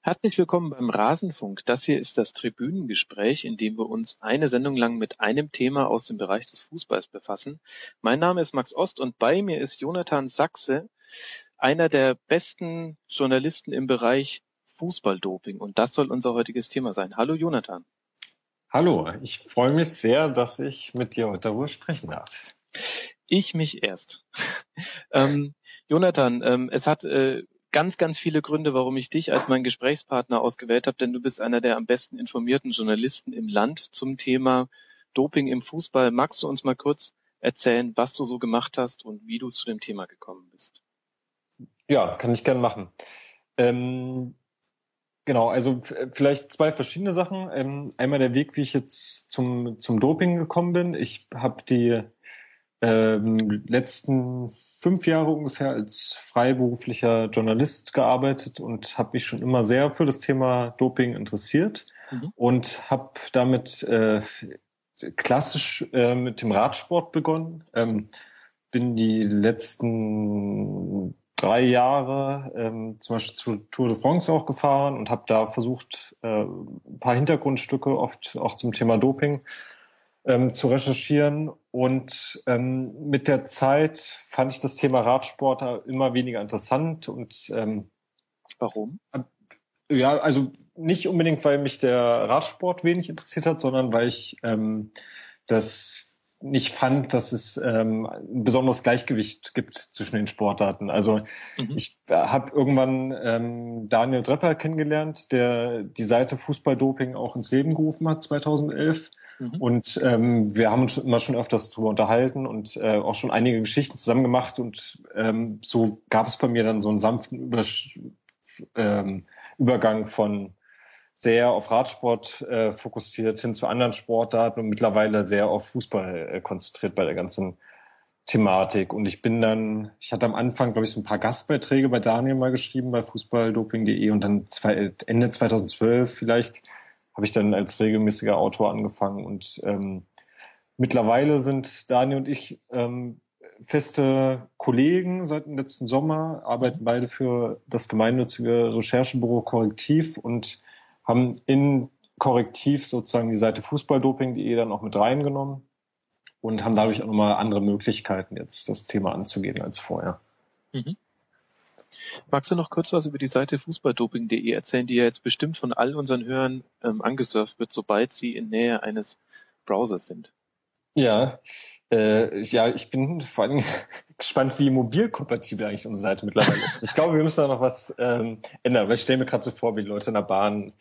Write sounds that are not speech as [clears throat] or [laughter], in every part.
Herzlich willkommen beim Rasenfunk. Das hier ist das Tribünengespräch, in dem wir uns eine Sendung lang mit einem Thema aus dem Bereich des Fußballs befassen. Mein Name ist Max Ost und bei mir ist Jonathan Sachse, einer der besten Journalisten im Bereich Fußballdoping. Und das soll unser heutiges Thema sein. Hallo Jonathan. Hallo, ich freue mich sehr, dass ich mit dir heute darüber sprechen darf. Ich mich erst. [laughs] ähm, Jonathan, ähm, es hat äh, ganz, ganz viele Gründe, warum ich dich als meinen Gesprächspartner ausgewählt habe, denn du bist einer der am besten informierten Journalisten im Land zum Thema Doping im Fußball. Magst du uns mal kurz erzählen, was du so gemacht hast und wie du zu dem Thema gekommen bist? Ja, kann ich gerne machen. Ähm, genau, also vielleicht zwei verschiedene Sachen. Ähm, einmal der Weg, wie ich jetzt zum, zum Doping gekommen bin. Ich habe die ähm, letzten fünf Jahre ungefähr als freiberuflicher Journalist gearbeitet und habe mich schon immer sehr für das Thema Doping interessiert mhm. und habe damit äh, klassisch äh, mit dem Radsport begonnen. Ähm, bin die letzten drei Jahre ähm, zum Beispiel zu Tour de France auch gefahren und habe da versucht, äh, ein paar Hintergrundstücke oft auch zum Thema Doping ähm, zu recherchieren. Und ähm, mit der Zeit fand ich das Thema Radsport immer weniger interessant. Und ähm, warum? Ja, also nicht unbedingt, weil mich der Radsport wenig interessiert hat, sondern weil ich ähm, das nicht fand, dass es ähm, ein besonderes Gleichgewicht gibt zwischen den Sportarten. Also mhm. ich habe irgendwann ähm, Daniel Drepper kennengelernt, der die Seite Fußballdoping auch ins Leben gerufen hat 2011. Mhm. Und ähm, wir haben uns immer schon öfters darüber unterhalten und äh, auch schon einige Geschichten zusammen gemacht. Und ähm, so gab es bei mir dann so einen sanften Über ähm, Übergang von sehr auf Radsport äh, fokussiert hin zu anderen Sportarten und mittlerweile sehr auf Fußball äh, konzentriert bei der ganzen Thematik. Und ich bin dann, ich hatte am Anfang, glaube ich, so ein paar Gastbeiträge bei Daniel mal geschrieben bei fußballdoping.de und dann zwei, Ende 2012 vielleicht habe ich dann als regelmäßiger Autor angefangen. Und ähm, mittlerweile sind Daniel und ich ähm, feste Kollegen seit dem letzten Sommer, arbeiten beide für das gemeinnützige Recherchebüro Korrektiv und haben in Korrektiv sozusagen die Seite fußballdoping.de dann auch mit reingenommen und haben dadurch auch nochmal andere Möglichkeiten, jetzt das Thema anzugehen als vorher. Mhm. Magst du noch kurz was über die Seite fußballdoping.de erzählen, die ja jetzt bestimmt von all unseren Hörern ähm, angesurft wird, sobald sie in Nähe eines Browsers sind? Ja, äh, ja, ich bin vor allem [laughs] gespannt, wie mobilkompatibel eigentlich unsere Seite mittlerweile ist. Ich glaube, wir müssen da noch was ähm, ändern, weil ich stelle mir gerade so vor, wie Leute in der Bahn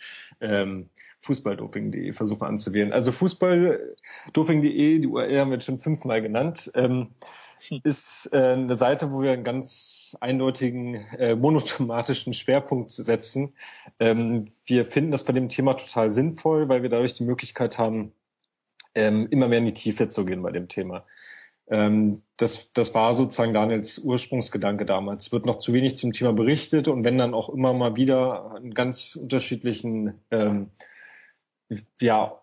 ähm, fußballdoping.de versuchen anzuwählen. Also fußballdoping.de, die URL haben wir jetzt schon fünfmal genannt. Ähm, ist äh, eine Seite, wo wir einen ganz eindeutigen äh, monothematischen Schwerpunkt setzen. Ähm, wir finden das bei dem Thema total sinnvoll, weil wir dadurch die Möglichkeit haben, ähm, immer mehr in die Tiefe zu gehen bei dem Thema. Ähm, das, das war sozusagen Daniels Ursprungsgedanke damals. Es wird noch zu wenig zum Thema berichtet und wenn dann auch immer mal wieder an ganz unterschiedlichen ähm, ja,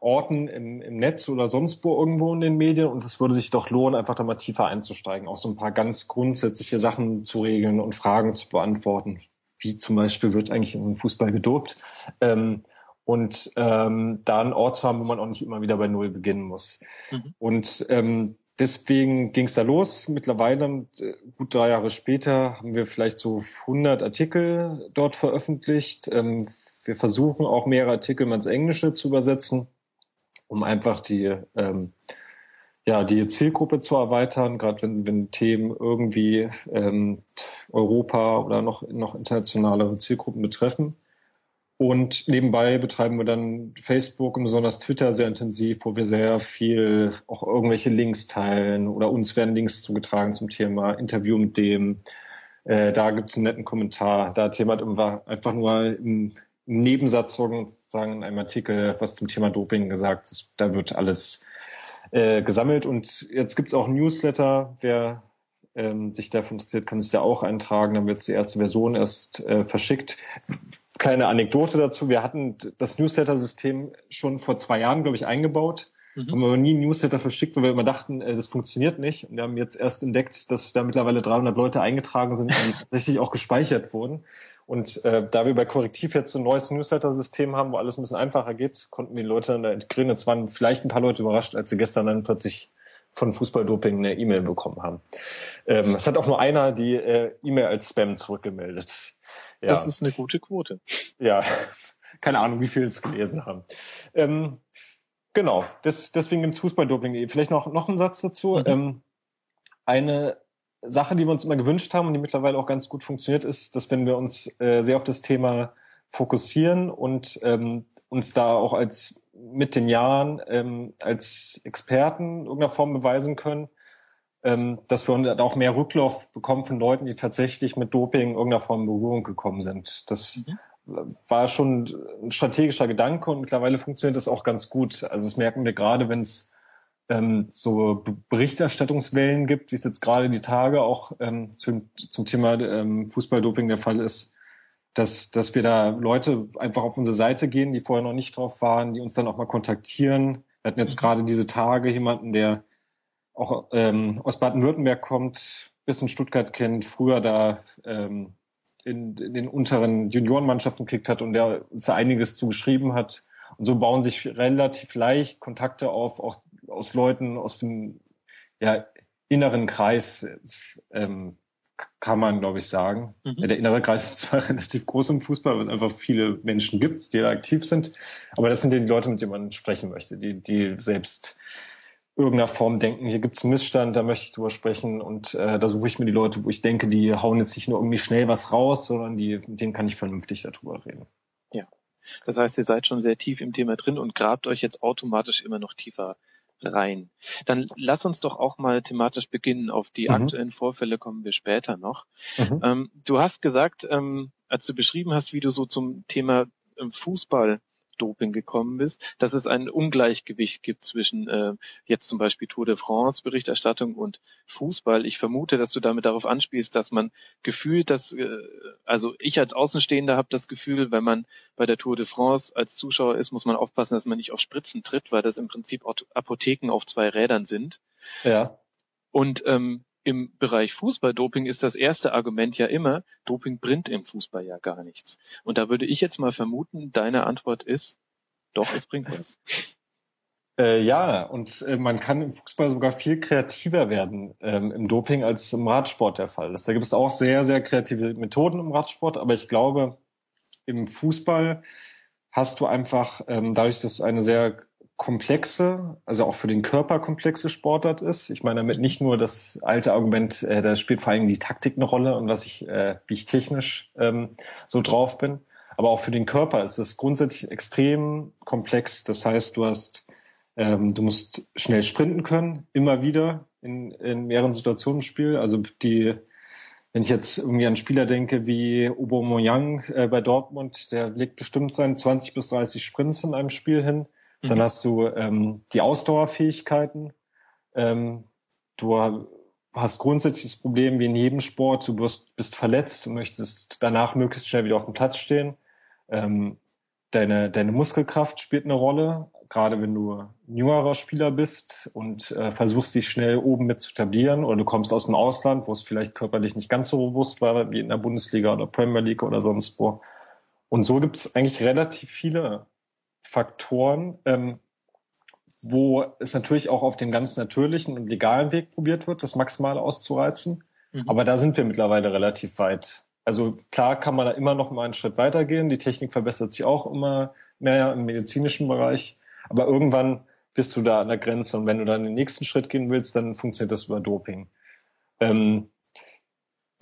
Orten im, im Netz oder sonst wo irgendwo in den Medien und es würde sich doch lohnen, einfach da mal tiefer einzusteigen, auch so ein paar ganz grundsätzliche Sachen zu regeln und Fragen zu beantworten, wie zum Beispiel wird eigentlich im Fußball gedopt ähm, und ähm, da einen Ort zu haben, wo man auch nicht immer wieder bei Null beginnen muss. Mhm. Und ähm, deswegen ging es da los. Mittlerweile, äh, gut drei Jahre später, haben wir vielleicht so 100 Artikel dort veröffentlicht. Ähm, wir versuchen auch mehrere Artikel ins Englische zu übersetzen, um einfach die, ähm, ja, die Zielgruppe zu erweitern, gerade wenn, wenn Themen irgendwie ähm, Europa oder noch, noch internationalere Zielgruppen betreffen. Und nebenbei betreiben wir dann Facebook und besonders Twitter sehr intensiv, wo wir sehr viel auch irgendwelche Links teilen oder uns werden Links zugetragen zum Thema Interview mit dem. Äh, da gibt es einen netten Kommentar. Da hat einfach nur im Nebensatz sozusagen in einem Artikel was zum Thema Doping gesagt. Das, da wird alles äh, gesammelt. Und jetzt gibt es auch ein Newsletter. Wer ähm, sich dafür interessiert, kann sich da auch eintragen. Dann wird die erste Version erst äh, verschickt kleine Anekdote dazu. Wir hatten das Newsletter-System schon vor zwei Jahren, glaube ich, eingebaut. Mhm. Haben aber nie Newsletter verschickt, weil wir immer dachten, äh, das funktioniert nicht. Und wir haben jetzt erst entdeckt, dass da mittlerweile 300 Leute eingetragen sind, die [laughs] tatsächlich auch gespeichert wurden. Und äh, da wir bei Korrektiv jetzt so ein neues Newsletter-System haben, wo alles ein bisschen einfacher geht, konnten die Leute dann da integrieren. Jetzt waren vielleicht ein paar Leute überrascht, als sie gestern dann plötzlich von Fußballdoping eine E-Mail bekommen haben. Ähm, es hat auch nur einer die äh, E-Mail als Spam zurückgemeldet. Ja. Das ist eine gute Quote. Ja, [laughs] keine Ahnung, wie viele es gelesen haben. Ähm, genau, das, deswegen gibt's Fußballdoping. Vielleicht noch, noch ein Satz dazu. Mhm. Ähm, eine Sache, die wir uns immer gewünscht haben und die mittlerweile auch ganz gut funktioniert, ist, dass wenn wir uns äh, sehr auf das Thema fokussieren und ähm, uns da auch als mit den Jahren ähm, als Experten in irgendeiner Form beweisen können, ähm, dass wir auch mehr Rücklauf bekommen von Leuten, die tatsächlich mit Doping in irgendeiner Form in Berührung gekommen sind. Das mhm. war schon ein strategischer Gedanke und mittlerweile funktioniert das auch ganz gut. Also das merken wir gerade, wenn es ähm, so Berichterstattungswellen gibt, wie es jetzt gerade die Tage auch ähm, zum, zum Thema ähm, Fußballdoping der Fall ist, dass, dass wir da Leute einfach auf unsere Seite gehen, die vorher noch nicht drauf waren, die uns dann auch mal kontaktieren. Wir hatten jetzt mhm. gerade diese Tage jemanden, der auch ähm, aus Baden-Württemberg kommt, bis in Stuttgart kennt, früher da ähm, in, in den unteren Juniorenmannschaften gekickt hat und der uns da einiges zugeschrieben hat. Und so bauen sich relativ leicht Kontakte auf, auch aus Leuten aus dem ja, inneren Kreis, ähm, kann man, glaube ich, sagen. Mhm. Der innere Kreis ist zwar [laughs] relativ groß im Fußball, weil es einfach viele Menschen gibt, die da aktiv sind. Aber das sind ja die Leute, mit denen man sprechen möchte, die, die selbst irgendeiner Form denken, hier gibt's einen Missstand, da möchte ich drüber sprechen und äh, da suche ich mir die Leute, wo ich denke, die hauen jetzt nicht nur irgendwie schnell was raus, sondern die, mit denen kann ich vernünftig darüber reden. Ja. Das heißt, ihr seid schon sehr tief im Thema drin und grabt euch jetzt automatisch immer noch tiefer rein. Dann lass uns doch auch mal thematisch beginnen. Auf die mhm. aktuellen Vorfälle kommen wir später noch. Mhm. Ähm, du hast gesagt, ähm, als du beschrieben hast, wie du so zum Thema ähm, Fußball Doping gekommen bist, dass es ein Ungleichgewicht gibt zwischen äh, jetzt zum Beispiel Tour de France Berichterstattung und Fußball. Ich vermute, dass du damit darauf anspielst, dass man gefühlt, dass äh, also ich als Außenstehender habe das Gefühl, wenn man bei der Tour de France als Zuschauer ist, muss man aufpassen, dass man nicht auf Spritzen tritt, weil das im Prinzip Apotheken auf zwei Rädern sind. Ja. Und ähm, im Bereich Fußballdoping ist das erste Argument ja immer, Doping bringt im Fußball ja gar nichts. Und da würde ich jetzt mal vermuten, deine Antwort ist, doch, es bringt was. [laughs] Äh, ja, und äh, man kann im Fußball sogar viel kreativer werden ähm, im Doping als im Radsport der Fall ist. Da gibt es auch sehr, sehr kreative Methoden im Radsport, aber ich glaube, im Fußball hast du einfach, ähm, dadurch, dass eine sehr komplexe, also auch für den Körper komplexe Sportart ist. Ich meine damit nicht nur das alte Argument, äh, da spielt vor allem die Taktik eine Rolle und was ich, äh, wie ich technisch ähm, so drauf bin. Aber auch für den Körper ist es grundsätzlich extrem komplex. Das heißt, du hast, ähm, du musst schnell sprinten können, immer wieder in, in mehreren Situationen im Spiel. Also die, wenn ich jetzt irgendwie an Spieler denke wie Aubameyang äh, bei Dortmund, der legt bestimmt seine 20 bis 30 Sprints in einem Spiel hin. Dann mhm. hast du ähm, die Ausdauerfähigkeiten. Ähm, du hast grundsätzlich das Problem wie in jedem Sport, du wirst, bist verletzt, du möchtest danach möglichst schnell wieder auf dem Platz stehen. Ähm, deine, deine Muskelkraft spielt eine Rolle, gerade wenn du jüngerer Spieler bist und äh, versuchst dich schnell oben mit zu etablieren oder du kommst aus dem Ausland, wo es vielleicht körperlich nicht ganz so robust war wie in der Bundesliga oder Premier League oder sonst wo. Und so gibt es eigentlich relativ viele Faktoren, ähm, wo es natürlich auch auf dem ganz natürlichen und legalen Weg probiert wird, das Maximale auszureizen. Mhm. Aber da sind wir mittlerweile relativ weit. Also klar kann man da immer noch mal einen Schritt weitergehen. Die Technik verbessert sich auch immer mehr im medizinischen Bereich. Aber irgendwann bist du da an der Grenze. Und wenn du dann den nächsten Schritt gehen willst, dann funktioniert das über Doping. Ähm,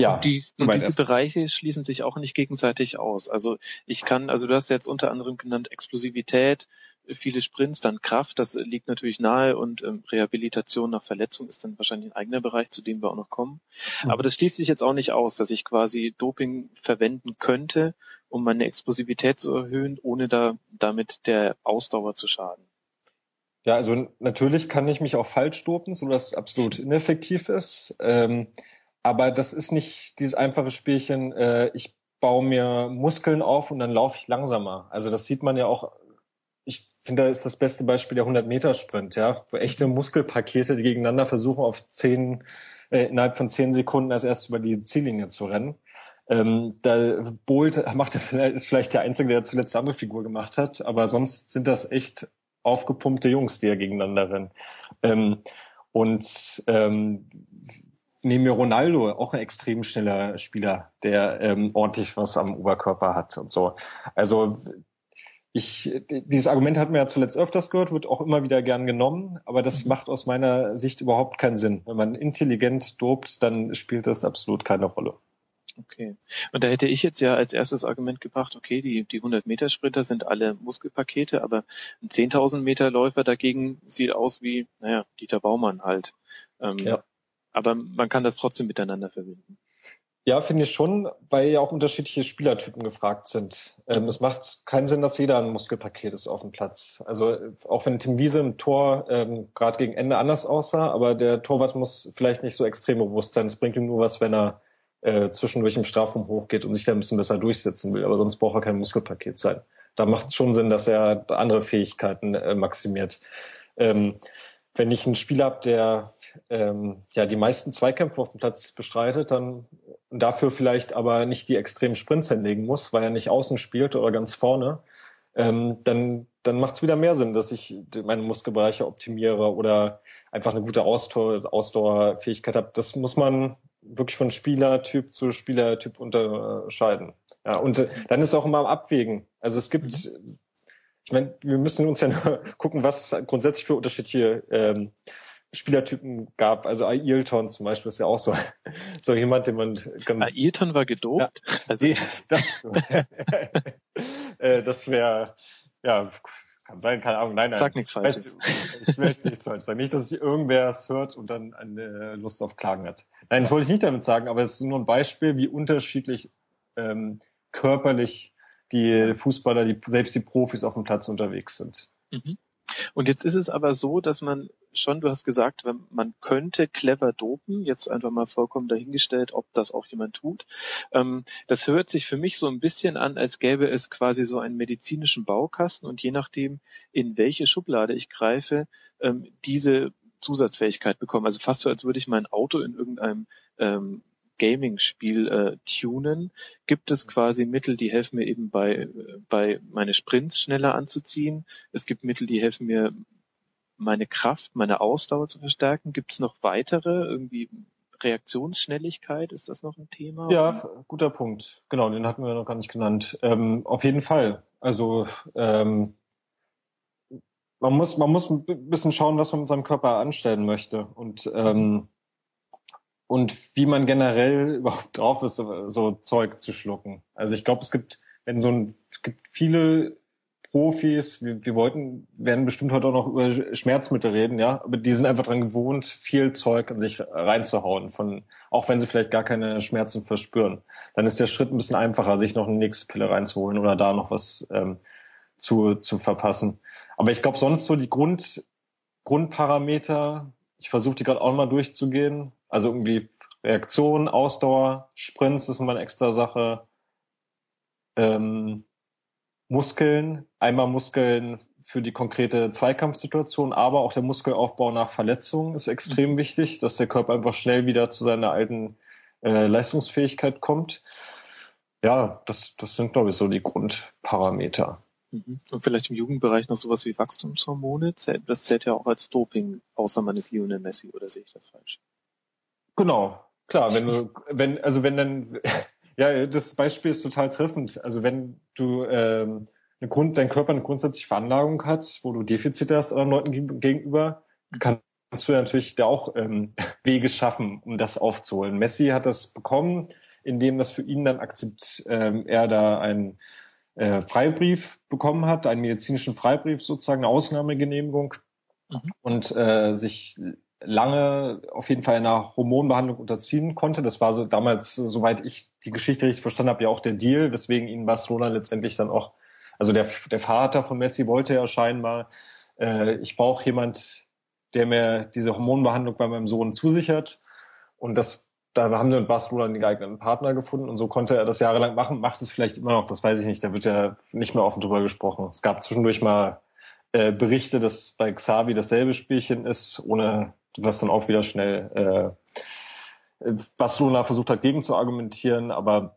ja, und, die, und diese Bereiche schließen sich auch nicht gegenseitig aus. Also ich kann, also du hast jetzt unter anderem genannt Explosivität, viele Sprints, dann Kraft, das liegt natürlich nahe und ähm, Rehabilitation nach Verletzung ist dann wahrscheinlich ein eigener Bereich, zu dem wir auch noch kommen. Mhm. Aber das schließt sich jetzt auch nicht aus, dass ich quasi Doping verwenden könnte, um meine Explosivität zu erhöhen, ohne da damit der Ausdauer zu schaden. Ja, also natürlich kann ich mich auch falsch dopen, so dass es absolut ineffektiv ist. Ähm, aber das ist nicht dieses einfache Spielchen, äh, ich baue mir Muskeln auf und dann laufe ich langsamer. Also das sieht man ja auch, ich finde, da ist das beste Beispiel der 100-Meter-Sprint, ja, wo echte Muskelpakete, die gegeneinander versuchen, auf zehn, äh, innerhalb von zehn Sekunden als erst über die Ziellinie zu rennen. Ähm, da Bolt macht er, ist vielleicht der Einzige, der zuletzt andere Figur gemacht hat, aber sonst sind das echt aufgepumpte Jungs, die ja gegeneinander rennen. Ähm, und ähm, neben mir Ronaldo, auch ein extrem schneller Spieler, der ähm, ordentlich was am Oberkörper hat und so. Also ich, dieses Argument hat man ja zuletzt öfters gehört, wird auch immer wieder gern genommen, aber das mhm. macht aus meiner Sicht überhaupt keinen Sinn. Wenn man intelligent dopt, dann spielt das absolut keine Rolle. Okay. Und da hätte ich jetzt ja als erstes Argument gebracht, okay, die, die 100 Meter Sprinter sind alle Muskelpakete, aber ein 10.000 Meter Läufer dagegen sieht aus wie, naja, Dieter Baumann halt. Ähm, ja. Aber man kann das trotzdem miteinander verbinden. Ja, finde ich schon, weil ja auch unterschiedliche Spielertypen gefragt sind. Ähm, es macht keinen Sinn, dass jeder ein Muskelpaket ist auf dem Platz. Also auch wenn Tim Wiese im Tor ähm, gerade gegen Ende anders aussah, aber der Torwart muss vielleicht nicht so extrem bewusst sein. Es bringt ihm nur was, wenn er äh, zwischendurch im Strafraum hochgeht und sich da ein bisschen besser durchsetzen will. Aber sonst braucht er kein Muskelpaket sein. Da macht es schon Sinn, dass er andere Fähigkeiten äh, maximiert. Ähm, wenn ich einen Spieler habe, der ähm, ja die meisten Zweikämpfe auf dem Platz bestreitet, dann dafür vielleicht aber nicht die extremen Sprints hinlegen muss, weil er nicht außen spielt oder ganz vorne, ähm, dann dann macht es wieder mehr Sinn, dass ich meine Muskelbereiche optimiere oder einfach eine gute Ausdauer, Ausdauerfähigkeit habe. Das muss man wirklich von Spielertyp zu Spielertyp unterscheiden. Ja, und äh, dann ist auch immer am Abwägen. Also es gibt, mhm. Ich meine, wir müssen uns ja nur [laughs] gucken, was grundsätzlich für unterschiedliche ähm, Spielertypen gab. Also Ailton zum Beispiel ist ja auch so, [laughs] so jemand, den man Ailton war gedopt? Ja, also [laughs] das, äh, das wäre, ja, kann sein, keine Ahnung. Nein, nein. Sag nichts Falsches. Ich möchte nichts Falsches sagen. Nicht, dass sich irgendwer es hört und dann eine Lust auf Klagen hat. Nein, das wollte ich nicht damit sagen, aber es ist nur ein Beispiel, wie unterschiedlich ähm, körperlich die Fußballer, die, selbst die Profis auf dem Platz unterwegs sind. Mhm. Und jetzt ist es aber so, dass man schon, du hast gesagt, man könnte clever dopen, jetzt einfach mal vollkommen dahingestellt, ob das auch jemand tut. Ähm, das hört sich für mich so ein bisschen an, als gäbe es quasi so einen medizinischen Baukasten und je nachdem, in welche Schublade ich greife, ähm, diese Zusatzfähigkeit bekommen. Also fast so, als würde ich mein Auto in irgendeinem ähm, Gaming-Spiel äh, tunen, gibt es quasi Mittel, die helfen mir eben bei, bei meine Sprints schneller anzuziehen. Es gibt Mittel, die helfen mir, meine Kraft, meine Ausdauer zu verstärken. Gibt es noch weitere, irgendwie Reaktionsschnelligkeit, ist das noch ein Thema? Ja, guter Punkt. Genau, den hatten wir noch gar nicht genannt. Ähm, auf jeden Fall. Also ähm, man muss, man muss ein bisschen schauen, was man mit seinem Körper anstellen möchte. Und ähm, und wie man generell [laughs] überhaupt drauf ist, so, Zeug zu schlucken. Also ich glaube, es gibt, wenn so ein, es gibt viele Profis, wir, wir wollten, werden bestimmt heute auch noch über Schmerzmittel reden, ja, aber die sind einfach dran gewohnt, viel Zeug in sich reinzuhauen, von, auch wenn sie vielleicht gar keine Schmerzen verspüren. Dann ist der Schritt ein bisschen einfacher, sich noch eine nächste Pille reinzuholen oder da noch was ähm, zu, zu verpassen. Aber ich glaube, sonst so die Grund, Grundparameter, ich versuche die gerade auch mal durchzugehen, also irgendwie Reaktion, Ausdauer, Sprints ist immer eine extra Sache. Ähm, Muskeln, einmal Muskeln für die konkrete Zweikampfsituation, aber auch der Muskelaufbau nach Verletzungen ist extrem mhm. wichtig, dass der Körper einfach schnell wieder zu seiner alten äh, Leistungsfähigkeit kommt. Ja, das, das sind, glaube ich, so die Grundparameter. Mhm. Und vielleicht im Jugendbereich noch sowas wie Wachstumshormone. Das zählt ja auch als Doping, außer man ist Lionel Messi, oder sehe ich das falsch? Genau, klar, wenn du, wenn, also wenn dann, [laughs] ja, das Beispiel ist total treffend. Also wenn du ähm, eine Grund, dein Körper eine grundsätzliche Veranlagung hat, wo du Defizite hast anderen Leuten gegenüber, kannst du natürlich da auch ähm, [laughs] Wege schaffen, um das aufzuholen. Messi hat das bekommen, indem das für ihn dann akzept, ähm, er da einen äh, Freibrief bekommen hat, einen medizinischen Freibrief sozusagen, eine Ausnahmegenehmigung mhm. und äh, sich lange auf jeden Fall einer Hormonbehandlung unterziehen konnte. Das war so damals, soweit ich die Geschichte richtig verstanden habe, ja auch der Deal, weswegen ihn Barcelona letztendlich dann auch, also der, der Vater von Messi wollte ja scheinbar, äh, ich brauche jemand, der mir diese Hormonbehandlung bei meinem Sohn zusichert. Und das, da haben sie mit Barcelona den geeigneten Partner gefunden und so konnte er das jahrelang machen, macht es vielleicht immer noch, das weiß ich nicht, da wird ja nicht mehr offen drüber gesprochen. Es gab zwischendurch mal äh, Berichte, dass bei Xavi dasselbe Spielchen ist, ohne was dann auch wieder schnell äh, Barcelona versucht hat, gegen zu argumentieren, aber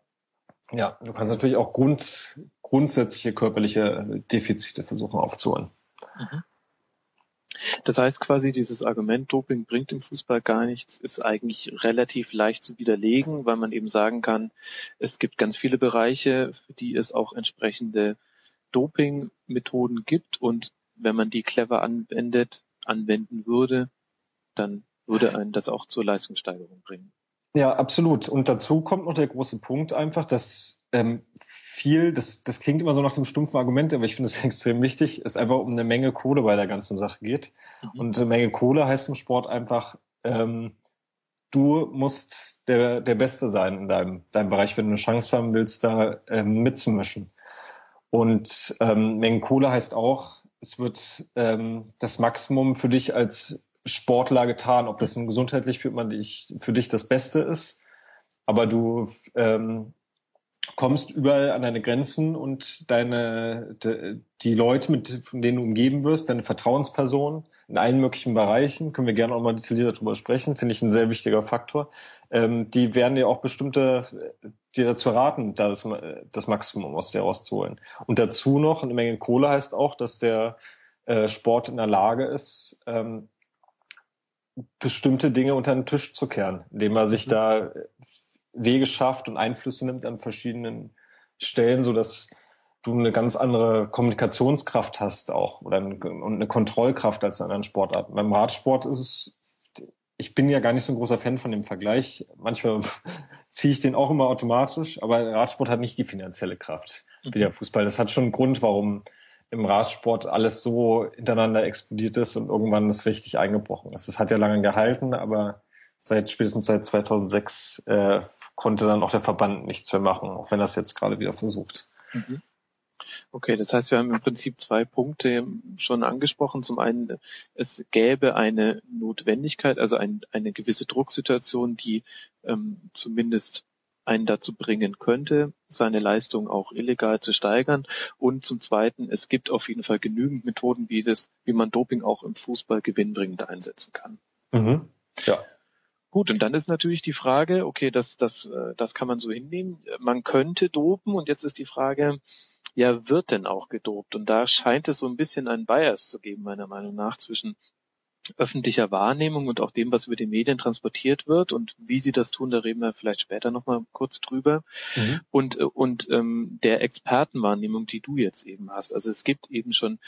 Ja, du kannst natürlich auch Grund, grundsätzliche körperliche Defizite versuchen aufzuholen. Mhm. Das heißt quasi, dieses Argument, Doping bringt im Fußball gar nichts, ist eigentlich relativ leicht zu widerlegen, weil man eben sagen kann, es gibt ganz viele Bereiche, für die es auch entsprechende Doping-Methoden gibt und wenn man die clever anwendet, anwenden würde, dann würde einen das auch zur Leistungssteigerung bringen. Ja, absolut. Und dazu kommt noch der große Punkt einfach, dass ähm, viel, das, das klingt immer so nach dem stumpfen Argument, aber ich finde es [laughs] extrem wichtig, es einfach um eine Menge Kohle bei der ganzen Sache geht. Mhm. Und eine Menge Kohle heißt im Sport einfach, ähm, du musst der, der Beste sein in deinem, deinem Bereich, wenn du eine Chance haben willst, da ähm, mitzumischen. Und ähm, Mengen Kohle heißt auch, es wird ähm, das Maximum für dich als Sportler getan, ob das nun gesundheitlich für, man dich, für dich das Beste ist. Aber du ähm, kommst überall an deine Grenzen und deine de, die Leute, mit von denen du umgeben wirst, deine Vertrauenspersonen in allen möglichen Bereichen, können wir gerne auch mal detailliert darüber sprechen, finde ich ein sehr wichtiger Faktor. Ähm, die werden dir auch bestimmte dir dazu raten, da das, das Maximum aus dir rauszuholen. Und dazu noch eine Menge Kohle heißt auch, dass der äh, Sport in der Lage ist, ähm, bestimmte Dinge unter den Tisch zu kehren, indem er sich mhm. da Wege schafft und Einflüsse nimmt an verschiedenen Stellen, so dass du eine ganz andere Kommunikationskraft hast auch oder eine, und eine Kontrollkraft als in anderen Sportarten. Beim Radsport ist es, ich bin ja gar nicht so ein großer Fan von dem Vergleich. Manchmal [laughs] ziehe ich den auch immer automatisch, aber Radsport hat nicht die finanzielle Kraft wie der mhm. Fußball. Das hat schon einen Grund, warum im Radsport alles so hintereinander explodiert ist und irgendwann ist richtig eingebrochen ist. Es hat ja lange gehalten, aber seit spätestens seit 2006 äh, konnte dann auch der Verband nichts mehr machen, auch wenn das jetzt gerade wieder versucht. Mhm. Okay, das heißt, wir haben im Prinzip zwei Punkte schon angesprochen. Zum einen, es gäbe eine Notwendigkeit, also ein, eine gewisse Drucksituation, die ähm, zumindest einen dazu bringen könnte, seine Leistung auch illegal zu steigern. Und zum Zweiten, es gibt auf jeden Fall genügend Methoden, wie das, wie man Doping auch im Fußball gewinnbringend einsetzen kann. Mhm. Ja. Gut, und dann ist natürlich die Frage, okay, das, das, äh, das kann man so hinnehmen. Man könnte dopen und jetzt ist die Frage, ja, wird denn auch gedopt? Und da scheint es so ein bisschen einen Bias zu geben, meiner Meinung nach, zwischen öffentlicher Wahrnehmung und auch dem, was über die Medien transportiert wird und wie sie das tun, da reden wir vielleicht später nochmal kurz drüber mhm. und äh, und ähm, der Expertenwahrnehmung, die du jetzt eben hast. Also es gibt eben schon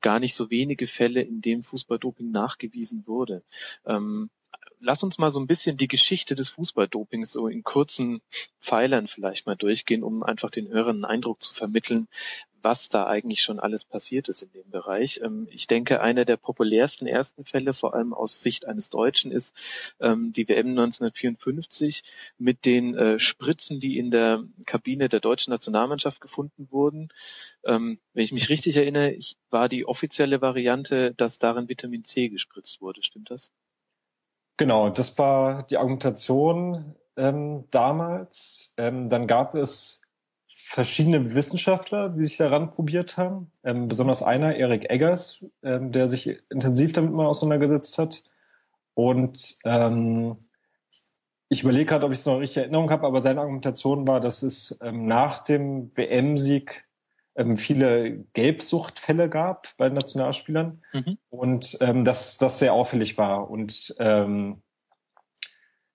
gar nicht so wenige Fälle, in denen Fußballdoping nachgewiesen wurde. Ähm, lass uns mal so ein bisschen die Geschichte des Fußballdopings so in kurzen Pfeilern vielleicht mal durchgehen, um einfach den Hörern einen Eindruck zu vermitteln, was da eigentlich schon alles passiert ist in dem Bereich. Ähm, ich denke, einer der populärsten ersten Fälle, vor allem aus Sicht eines Deutschen, ist ähm, die WM 1954 mit den äh, Spritzen, die in der Kabine der deutschen Nationalmannschaft gefunden wurden. Ähm, wenn ich mich richtig erinnere, war die offizielle Variante, dass darin Vitamin C gespritzt wurde. Stimmt das? Genau, das war die Argumentation ähm, damals. Ähm, dann gab es verschiedene Wissenschaftler, die sich daran probiert haben. Ähm, besonders einer, Erik Eggers, ähm, der sich intensiv damit mal auseinandergesetzt hat. Und ähm, ich überlege gerade, ob ich es noch richtig Erinnerung habe, aber seine Argumentation war, dass es ähm, nach dem WM-Sieg ähm, viele Gelbsuchtfälle gab bei Nationalspielern mhm. und ähm, dass das sehr auffällig war und ähm,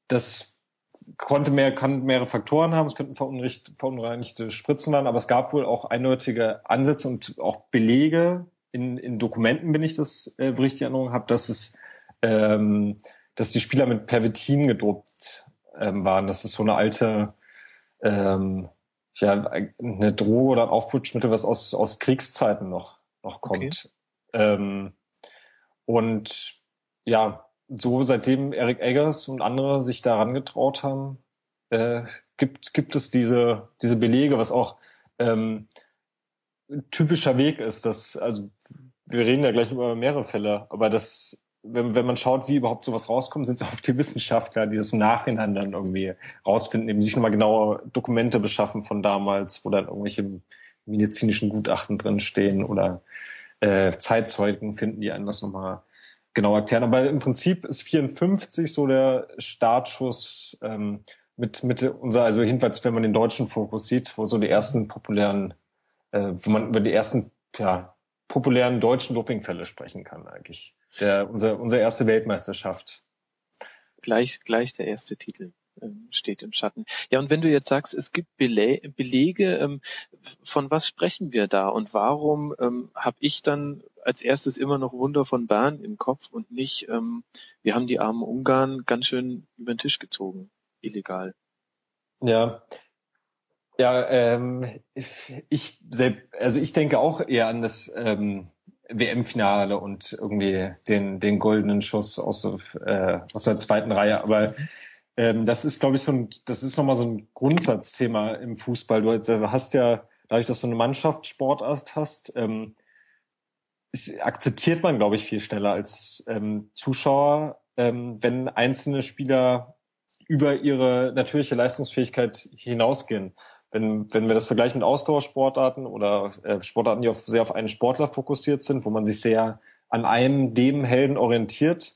das konnte mehr, kann mehrere Faktoren haben. Es könnten verunreinigte Spritzen sein, aber es gab wohl auch eindeutige Ansätze und auch Belege in, in Dokumenten, wenn ich das äh, richtig in Erinnerung habe, dass es, ähm, dass die Spieler mit Pervitin gedopt ähm, waren. Das ist so eine alte ja, eine Droge oder ein Aufputschmittel, was aus, aus Kriegszeiten noch, noch kommt. Okay. Ähm, und ja, so seitdem Eric Eggers und andere sich daran getraut haben, äh, gibt, gibt es diese, diese Belege, was auch ähm, typischer Weg ist, dass, also wir reden ja gleich über mehrere Fälle, aber das, wenn, wenn man schaut, wie überhaupt sowas rauskommt, sind es auch die Wissenschaftler, die das im Nachhinein dann irgendwie rausfinden, eben sich nochmal genaue Dokumente beschaffen von damals, wo dann irgendwelche medizinischen Gutachten drinstehen oder äh, Zeitzeugen finden, die einem das nochmal genau erklären. Aber im Prinzip ist 54 so der Startschuss, ähm, mit, mit unser, also jedenfalls, wenn man den deutschen Fokus sieht, wo so die ersten populären, äh, wo man über die ersten, ja, populären deutschen Dopingfälle sprechen kann eigentlich. Der, unser, unsere erste Weltmeisterschaft. Gleich, gleich der erste Titel ähm, steht im Schatten. Ja, und wenn du jetzt sagst, es gibt Bele Belege, ähm, von was sprechen wir da und warum ähm, habe ich dann als erstes immer noch Wunder von Bern im Kopf und nicht, ähm, wir haben die armen Ungarn ganz schön über den Tisch gezogen, illegal. Ja, ja, ähm, ich selbst, also ich denke auch eher an das ähm, WM-Finale und irgendwie den den goldenen Schuss aus, äh, aus der zweiten Reihe, aber ähm, das ist, glaube ich, so ein, das ist nochmal so ein Grundsatzthema im Fußball. Du hast ja, dadurch, dass du eine Mannschaftssportart hast, ähm, ist, akzeptiert man, glaube ich, viel schneller als ähm, Zuschauer, ähm, wenn einzelne Spieler über ihre natürliche Leistungsfähigkeit hinausgehen. Wenn, wenn wir das vergleichen mit Ausdauersportarten oder äh, Sportarten, die auf, sehr auf einen Sportler fokussiert sind, wo man sich sehr an einem, dem Helden orientiert,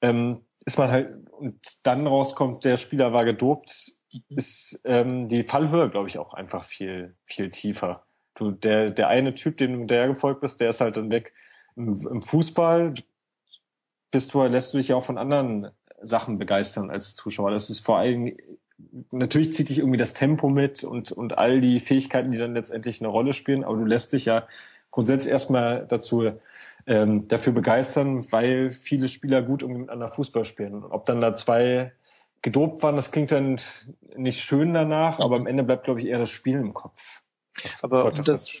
ähm, ist man halt und dann rauskommt, der Spieler war gedopt, mhm. ist ähm, die Fallhöhe, glaube ich, auch einfach viel, viel tiefer. Du, der, der eine Typ, dem du der gefolgt bist, der ist halt dann weg. Im, im Fußball bist du, lässt du dich ja auch von anderen Sachen begeistern als Zuschauer. Das ist vor allem, natürlich zieht dich irgendwie das Tempo mit und, und all die Fähigkeiten, die dann letztendlich eine Rolle spielen, aber du lässt dich ja grundsätzlich erstmal dazu ähm, dafür begeistern, weil viele Spieler gut miteinander Fußball spielen. Ob dann da zwei gedopt waren, das klingt dann nicht schön danach, aber am Ende bleibt, glaube ich, eher das Spiel im Kopf. Das aber um das,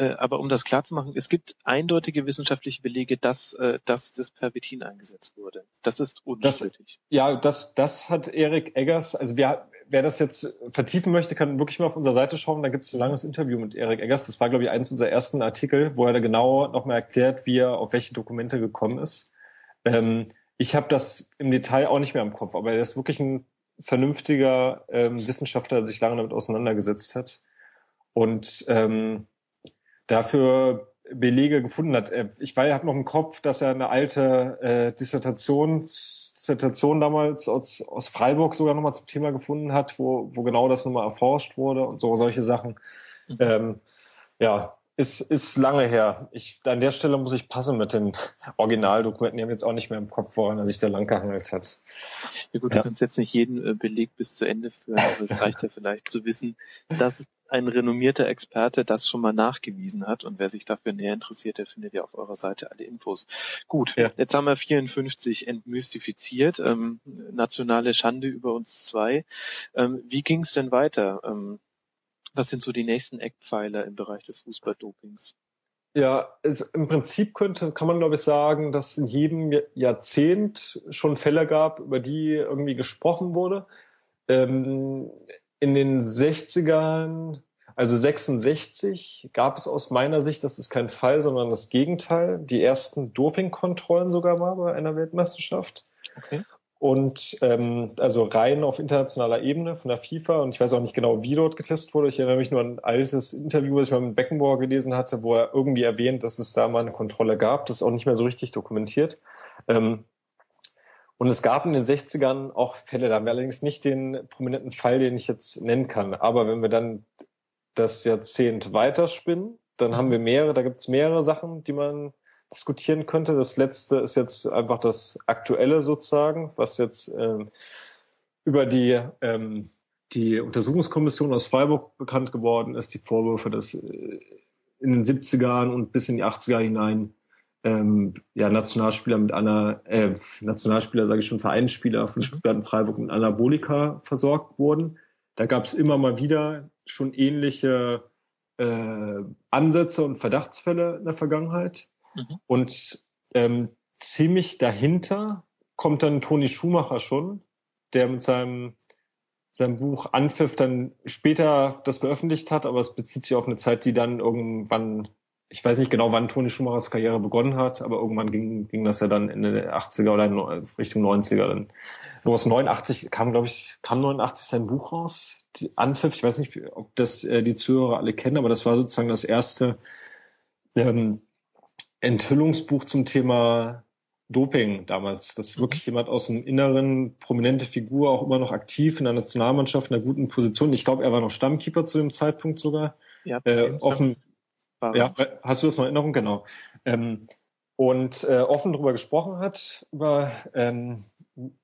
äh, aber um das klar zu machen, es gibt eindeutige wissenschaftliche Belege, dass, äh, dass das Pervitin eingesetzt wurde. Das ist unstrittig. Das, ja, das, das hat Erik Eggers, also wir, wer das jetzt vertiefen möchte, kann wirklich mal auf unserer Seite schauen. Da gibt es ein langes Interview mit Erik Eggers. Das war, glaube ich, eines unserer ersten Artikel, wo er da genau nochmal erklärt, wie er auf welche Dokumente gekommen ist. Ähm, ich habe das im Detail auch nicht mehr im Kopf, aber er ist wirklich ein vernünftiger ähm, Wissenschaftler, der sich lange damit auseinandergesetzt hat und ähm, dafür Belege gefunden hat. Ich habe noch im Kopf, dass er eine alte äh, Dissertations Dissertation damals aus, aus Freiburg sogar nochmal zum Thema gefunden hat, wo, wo genau das nochmal erforscht wurde und so solche Sachen. Mhm. Ähm, ja, ist, ist lange her. Ich, an der Stelle muss ich passen mit den Originaldokumenten. Die haben jetzt auch nicht mehr im Kopf, woran er sich da lang gehangelt hat. Ja gut, ja. du kannst jetzt nicht jeden äh, Beleg bis zu Ende führen, aber es reicht ja vielleicht zu wissen, dass ein renommierter Experte das schon mal nachgewiesen hat. Und wer sich dafür näher interessiert, der findet ja auf eurer Seite alle Infos. Gut, ja. jetzt haben wir 54 entmystifiziert. Ähm, nationale Schande über uns zwei. Ähm, wie ging es denn weiter? Ähm, was sind so die nächsten Eckpfeiler im Bereich des Fußballdopings? Ja, es, im Prinzip könnte, kann man glaube ich sagen, dass in jedem Jahrzehnt schon Fälle gab, über die irgendwie gesprochen wurde. Ähm, in den 60ern, also 66, gab es aus meiner Sicht, das ist kein Fall, sondern das Gegenteil, die ersten Dopingkontrollen sogar mal bei einer Weltmeisterschaft. Okay. Und ähm, also rein auf internationaler Ebene von der FIFA. Und ich weiß auch nicht genau, wie dort getestet wurde. Ich erinnere mich nur an ein altes Interview, das ich mal mit Beckenbauer gelesen hatte, wo er irgendwie erwähnt, dass es da mal eine Kontrolle gab. Das ist auch nicht mehr so richtig dokumentiert. Ähm, und es gab in den 60ern auch Fälle, da haben wir allerdings nicht den prominenten Fall, den ich jetzt nennen kann. Aber wenn wir dann das Jahrzehnt weiterspinnen, dann haben wir mehrere, da gibt es mehrere Sachen, die man diskutieren könnte. Das letzte ist jetzt einfach das Aktuelle sozusagen, was jetzt ähm, über die, ähm, die Untersuchungskommission aus Freiburg bekannt geworden ist, die Vorwürfe, dass äh, in den 70ern und bis in die 80er hinein ähm, ja, Nationalspieler mit einer, äh, Nationalspieler, sage ich schon, Vereinsspieler von mhm. Stuttgart und Freiburg mit Anabolika versorgt wurden. Da gab es immer mal wieder schon ähnliche äh, Ansätze und Verdachtsfälle in der Vergangenheit. Mhm. Und ähm, ziemlich dahinter kommt dann Toni Schumacher schon, der mit seinem seinem Buch Anpfiff dann später das veröffentlicht hat, aber es bezieht sich auf eine Zeit, die dann irgendwann ich weiß nicht genau, wann Toni Schumachers Karriere begonnen hat, aber irgendwann ging, ging das ja dann Ende der 80er oder Richtung 90er dann los. 89 kam, glaube ich, kam 89 sein Buch raus, die Anpfiff. Ich weiß nicht, ob das äh, die Zuhörer alle kennen, aber das war sozusagen das erste ähm, Enthüllungsbuch zum Thema Doping damals. Das ist mhm. wirklich jemand aus dem Inneren, prominente Figur, auch immer noch aktiv in der Nationalmannschaft, in einer guten Position. Ich glaube, er war noch Stammkeeper zu dem Zeitpunkt sogar. Ja, äh, offen. Ja, hast du das noch in Erinnerung? Genau. Ähm, und äh, offen darüber gesprochen hat, über ähm,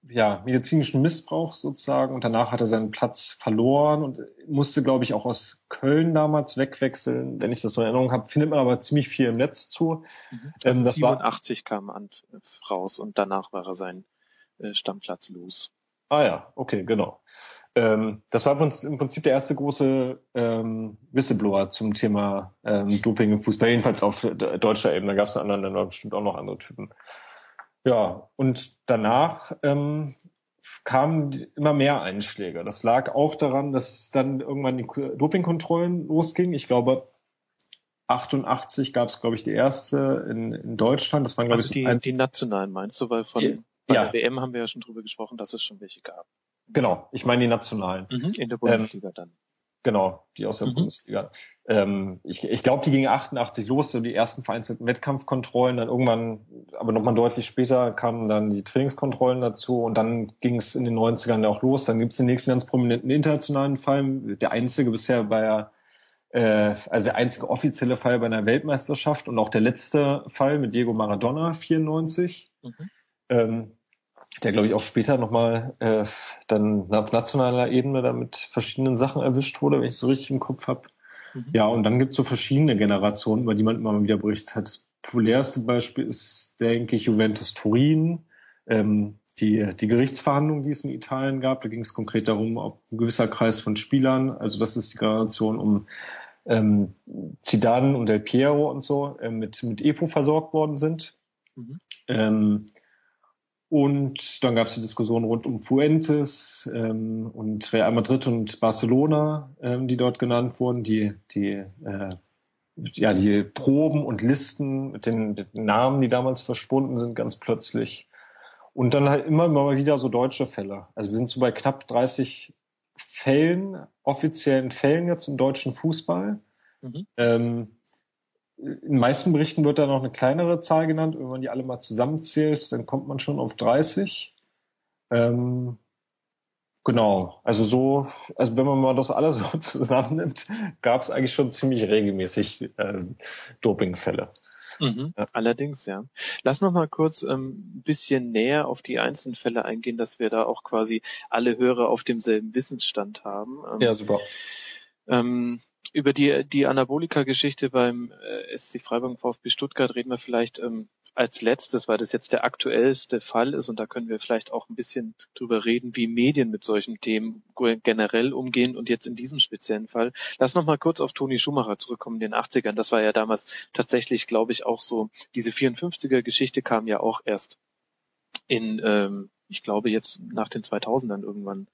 ja, medizinischen Missbrauch sozusagen. Und danach hat er seinen Platz verloren und musste, glaube ich, auch aus Köln damals wegwechseln. Wenn ich das so in Erinnerung habe, findet man aber ziemlich viel im Netz zu. Mhm. Also ähm, das 87 war, kam an raus und danach war er sein äh, Stammplatz los. Ah ja, okay, genau. Ähm, das war im Prinzip der erste große ähm, Whistleblower zum Thema ähm, Doping im Fußball, jedenfalls auf deutscher Ebene. Da gab es in anderen Ländern bestimmt auch noch andere Typen. Ja, und danach ähm, kamen immer mehr Einschläge. Das lag auch daran, dass dann irgendwann die Dopingkontrollen losgingen. Ich glaube, 88 gab es, glaube ich, die erste in, in Deutschland. Das waren, glaube also ich, die, die nationalen meinst du, weil von die, bei ja. der WM haben wir ja schon drüber gesprochen, dass es schon welche gab. Genau, ich meine die nationalen. Mhm, in der Bundesliga ähm, dann. Genau, die aus der mhm. Bundesliga. Ähm, ich ich glaube, die gingen 88 los, so die ersten vereinzelten Wettkampfkontrollen. Dann irgendwann, aber nochmal deutlich später, kamen dann die Trainingskontrollen dazu und dann ging es in den 90ern auch los. Dann gibt es den nächsten ganz prominenten internationalen Fall. Der einzige bisher war äh, also der einzige offizielle Fall bei einer Weltmeisterschaft und auch der letzte Fall mit Diego Maradona 94. Mhm. Ähm, der glaube ich auch später nochmal äh, dann auf nationaler Ebene da mit verschiedenen Sachen erwischt wurde, wenn ich so richtig im Kopf habe. Mhm. Ja, und dann gibt es so verschiedene Generationen, über die man immer wieder berichtet hat. Das populärste Beispiel ist, denke ich, Juventus Turin. Ähm, die, die Gerichtsverhandlungen, die es in Italien gab, da ging es konkret darum, ob ein gewisser Kreis von Spielern, also das ist die Generation um ähm, Zidane und Del Piero und so, äh, mit, mit EPO versorgt worden sind. Mhm. Ähm, und dann gab es die Diskussion rund um Fuentes ähm, und Real Madrid und Barcelona, ähm, die dort genannt wurden, die, die, äh, ja, die Proben und Listen mit den, mit den Namen, die damals verschwunden sind, ganz plötzlich. Und dann halt immer mal wieder so deutsche Fälle. Also wir sind so bei knapp 30 Fällen, offiziellen Fällen jetzt im deutschen Fußball. Mhm. Ähm, in den meisten Berichten wird da noch eine kleinere Zahl genannt. Wenn man die alle mal zusammenzählt, dann kommt man schon auf 30. Ähm, genau. Also so, also wenn man mal das alles so [laughs] zusammennimmt, gab es eigentlich schon ziemlich regelmäßig äh, Dopingfälle. Mhm, ja. Allerdings, ja. Lass noch mal kurz ähm, ein bisschen näher auf die einzelnen Fälle eingehen, dass wir da auch quasi alle Hörer auf demselben Wissensstand haben. Ähm, ja, super. Ähm, über die, die Anabolika-Geschichte beim äh, SC Freiburg VfB Stuttgart reden wir vielleicht ähm, als letztes, weil das jetzt der aktuellste Fall ist und da können wir vielleicht auch ein bisschen drüber reden, wie Medien mit solchen Themen generell umgehen und jetzt in diesem speziellen Fall. Lass noch mal kurz auf Toni Schumacher zurückkommen in den 80ern. Das war ja damals tatsächlich, glaube ich, auch so. Diese 54er-Geschichte kam ja auch erst in, ähm, ich glaube, jetzt nach den 2000ern irgendwann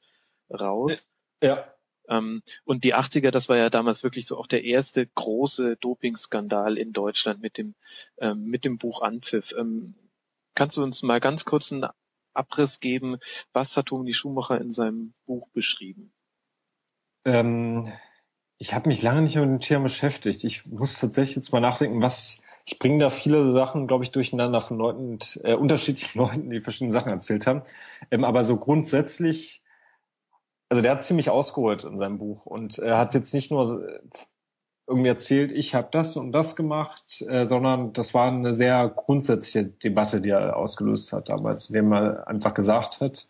raus. Ja. Ähm, und die 80er, das war ja damals wirklich so auch der erste große Dopingskandal in Deutschland mit dem, ähm, mit dem Buch Anpfiff. Ähm, kannst du uns mal ganz kurz einen Abriss geben, was hat Toni Schumacher in seinem Buch beschrieben? Ähm, ich habe mich lange nicht mit dem Thema beschäftigt. Ich muss tatsächlich jetzt mal nachdenken, was ich bringe da viele Sachen, glaube ich, durcheinander von Leuten, äh, unterschiedlichen [laughs] Leuten, die verschiedene Sachen erzählt haben. Ähm, aber so grundsätzlich also der hat ziemlich ausgeholt in seinem Buch und er hat jetzt nicht nur irgendwie erzählt, ich habe das und das gemacht, äh, sondern das war eine sehr grundsätzliche Debatte, die er ausgelöst hat damals, indem er einfach gesagt hat,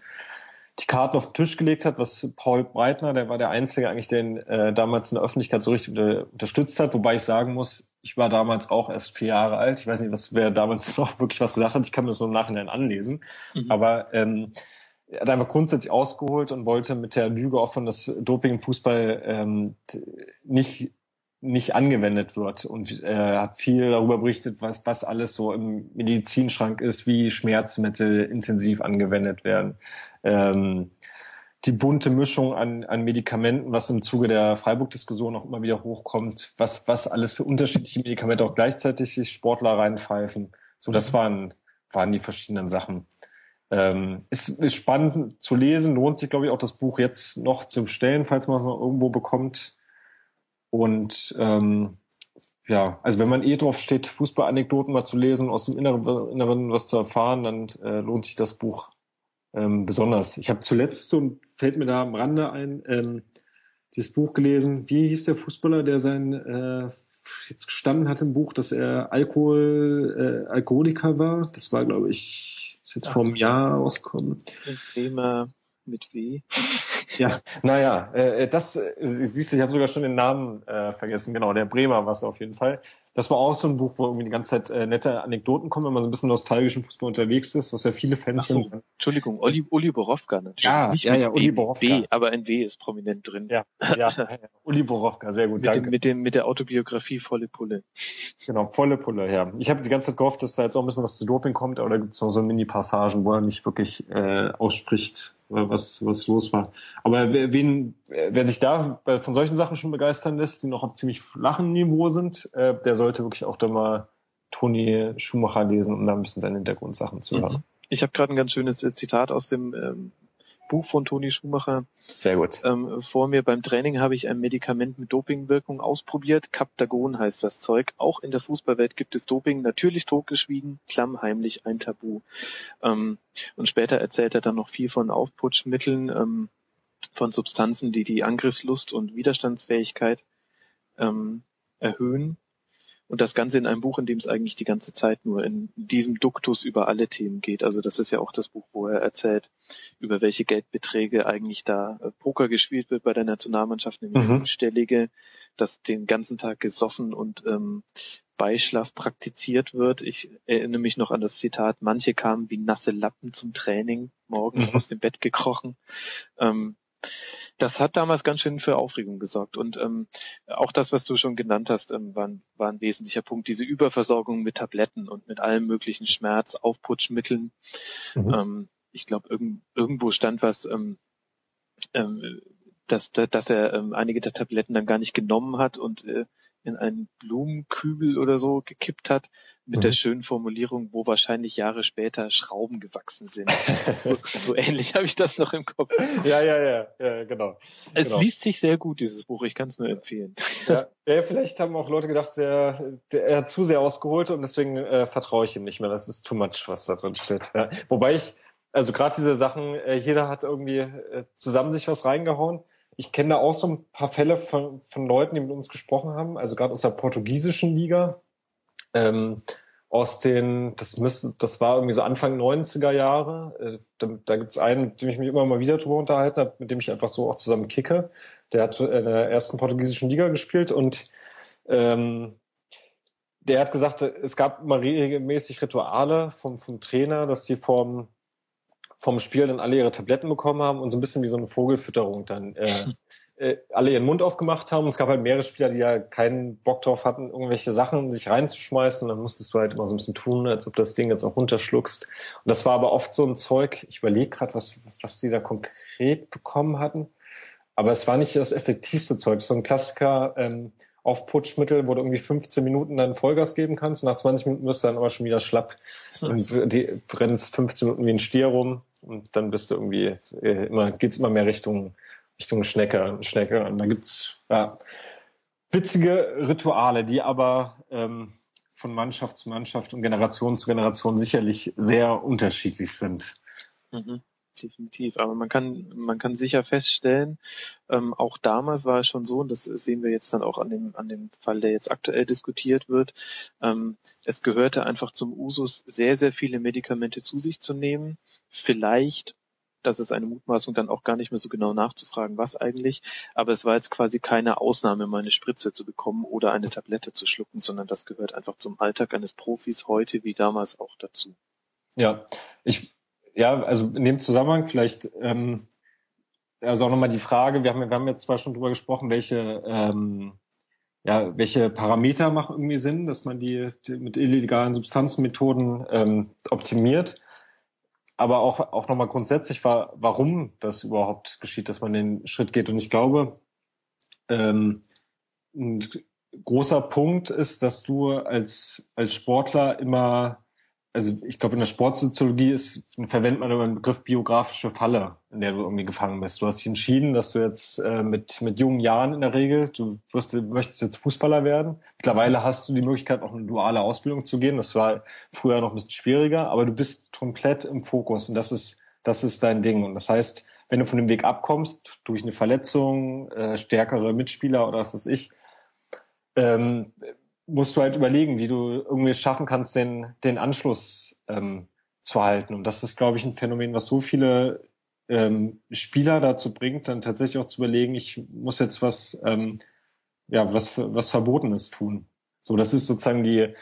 die Karten auf den Tisch gelegt hat, was Paul Breitner, der war der Einzige eigentlich, den äh, damals in der Öffentlichkeit so richtig unterstützt hat, wobei ich sagen muss, ich war damals auch erst vier Jahre alt. Ich weiß nicht, was wer damals [laughs] noch wirklich was gesagt hat. Ich kann mir das so im Nachhinein anlesen. Mhm. Aber ähm, er hat einfach grundsätzlich ausgeholt und wollte mit der Lüge offen, dass Doping im Fußball ähm, nicht nicht angewendet wird und er äh, hat viel darüber berichtet, was was alles so im Medizinschrank ist, wie Schmerzmittel intensiv angewendet werden. Ähm, die bunte Mischung an, an Medikamenten, was im Zuge der Freiburg-Diskussion auch immer wieder hochkommt, was, was alles für unterschiedliche Medikamente auch gleichzeitig sich Sportler reinpfeifen. So, das mhm. waren, waren die verschiedenen Sachen. Ähm, ist, ist spannend zu lesen, lohnt sich, glaube ich, auch das Buch jetzt noch zum Stellen, falls man es noch irgendwo bekommt. Und ähm, ja, also wenn man eh drauf steht, Fußballanekdoten mal zu lesen, aus dem Inneren, Inneren was zu erfahren, dann äh, lohnt sich das Buch ähm, besonders. Ich habe zuletzt, und fällt mir da am Rande ein, ähm, dieses Buch gelesen. Wie hieß der Fußballer, der sein äh, jetzt gestanden hat im Buch, dass er Alkohol, äh, Alkoholiker war? Das war, glaube ich, ist jetzt vor einem Jahr rausgekommen. Mit W. Ja, naja, äh, das äh, siehst du, ich habe sogar schon den Namen äh, vergessen. Genau, der Bremer war es auf jeden Fall. Das war auch so ein Buch, wo irgendwie die ganze Zeit äh, nette Anekdoten kommen, wenn man so ein bisschen nostalgisch im Fußball unterwegs ist, was ja viele Fans Ach so, sind. Entschuldigung, Uli, Uli Borowka natürlich. Ja, Nicht ja, ja, Uli w, Borowka. W, aber ein W ist prominent drin. Ja, ja, ja, Uli Borowka, sehr gut, mit danke. Dem, mit, dem, mit der Autobiografie Volle Pulle. Genau, volle Pulle, ja. Ich habe die ganze Zeit gehofft, dass da jetzt auch ein bisschen was zu Doping kommt, aber da gibt es noch so Mini-Passagen, wo er nicht wirklich äh, ausspricht, was, was los war. Aber wer, wen, wer sich da von solchen Sachen schon begeistern lässt, die noch auf ziemlich flachen Niveau sind, äh, der sollte wirklich auch da mal Toni Schumacher lesen, um da ein bisschen seine Hintergrundsachen zu hören. Mhm. Ich habe gerade ein ganz schönes äh, Zitat aus dem ähm, Buch von Toni Schumacher. Sehr gut. Ähm, vor mir beim Training habe ich ein Medikament mit Dopingwirkung ausprobiert. Captagon heißt das Zeug. Auch in der Fußballwelt gibt es Doping. Natürlich totgeschwiegen, klammheimlich ein Tabu. Ähm, und später erzählt er dann noch viel von Aufputschmitteln, ähm, von Substanzen, die die Angriffslust und Widerstandsfähigkeit ähm, erhöhen. Und das Ganze in einem Buch, in dem es eigentlich die ganze Zeit nur in diesem Duktus über alle Themen geht. Also das ist ja auch das Buch, wo er erzählt, über welche Geldbeträge eigentlich da äh, Poker gespielt wird bei der Nationalmannschaft, nämlich mhm. fünfstellige, dass den ganzen Tag gesoffen und ähm, Beischlaf praktiziert wird. Ich erinnere mich noch an das Zitat, manche kamen wie nasse Lappen zum Training, morgens mhm. aus dem Bett gekrochen. Ähm, das hat damals ganz schön für Aufregung gesorgt. Und ähm, auch das, was du schon genannt hast, ähm, war, ein, war ein wesentlicher Punkt. Diese Überversorgung mit Tabletten und mit allem möglichen Schmerz, Aufputschmitteln. Mhm. Ähm, ich glaube, irgend, irgendwo stand was, ähm, ähm, dass, dass er ähm, einige der Tabletten dann gar nicht genommen hat und äh, in einen Blumenkübel oder so gekippt hat, mit mhm. der schönen Formulierung, wo wahrscheinlich Jahre später Schrauben gewachsen sind. [laughs] so, so ähnlich habe ich das noch im Kopf. Ja, ja, ja, ja genau. Es genau. liest sich sehr gut, dieses Buch. Ich kann es nur empfehlen. Ja, [laughs] ja, vielleicht haben auch Leute gedacht, der, der, er hat zu sehr ausgeholt und deswegen äh, vertraue ich ihm nicht mehr. Das ist too much, was da drin steht. Ja. Wobei ich, also gerade diese Sachen, äh, jeder hat irgendwie äh, zusammen sich was reingehauen ich kenne da auch so ein paar Fälle von, von Leuten, die mit uns gesprochen haben, also gerade aus der portugiesischen Liga. Ähm, aus den, das müsste, das war irgendwie so Anfang 90er Jahre. Äh, da da gibt es einen, mit dem ich mich immer mal wieder drüber unterhalten habe, mit dem ich einfach so auch zusammen kicke. Der hat in der ersten portugiesischen Liga gespielt und ähm, der hat gesagt, es gab mal regelmäßig Rituale vom, vom Trainer, dass die vom vom Spiel dann alle ihre Tabletten bekommen haben und so ein bisschen wie so eine Vogelfütterung dann äh, [laughs] äh, alle ihren Mund aufgemacht haben. Und es gab halt mehrere Spieler, die ja keinen Bock drauf hatten, irgendwelche Sachen sich reinzuschmeißen. Und dann musstest du halt immer so ein bisschen tun, als ob das Ding jetzt auch runterschluckst. Und das war aber oft so ein Zeug, ich überlege gerade, was, was die da konkret bekommen hatten. Aber es war nicht das effektivste Zeug. So ein Klassiker, ähm, Aufputschmittel, wo du irgendwie 15 Minuten dann Vollgas geben kannst. Nach 20 Minuten wirst du dann aber schon wieder schlapp und die brennst 15 Minuten wie ein Stier rum und dann bist du irgendwie äh, immer geht's immer mehr Richtung Richtung Schnecke, Schnecke und da gibt's ja, witzige Rituale, die aber ähm, von Mannschaft zu Mannschaft und Generation zu Generation sicherlich sehr unterschiedlich sind. Mhm definitiv. Aber man kann, man kann sicher feststellen, ähm, auch damals war es schon so, und das sehen wir jetzt dann auch an dem, an dem Fall, der jetzt aktuell diskutiert wird, ähm, es gehörte einfach zum Usus, sehr, sehr viele Medikamente zu sich zu nehmen. Vielleicht das ist eine Mutmaßung, dann auch gar nicht mehr so genau nachzufragen, was eigentlich. Aber es war jetzt quasi keine Ausnahme, mal eine Spritze zu bekommen oder eine Tablette zu schlucken, sondern das gehört einfach zum Alltag eines Profis heute wie damals auch dazu. Ja, ich ja, also in dem Zusammenhang vielleicht ähm, also auch nochmal die Frage, wir haben, wir haben jetzt zwar schon drüber gesprochen, welche, ähm, ja, welche Parameter machen irgendwie Sinn, dass man die, die mit illegalen Substanzenmethoden ähm, optimiert. Aber auch, auch nochmal grundsätzlich war, warum das überhaupt geschieht, dass man den Schritt geht. Und ich glaube, ähm, ein großer Punkt ist, dass du als, als Sportler immer also ich glaube, in der Sportsoziologie ist, verwendet man immer den Begriff biografische Falle, in der du irgendwie gefangen bist. Du hast dich entschieden, dass du jetzt äh, mit, mit jungen Jahren in der Regel, du wirst, möchtest jetzt Fußballer werden. Mittlerweile hast du die Möglichkeit, auch eine duale Ausbildung zu gehen. Das war früher noch ein bisschen schwieriger, aber du bist komplett im Fokus und das ist, das ist dein Ding. Und das heißt, wenn du von dem Weg abkommst, durch eine Verletzung, äh, stärkere Mitspieler oder was weiß ich, ähm, musst du halt überlegen, wie du irgendwie schaffen kannst, den, den Anschluss ähm, zu halten. Und das ist, glaube ich, ein Phänomen, was so viele ähm, Spieler dazu bringt, dann tatsächlich auch zu überlegen, ich muss jetzt was, ähm, ja, was, was Verbotenes tun. So, das ist sozusagen die,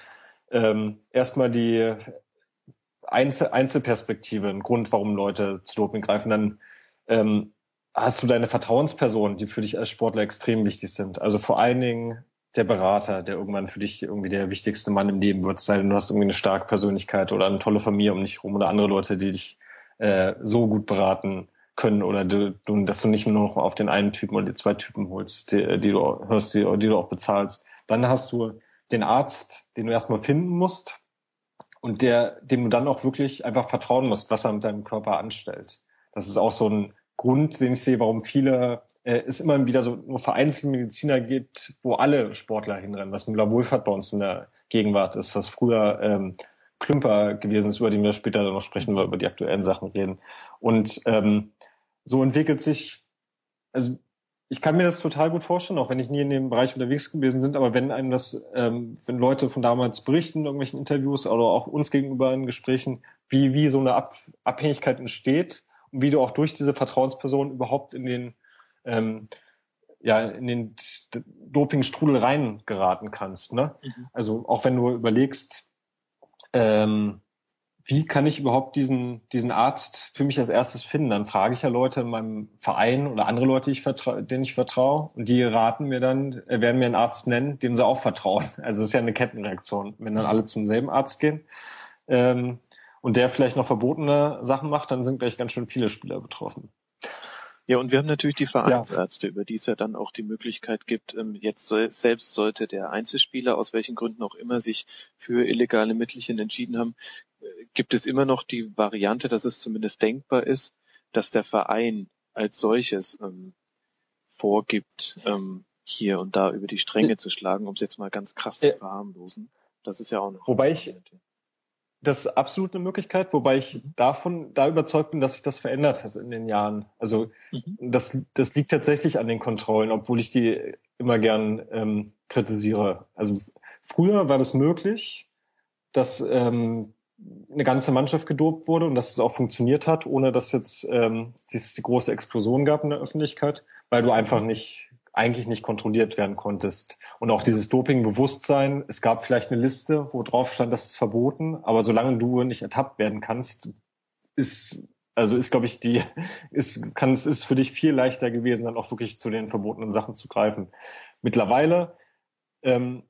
ähm, erstmal die Einzel Einzelperspektive, ein Grund, warum Leute zu Doping greifen. Dann ähm, hast du deine Vertrauenspersonen, die für dich als Sportler extrem wichtig sind. Also vor allen Dingen der Berater, der irgendwann für dich irgendwie der wichtigste Mann im Leben wird, sei denn du hast irgendwie eine starke Persönlichkeit oder eine tolle Familie um dich rum oder andere Leute, die dich äh, so gut beraten können oder du, du, dass du nicht nur noch auf den einen Typen oder die zwei Typen holst, die, die du hörst, die, die du auch bezahlst. Dann hast du den Arzt, den du erstmal finden musst und der, dem du dann auch wirklich einfach vertrauen musst, was er mit deinem Körper anstellt. Das ist auch so ein Grund, den ich sehe, warum viele äh, es immer wieder so nur vereinzelte Mediziner gibt, wo alle Sportler hinrennen, was Müller Wohlfahrt bei uns in der Gegenwart ist, was früher ähm, Klümper gewesen ist, über den wir später dann noch sprechen, weil wir über die aktuellen Sachen reden. Und ähm, so entwickelt sich, also ich kann mir das total gut vorstellen, auch wenn ich nie in dem Bereich unterwegs gewesen bin, aber wenn einem das, ähm, wenn Leute von damals berichten in irgendwelchen Interviews oder auch uns gegenüber in Gesprächen, wie, wie so eine Ab Abhängigkeit entsteht und wie du auch durch diese Vertrauensperson überhaupt in den ähm, ja in den Dopingstrudel reingeraten kannst. Ne? Mhm. Also auch wenn du überlegst, ähm, wie kann ich überhaupt diesen, diesen Arzt für mich als erstes finden? Dann frage ich ja Leute in meinem Verein oder andere Leute, ich denen ich vertraue. Und die raten mir dann, äh, werden mir einen Arzt nennen, dem sie auch vertrauen. Also es ist ja eine Kettenreaktion. Wenn dann mhm. alle zum selben Arzt gehen ähm, und der vielleicht noch verbotene Sachen macht, dann sind gleich ganz schön viele Spieler betroffen. Ja, und wir haben natürlich die Vereinsärzte, ja. über die es ja dann auch die Möglichkeit gibt, ähm, jetzt selbst sollte der Einzelspieler aus welchen Gründen auch immer sich für illegale Mittelchen entschieden haben, äh, gibt es immer noch die Variante, dass es zumindest denkbar ist, dass der Verein als solches ähm, vorgibt, ähm, hier und da über die Stränge zu schlagen, um es jetzt mal ganz krass zu verharmlosen. Das ist ja auch noch. Wobei ich, das ist absolut eine Möglichkeit, wobei ich davon da überzeugt bin, dass sich das verändert hat in den Jahren. Also mhm. das, das liegt tatsächlich an den Kontrollen, obwohl ich die immer gern ähm, kritisiere. Also früher war das möglich, dass ähm, eine ganze Mannschaft gedopt wurde und dass es auch funktioniert hat, ohne dass jetzt ähm, es die große Explosion gab in der Öffentlichkeit, weil du einfach nicht eigentlich nicht kontrolliert werden konntest. Und auch dieses Doping-Bewusstsein, es gab vielleicht eine Liste, wo drauf stand, das ist verboten, aber solange du nicht ertappt werden kannst, ist, also ist, glaube ich, die, ist, kann, es ist für dich viel leichter gewesen, dann auch wirklich zu den verbotenen Sachen zu greifen. Mittlerweile ähm,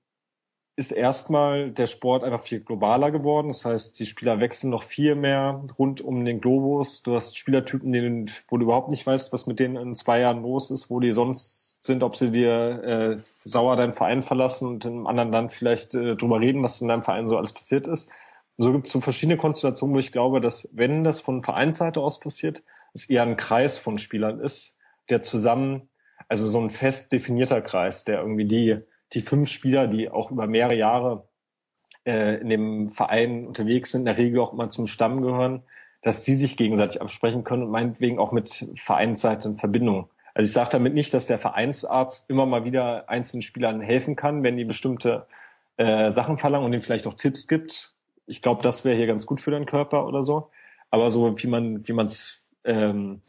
ist erstmal der Sport einfach viel globaler geworden. Das heißt, die Spieler wechseln noch viel mehr rund um den Globus. Du hast Spielertypen, denen, wo du überhaupt nicht weißt, was mit denen in zwei Jahren los ist, wo die sonst sind, ob sie dir äh, sauer deinen Verein verlassen und im anderen Land vielleicht äh, drüber reden, was in deinem Verein so alles passiert ist. so gibt es so verschiedene Konstellationen, wo ich glaube, dass wenn das von Vereinsseite aus passiert, es eher ein Kreis von Spielern ist, der zusammen, also so ein fest definierter Kreis, der irgendwie die, die fünf Spieler, die auch über mehrere Jahre äh, in dem Verein unterwegs sind, in der Regel auch mal zum Stamm gehören, dass die sich gegenseitig absprechen können und meinetwegen auch mit Vereinsseite in Verbindung also ich sage damit nicht, dass der Vereinsarzt immer mal wieder einzelnen Spielern helfen kann, wenn die bestimmte äh, Sachen verlangen und ihnen vielleicht auch Tipps gibt. Ich glaube, das wäre hier ganz gut für den Körper oder so. Aber so wie man wie man es ähm,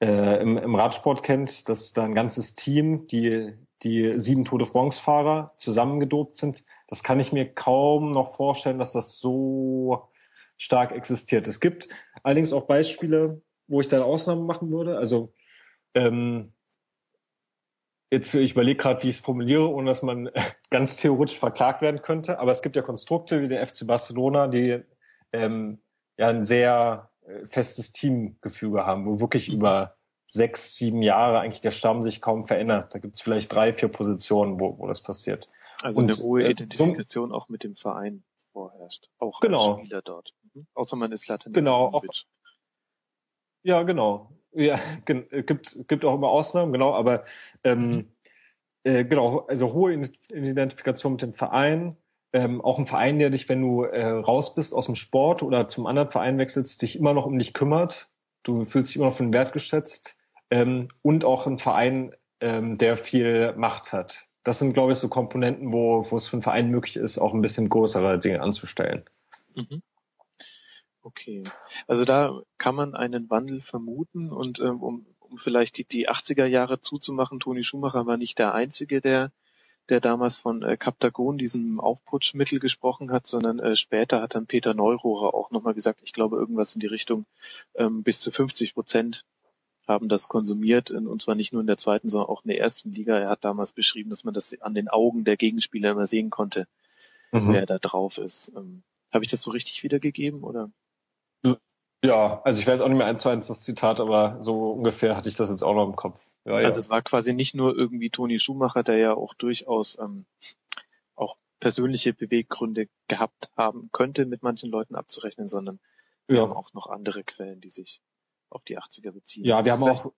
äh, im, im Radsport kennt, dass da ein ganzes Team, die die sieben Tour de France-Fahrer zusammengedopt sind, das kann ich mir kaum noch vorstellen, dass das so stark existiert. Es gibt allerdings auch Beispiele, wo ich da Ausnahmen machen würde. Also ähm, jetzt, ich überlege gerade, wie ich es formuliere, ohne dass man [laughs] ganz theoretisch verklagt werden könnte. Aber es gibt ja Konstrukte wie der FC Barcelona, die ähm, ja ein sehr äh, festes Teamgefüge haben, wo wirklich mhm. über sechs, sieben Jahre eigentlich der Stamm sich kaum verändert. Da gibt es vielleicht drei, vier Positionen, wo, wo das passiert. Also Und, eine hohe Identifikation äh, so, auch mit dem Verein. vorherrscht. Auch genau. als Spieler dort. Mhm. Außer man ist Latin. Genau. Auch, ja, genau. Ja, gibt, gibt auch immer Ausnahmen, genau, aber ähm, mhm. äh, genau, also hohe Identifikation mit dem Verein, ähm, auch ein Verein, der dich, wenn du äh, raus bist aus dem Sport oder zum anderen Verein wechselst, dich immer noch um dich kümmert. Du fühlst dich immer noch von Wert geschätzt. Ähm, und auch ein Verein, ähm, der viel Macht hat. Das sind, glaube ich, so Komponenten, wo, wo es für einen Verein möglich ist, auch ein bisschen größere Dinge anzustellen. Mhm. Okay. Also da kann man einen Wandel vermuten und ähm, um, um vielleicht die, die 80er Jahre zuzumachen, Toni Schumacher war nicht der Einzige, der der damals von äh, Captagon, diesem Aufputschmittel gesprochen hat, sondern äh, später hat dann Peter Neurohrer auch nochmal gesagt, ich glaube irgendwas in die Richtung ähm, bis zu 50 Prozent haben das konsumiert und zwar nicht nur in der zweiten, sondern auch in der ersten Liga. Er hat damals beschrieben, dass man das an den Augen der Gegenspieler immer sehen konnte, mhm. wer da drauf ist. Ähm, Habe ich das so richtig wiedergegeben oder? Ja, also ich weiß auch nicht mehr eins zu eins das Zitat, aber so ungefähr hatte ich das jetzt auch noch im Kopf. Ja, also ja. es war quasi nicht nur irgendwie Toni Schumacher, der ja auch durchaus ähm, auch persönliche Beweggründe gehabt haben könnte, mit manchen Leuten abzurechnen, sondern wir ja. haben auch noch andere Quellen, die sich auf die 80er beziehen. Ja, wir haben auch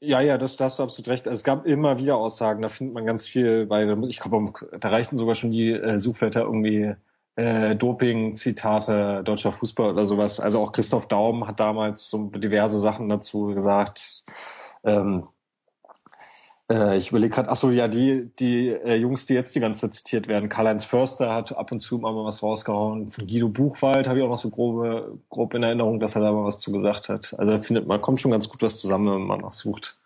ja, ja, das, da hast du absolut recht. Also es gab immer wieder Aussagen, da findet man ganz viel bei, ich glaube, da reichten sogar schon die äh, Suchwörter irgendwie äh, Doping-Zitate deutscher Fußball oder sowas. Also auch Christoph Daum hat damals so diverse Sachen dazu gesagt. Ähm, äh, ich überlege gerade, ach so, ja, die, die äh, Jungs, die jetzt die ganze Zeit zitiert werden. Karl-Heinz Förster hat ab und zu mal was rausgehauen. Von Guido Buchwald habe ich auch noch so grobe, grob in Erinnerung, dass er da mal was zu gesagt hat. Also da findet man, kommt schon ganz gut was zusammen, wenn man was sucht.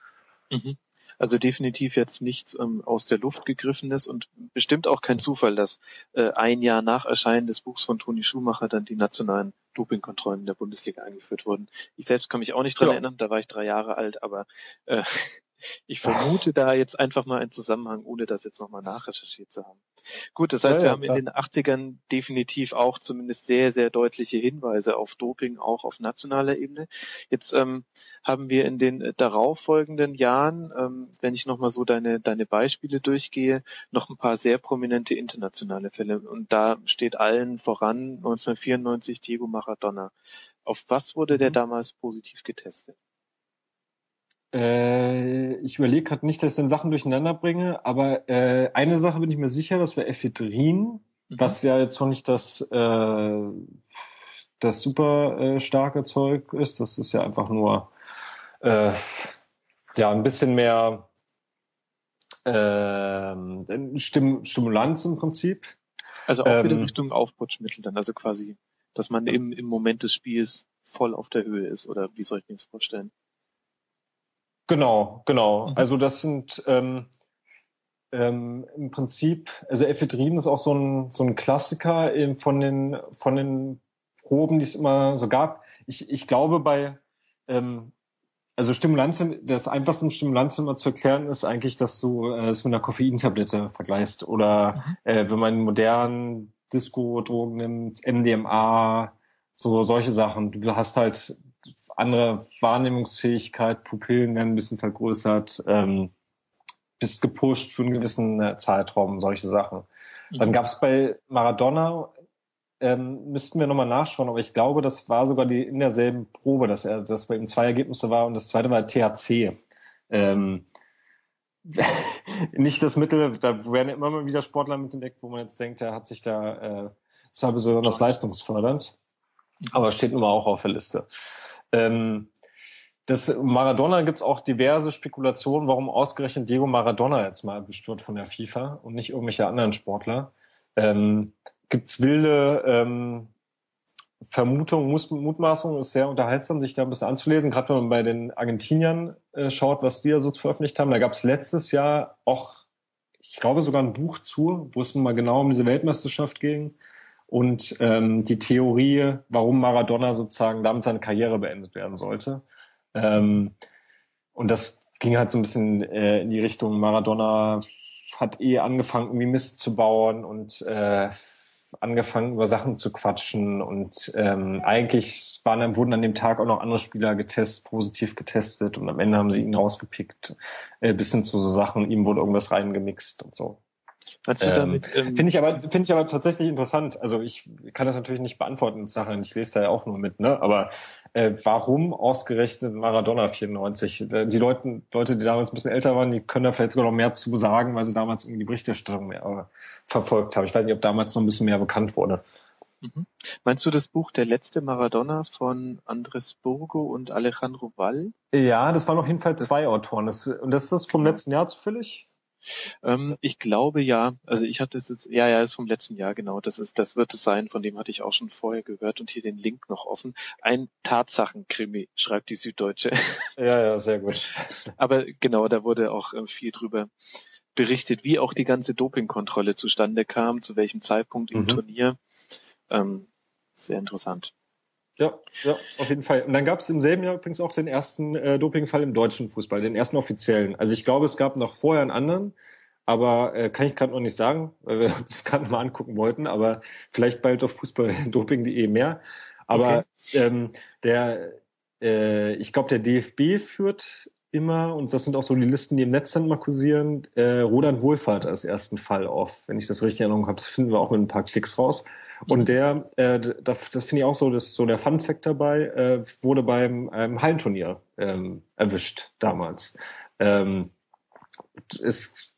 Mhm. Also definitiv jetzt nichts ähm, aus der Luft gegriffenes und bestimmt auch kein Zufall, dass äh, ein Jahr nach Erscheinen des Buchs von Toni Schumacher dann die nationalen Dopingkontrollen in der Bundesliga eingeführt wurden. Ich selbst kann mich auch nicht dran ja. erinnern, da war ich drei Jahre alt, aber äh, ich vermute da jetzt einfach mal einen Zusammenhang, ohne das jetzt nochmal nachrecherchiert zu haben. Gut, das heißt, ja, wir haben klar. in den 80ern definitiv auch zumindest sehr, sehr deutliche Hinweise auf Doping, auch auf nationaler Ebene. Jetzt ähm, haben wir in den darauffolgenden Jahren, ähm, wenn ich nochmal so deine, deine Beispiele durchgehe, noch ein paar sehr prominente internationale Fälle. Und da steht allen voran 1994 Diego Maradona. Auf was wurde der mhm. damals positiv getestet? Äh, ich überlege gerade nicht, dass ich dann Sachen durcheinander bringe, aber äh, eine Sache bin ich mir sicher, das wäre Ephedrin, mhm. was ja jetzt noch nicht das, äh, das super äh, starke Zeug ist. Das ist ja einfach nur äh, ja ein bisschen mehr äh, Stim Stimulanz im Prinzip. Also auch ähm, wieder Richtung Aufputschmittel dann, also quasi, dass man im, im Moment des Spiels voll auf der Höhe ist, oder wie soll ich mir das vorstellen? Genau, genau. Mhm. Also das sind ähm, ähm, im Prinzip, also Ephedrin ist auch so ein, so ein Klassiker eben von den, von den Proben, die es immer so gab. Ich, ich glaube bei, ähm, also Stimulantien, das einfachste Stimulantien mal zu erklären ist eigentlich, dass du äh, es mit einer Koffeintablette vergleichst oder mhm. äh, wenn man modernen Disco-Drogen nimmt, MDMA, so solche Sachen. Du hast halt andere Wahrnehmungsfähigkeit, Pupillen werden ein bisschen vergrößert, ähm, bist gepusht für einen gewissen äh, Zeitraum, solche Sachen. Mhm. Dann gab es bei Maradona, ähm, müssten wir nochmal nachschauen, aber ich glaube, das war sogar die in derselben Probe, dass er, dass bei ihm zwei Ergebnisse war und das zweite war THC. Ähm, [laughs] nicht das Mittel, da werden immer mal wieder Sportler mit entdeckt, wo man jetzt denkt, er hat sich da äh, zwar besonders leistungsfördernd, aber steht nun mal auch auf der Liste. Ähm, das Maradona gibt es auch diverse Spekulationen, warum ausgerechnet Diego Maradona jetzt mal erwischt wird von der FIFA und nicht irgendwelche anderen Sportler. Ähm, gibt es wilde ähm, Vermutungen, Mutmaßungen, ist sehr unterhaltsam, sich da ein bisschen anzulesen, gerade wenn man bei den Argentiniern äh, schaut, was die da so veröffentlicht haben. Da gab es letztes Jahr auch, ich glaube, sogar ein Buch zu, wo es nun mal genau um diese Weltmeisterschaft ging und ähm, die Theorie, warum Maradona sozusagen damit seine Karriere beendet werden sollte. Ähm, und das ging halt so ein bisschen äh, in die Richtung, Maradona hat eh angefangen, irgendwie Mist zu bauen und äh, angefangen, über Sachen zu quatschen. Und ähm, eigentlich waren, wurden an dem Tag auch noch andere Spieler getestet, positiv getestet und am Ende haben sie ihn rausgepickt, äh, bis hin zu so Sachen, ihm wurde irgendwas reingemixt und so. Meinst du ähm, damit? Ähm, finde ich aber finde ich aber tatsächlich interessant. Also ich kann das natürlich nicht beantworten, Sachen. Ich lese da ja auch nur mit, ne? Aber äh, warum ausgerechnet Maradona 94? Die Leute, Leute, die damals ein bisschen älter waren, die können da vielleicht sogar noch mehr zu sagen, weil sie damals irgendwie die Berichterstattung mehr äh, verfolgt haben. Ich weiß nicht, ob damals noch ein bisschen mehr bekannt wurde. Mhm. Meinst du das Buch Der letzte Maradona von Andres Burgo und Alejandro Wall? Ja, das waren auf jeden Fall zwei das, Autoren. Das, und das ist vom letzten Jahr zufällig? Ähm, ich glaube ja. Also ich hatte es jetzt, ja, ja, ist vom letzten Jahr, genau. Das ist, das wird es sein, von dem hatte ich auch schon vorher gehört und hier den Link noch offen. Ein Tatsachenkrimi, schreibt die Süddeutsche. Ja, ja, sehr gut. [laughs] Aber genau, da wurde auch ähm, viel drüber berichtet, wie auch die ganze Dopingkontrolle zustande kam, zu welchem Zeitpunkt im mhm. Turnier. Ähm, sehr interessant. Ja, ja, auf jeden Fall. Und dann gab es im selben Jahr übrigens auch den ersten äh, Dopingfall im deutschen Fußball, den ersten offiziellen. Also ich glaube, es gab noch vorher einen anderen, aber äh, kann ich gerade noch nicht sagen, weil wir [laughs] uns das gerade mal angucken wollten, aber vielleicht bald auf fußballdoping.de mehr. Aber okay. ähm, der, äh, ich glaube, der DFB führt immer, und das sind auch so die Listen, die im Netz dann mal kursieren, äh, Roland Wohlfahrt als ersten Fall auf. Wenn ich das richtig in Erinnerung habe, das finden wir auch mit ein paar Klicks raus. Und der, äh, das, das finde ich auch so, das so der Fun Fact dabei, äh, wurde beim ähm, Hallenturnier ähm, erwischt damals. Ähm, ist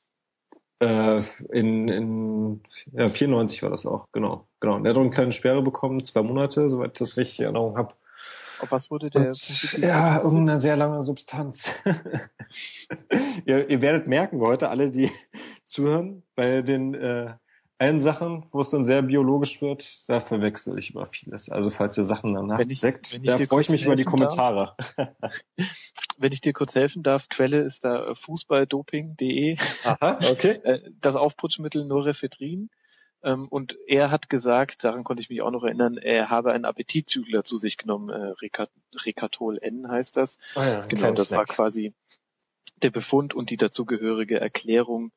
äh, in, in ja, 94 war das auch, genau. genau. Und er hat auch eine kleine Sperre bekommen, zwei Monate, soweit ich das richtig in Erinnerung habe. Auf was wurde der? Und, ja, irgendeine sehr lange Substanz. [laughs] ihr, ihr werdet merken heute, alle, die [laughs] zuhören, bei den äh, allen Sachen, wo es dann sehr biologisch wird, da verwechsel ich über vieles. Also falls ihr Sachen danach wenn ich, deckt, da freue ich mich über die Kommentare. [laughs] wenn ich dir kurz helfen darf, Quelle ist da fußballdoping.de. Aha, okay. [laughs] Äh, das Aufputschmittel Norepinephrine. Ähm, und er hat gesagt, daran konnte ich mich auch noch erinnern, er habe einen Appetitzügler zu sich genommen, äh, Recatol N heißt das. Oh ja, genau, das Snack. war quasi der Befund und die dazugehörige Erklärung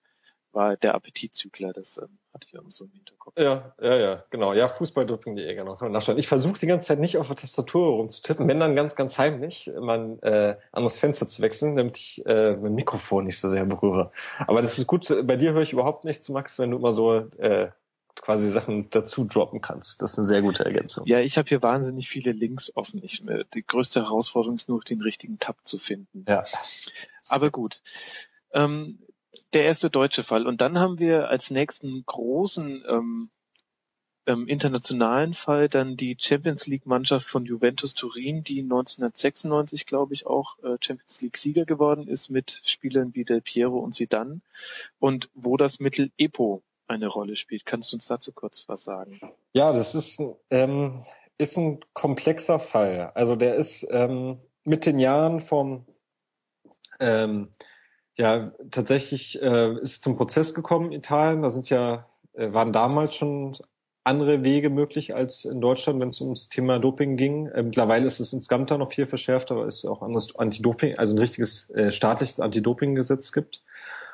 war der Appetitzügler, das ähm, hatte ich auch so im Hinterkopf. Ja, ja, ja, genau. Ja, Fußballdoping.de, genau. Nachschauen. Ich versuche die ganze Zeit nicht auf der Tastatur rumzutippen, wenn dann ganz, ganz heimlich, mein äh, anderes Fenster zu wechseln, damit ich äh, mein Mikrofon nicht so sehr berühre. Aber das ist gut, bei dir höre ich überhaupt nichts, Max, wenn du immer so äh, quasi Sachen dazu droppen kannst. Das ist eine sehr gute Ergänzung. Ja, ich habe hier wahnsinnig viele Links offen. Ich, äh, die größte Herausforderung ist nur, den richtigen Tab zu finden. Ja. Aber gut. Ähm, der erste deutsche Fall. Und dann haben wir als nächsten großen ähm, ähm, internationalen Fall dann die Champions League Mannschaft von Juventus Turin, die 1996, glaube ich, auch äh, Champions League Sieger geworden ist mit Spielern wie Del Piero und Zidane und wo das Mittel EPO eine Rolle spielt. Kannst du uns dazu kurz was sagen? Ja, das ist, ähm, ist ein komplexer Fall. Also der ist ähm, mit den Jahren vom ähm, ja, tatsächlich äh, ist es zum Prozess gekommen in Italien. Da sind ja, äh, waren damals schon andere Wege möglich als in Deutschland, wenn es ums Thema Doping ging. Äh, mittlerweile ist es insgesamt noch viel verschärft, aber es ist auch anderes Anti-Doping, also ein richtiges äh, staatliches Anti-Doping-Gesetz gibt.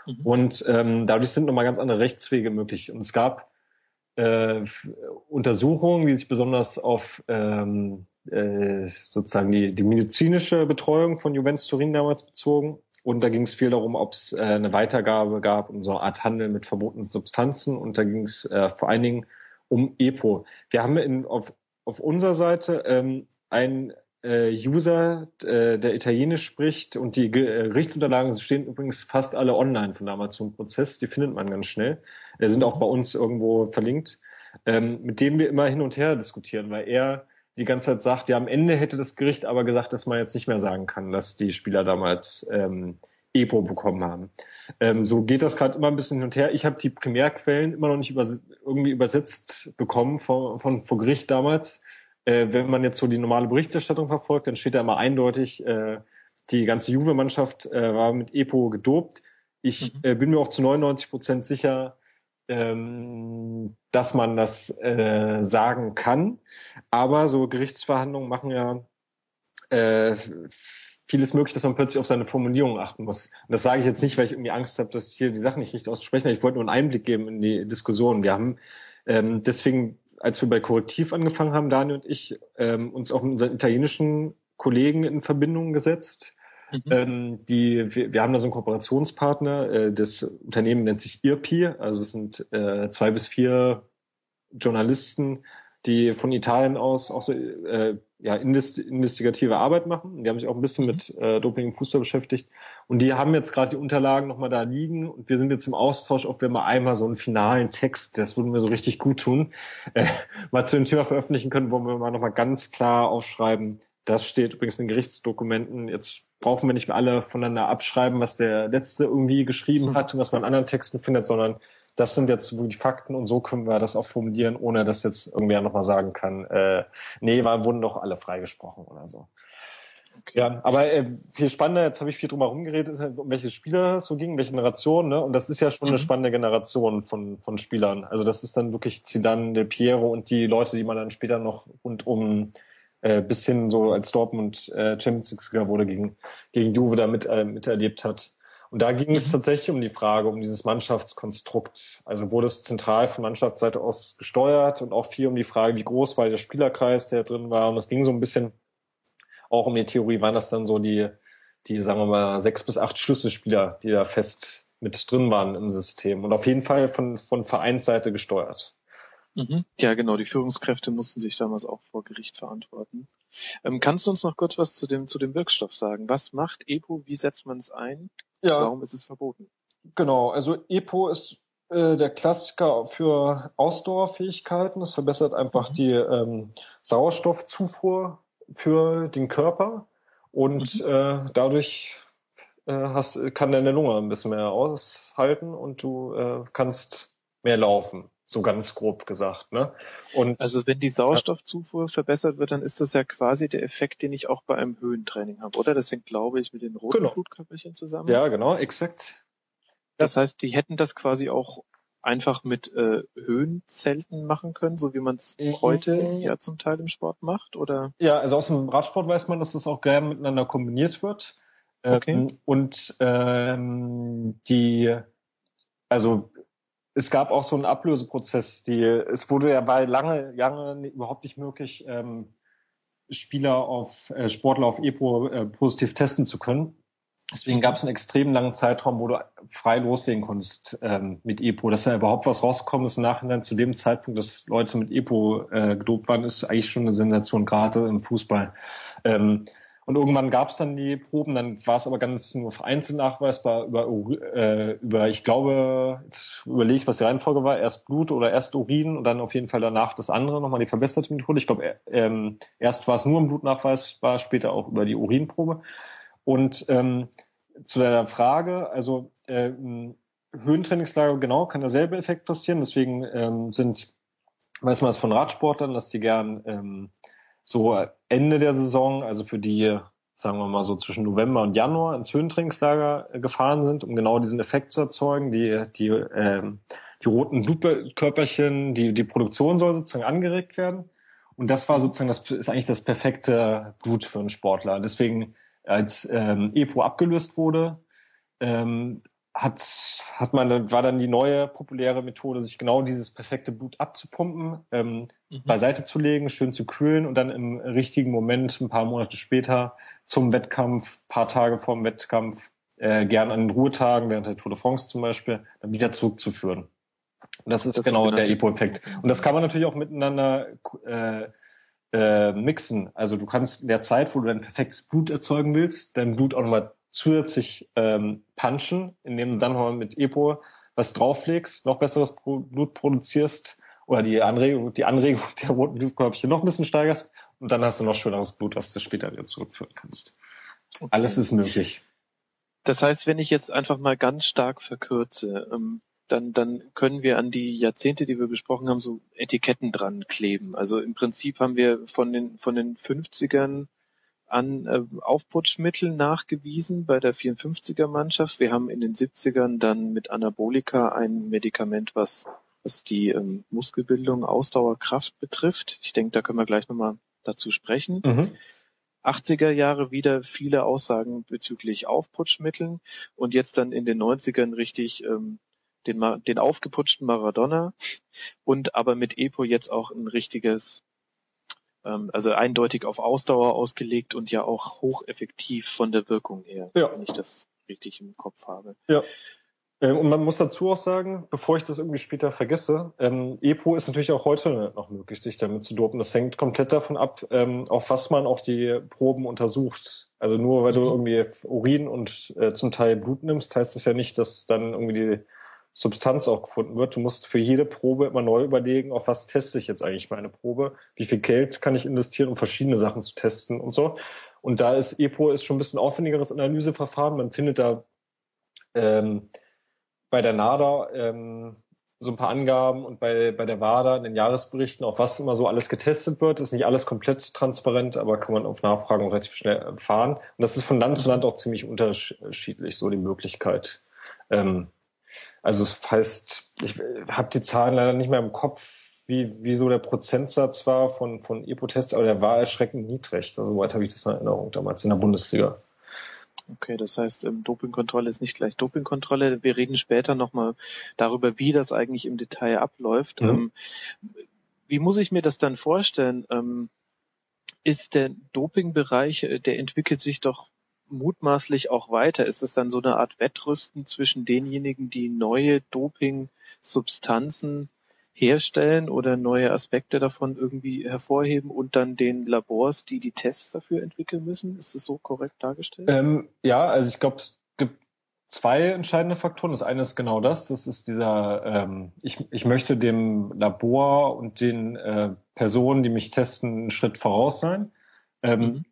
Mhm. Und ähm, dadurch sind nochmal ganz andere Rechtswege möglich. Und es gab äh, Untersuchungen, die sich besonders auf ähm, äh, sozusagen die, die medizinische Betreuung von Juventus Turin damals bezogen und da ging es viel darum, ob es äh, eine Weitergabe gab und so eine Art Handel mit verbotenen Substanzen. Und da ging es äh, vor allen Dingen um EPO. Wir haben in, auf, auf unserer Seite ähm, einen äh, User, äh, der Italienisch spricht und die Gerichtsunterlagen stehen übrigens fast alle online von damals zum Prozess. Die findet man ganz schnell. Die sind auch bei uns irgendwo verlinkt, ähm, mit dem wir immer hin und her diskutieren, weil er die ganze Zeit sagt, ja, am Ende hätte das Gericht aber gesagt, dass man jetzt nicht mehr sagen kann, dass die Spieler damals ähm, EPO bekommen haben. Ähm, so geht das gerade immer ein bisschen hin und her. Ich habe die Primärquellen immer noch nicht übers irgendwie übersetzt bekommen von, von vor Gericht damals. Äh, wenn man jetzt so die normale Berichterstattung verfolgt, dann steht da immer eindeutig, äh, die ganze Juve-Mannschaft äh, war mit EPO gedopt. Ich mhm. äh, bin mir auch zu 99 Prozent sicher, ähm, dass man das äh, sagen kann. Aber so Gerichtsverhandlungen machen ja äh, vieles möglich, dass man plötzlich auf seine Formulierung achten muss. Und das sage ich jetzt nicht, weil ich irgendwie Angst habe, dass hier die Sachen nicht richtig auszusprechen. Ich wollte nur einen Einblick geben in die Diskussion. Wir haben ähm, deswegen, als wir bei Korrektiv angefangen haben, Daniel und ich, ähm, uns auch mit unseren italienischen Kollegen in Verbindung gesetzt Mhm. Ähm, die, wir, wir haben da so einen Kooperationspartner. Äh, das Unternehmen nennt sich IRPI. Also es sind äh, zwei bis vier Journalisten, die von Italien aus auch so äh, ja, investigative Arbeit machen. Die haben sich auch ein bisschen mit äh, Doping im Fußball beschäftigt. Und die haben jetzt gerade die Unterlagen nochmal da liegen. Und wir sind jetzt im Austausch, ob wir mal einmal so einen finalen Text, das würden wir so richtig gut tun, äh, mal zu dem Thema veröffentlichen können, wo wir mal nochmal ganz klar aufschreiben, das steht übrigens in Gerichtsdokumenten. Jetzt brauchen wir nicht mehr alle voneinander abschreiben, was der Letzte irgendwie geschrieben hm. hat und was man in anderen Texten findet, sondern das sind jetzt die Fakten und so können wir das auch formulieren, ohne dass jetzt irgendwer nochmal sagen kann, äh, nee, war, wurden doch alle freigesprochen oder so. Okay. Ja, aber äh, viel spannender, jetzt habe ich viel drum herum geredet, ist halt, um welche Spieler es so ging, welche Generation, ne? Und das ist ja schon mhm. eine spannende Generation von, von Spielern. Also das ist dann wirklich Zidane, Del Piero und die Leute, die man dann später noch rund um äh, bis hin so als Dortmund äh, Champions League wurde gegen, gegen Juve da mit, äh, miterlebt hat. Und da ging es mhm. tatsächlich um die Frage, um dieses Mannschaftskonstrukt. Also wurde es zentral von Mannschaftsseite aus gesteuert und auch viel um die Frage, wie groß war der Spielerkreis, der drin war. Und es ging so ein bisschen auch um die Theorie, waren das dann so die, die, sagen wir mal, sechs bis acht Schlüsselspieler, die da fest mit drin waren im System. Und auf jeden Fall von, von Vereinsseite gesteuert. Mhm. Ja, genau. Die Führungskräfte mussten sich damals auch vor Gericht verantworten. Ähm, kannst du uns noch kurz was zu dem, zu dem Wirkstoff sagen? Was macht EPO? Wie setzt man es ein? Ja. Warum ist es verboten? Genau. Also EPO ist äh, der Klassiker für Ausdauerfähigkeiten. Es verbessert einfach mhm. die ähm, Sauerstoffzufuhr für den Körper und mhm. äh, dadurch äh, hast, kann deine Lunge ein bisschen mehr aushalten und du äh, kannst mehr laufen so ganz grob gesagt. Ne? Und also wenn die Sauerstoffzufuhr verbessert wird, dann ist das ja quasi der Effekt, den ich auch bei einem Höhentraining habe, oder? Das hängt, glaube ich, mit den roten genau. Blutkörperchen zusammen. Ja, genau, exakt. Das heißt, die hätten das quasi auch einfach mit äh, Höhenzelten machen können, so wie man es mhm. heute ja zum Teil im Sport macht, oder? Ja, also aus dem Radsport weiß man, dass das auch gerne miteinander kombiniert wird. Okay. Ähm, und ähm, die, also es gab auch so einen Ablöseprozess. Die, es wurde ja bei lange Jahre überhaupt nicht möglich, ähm, Spieler auf äh, Sportler auf EPO äh, positiv testen zu können. Deswegen gab es einen extrem langen Zeitraum, wo du frei loslegen konntest ähm, mit EPO. Dass da überhaupt was rausgekommen ist im Nachhinein zu dem Zeitpunkt, dass Leute mit EPO äh, gedopt waren, ist eigentlich schon eine Sensation, gerade im Fußball. Ähm, und irgendwann gab es dann die Proben, dann war es aber ganz nur vereinzelt nachweisbar über, äh, über ich glaube, jetzt überlege ich, was die Reihenfolge war, erst Blut oder erst Urin und dann auf jeden Fall danach das andere, nochmal die verbesserte Methode. Ich glaube, ähm, erst war es nur im Blut nachweisbar, später auch über die Urinprobe. Und ähm, zu deiner Frage, also äh, Höhentrainingslager, genau, kann derselbe Effekt passieren. Deswegen ähm, sind, weiß man es von Radsportlern, dass die gern ähm, so Ende der Saison, also für die, sagen wir mal so zwischen November und Januar ins Höhentrainingslager äh, gefahren sind, um genau diesen Effekt zu erzeugen. Die, die, ähm, die roten Blutkörperchen, die, die Produktion soll sozusagen angeregt werden. Und das war sozusagen, das ist eigentlich das perfekte Blut für einen Sportler. Deswegen, als ähm, EPO abgelöst wurde, ähm, hat, hat man, war dann die neue populäre Methode, sich genau dieses perfekte Blut abzupumpen, ähm, mhm. beiseite zu legen, schön zu kühlen und dann im richtigen Moment, ein paar Monate später, zum Wettkampf, paar Tage vorm Wettkampf, äh, gern an den Ruhetagen, während der Tour de France zum Beispiel, dann wieder zurückzuführen. Und das ist das genau der EPO-Effekt. Und das kann man natürlich auch miteinander äh, äh, mixen. Also du kannst in der Zeit, wo du dein perfektes Blut erzeugen willst, dein Blut auch nochmal zusätzlich ähm, punchen, indem du dann mal mit Epo was drauflegst, noch besseres Blut produzierst oder die Anregung, die Anregung [laughs] der roten Blutkörperchen noch ein bisschen steigerst und dann hast du noch schöneres Blut, was du später wieder zurückführen kannst. Okay. Alles ist möglich. Das heißt, wenn ich jetzt einfach mal ganz stark verkürze, ähm, dann, dann können wir an die Jahrzehnte, die wir besprochen haben, so Etiketten dran kleben. Also im Prinzip haben wir von den, von den 50ern an äh, Aufputschmitteln nachgewiesen bei der 54er Mannschaft. Wir haben in den 70ern dann mit Anabolika ein Medikament, was, was die ähm, Muskelbildung, Ausdauer, Kraft betrifft. Ich denke, da können wir gleich nochmal dazu sprechen. Mhm. 80er Jahre wieder viele Aussagen bezüglich Aufputschmitteln und jetzt dann in den 90ern richtig ähm, den, den aufgeputschten Maradona und aber mit EPO jetzt auch ein richtiges also eindeutig auf Ausdauer ausgelegt und ja auch hocheffektiv von der Wirkung her, ja. wenn ich das richtig im Kopf habe. Ja. Ähm, und man muss dazu auch sagen, bevor ich das irgendwie später vergesse, ähm, EPO ist natürlich auch heute noch möglich, sich damit zu dopen. Das hängt komplett davon ab, ähm, auf was man auch die Proben untersucht. Also nur weil mhm. du irgendwie Urin und äh, zum Teil Blut nimmst, heißt das ja nicht, dass dann irgendwie die Substanz auch gefunden wird. Du musst für jede Probe immer neu überlegen, auf was teste ich jetzt eigentlich meine Probe, wie viel Geld kann ich investieren, um verschiedene Sachen zu testen und so. Und da ist EPO ist schon ein bisschen aufwendigeres Analyseverfahren. Man findet da ähm, bei der NADA ähm, so ein paar Angaben und bei, bei der WADA in den Jahresberichten, auf was immer so alles getestet wird. Ist nicht alles komplett transparent, aber kann man auf Nachfragen relativ schnell erfahren. Und das ist von Land zu Land auch ziemlich unterschiedlich, so die Möglichkeit. Ähm, also das heißt, ich habe die Zahlen leider nicht mehr im Kopf, wie, wie so der Prozentsatz war von, von EPO-Tests, aber der war erschreckend niedrig. Also weit habe ich das in Erinnerung damals in der Bundesliga. Okay, das heißt, ähm, Dopingkontrolle ist nicht gleich Dopingkontrolle. Wir reden später nochmal darüber, wie das eigentlich im Detail abläuft. Mhm. Ähm, wie muss ich mir das dann vorstellen? Ähm, ist der Dopingbereich, äh, der entwickelt sich doch mutmaßlich auch weiter. Ist es dann so eine Art Wettrüsten zwischen denjenigen, die neue Doping-Substanzen herstellen oder neue Aspekte davon irgendwie hervorheben und dann den Labors, die die Tests dafür entwickeln müssen? Ist das so korrekt dargestellt? Ähm, ja, also ich glaube, es gibt zwei entscheidende Faktoren. Das eine ist genau das. Das ist dieser, ähm, ich, ich möchte dem Labor und den äh, Personen, die mich testen, einen Schritt voraus sein. Ähm, mhm.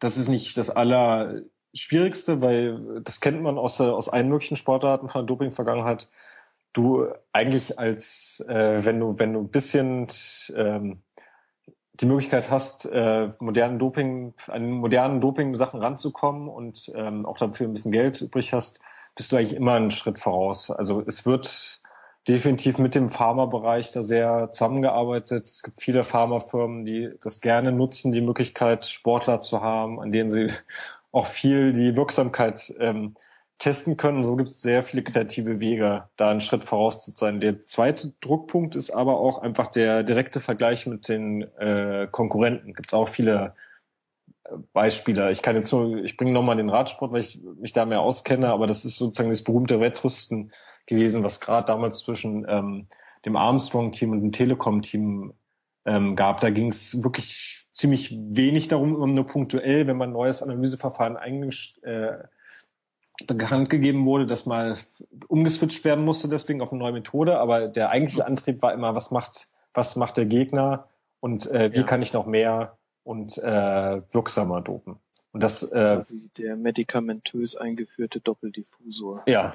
Das ist nicht das Allerschwierigste, weil das kennt man aus, aus allen möglichen Sportarten von der Doping-Vergangenheit du eigentlich als, äh, wenn du, wenn du ein bisschen ähm, die Möglichkeit hast, äh, modernen Doping, an modernen Doping-Sachen ranzukommen und ähm, auch dafür ein bisschen Geld übrig hast, bist du eigentlich immer einen Schritt voraus. Also es wird definitiv mit dem Pharmabereich da sehr zusammengearbeitet. Es gibt viele Pharmafirmen, die das gerne nutzen, die Möglichkeit, Sportler zu haben, an denen sie [laughs] auch viel die Wirksamkeit ähm, testen können. So gibt es sehr viele kreative Wege, da einen Schritt voraus zu sein. Der zweite Druckpunkt ist aber auch einfach der direkte Vergleich mit den äh, Konkurrenten. Gibt es auch viele äh, Beispiele. Ich kann jetzt nur, ich bringe nochmal den Radsport, weil ich mich da mehr auskenne, aber das ist sozusagen das berühmte Wettrüsten gewesen, was gerade damals zwischen ähm, dem Armstrong-Team und dem Telekom-Team ähm, gab. Da ging es wirklich ziemlich wenig darum, nur punktuell, wenn man ein neues Analyseverfahren eigentlich äh, bekannt gegeben wurde, dass mal umgeswitcht werden musste, deswegen auf eine neue Methode. Aber der eigentliche Antrieb war immer, was macht, was macht der Gegner und äh, wie ja. kann ich noch mehr und äh, wirksamer dopen. Und das äh, Quasi der medikamentös eingeführte Doppeldiffusor. Ja.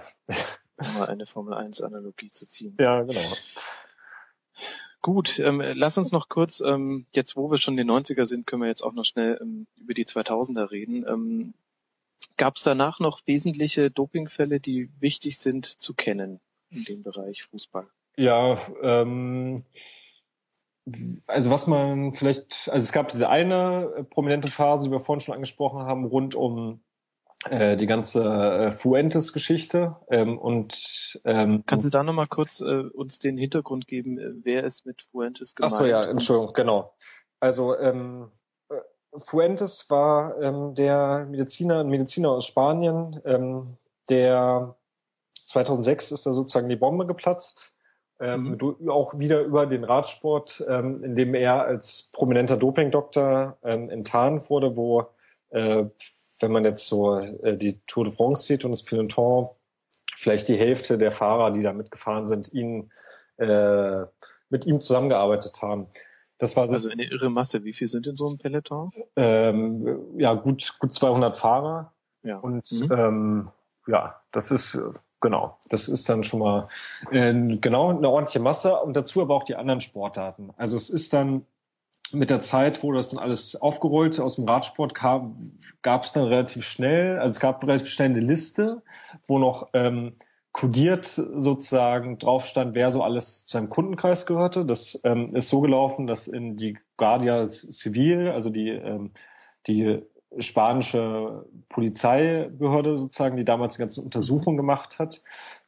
Um mal eine Formel 1 Analogie zu ziehen. Ja, genau. Gut, ähm, lass uns noch kurz, ähm, jetzt wo wir schon in den 90er sind, können wir jetzt auch noch schnell ähm, über die 2000er reden. Ähm, Gab es danach noch wesentliche Dopingfälle, die wichtig sind zu kennen in dem Bereich Fußball? Ja, ähm, also was man vielleicht, also es gab diese eine prominente Phase, die wir vorhin schon angesprochen haben, rund um äh, die ganze äh, Fuentes-Geschichte ähm, und ähm, kannst du da nochmal kurz äh, uns den Hintergrund geben, äh, wer ist mit Fuentes gemeint? Ach so ja, Entschuldigung, genau. Also ähm, Fuentes war ähm, der Mediziner, ein Mediziner aus Spanien, ähm, der 2006 ist da sozusagen die Bombe geplatzt, ähm, mhm. auch wieder über den Radsport, ähm, in dem er als prominenter Dopingdoktor ähm, enttarnt wurde, wo, äh, wenn man jetzt so äh, die Tour de France sieht und das Peloton, vielleicht die Hälfte der Fahrer, die da mitgefahren sind, ihn äh, mit ihm zusammengearbeitet haben. Das war also eine irre Masse. Wie viel sind in so einem Peloton? Ähm, ja, gut, gut 200 Fahrer. Ja. Und mhm. ähm, ja, das ist genau, das ist dann schon mal äh, genau eine ordentliche Masse und dazu aber auch die anderen Sportarten. Also es ist dann mit der Zeit, wo das dann alles aufgerollt aus dem Radsport kam, gab es dann relativ schnell, also es gab relativ schnell eine Liste, wo noch ähm, kodiert sozusagen drauf stand, wer so alles zu einem Kundenkreis gehörte. Das ähm, ist so gelaufen, dass in die Guardia Civil, also die, ähm, die spanische Polizeibehörde sozusagen, die damals die ganze Untersuchung gemacht hat,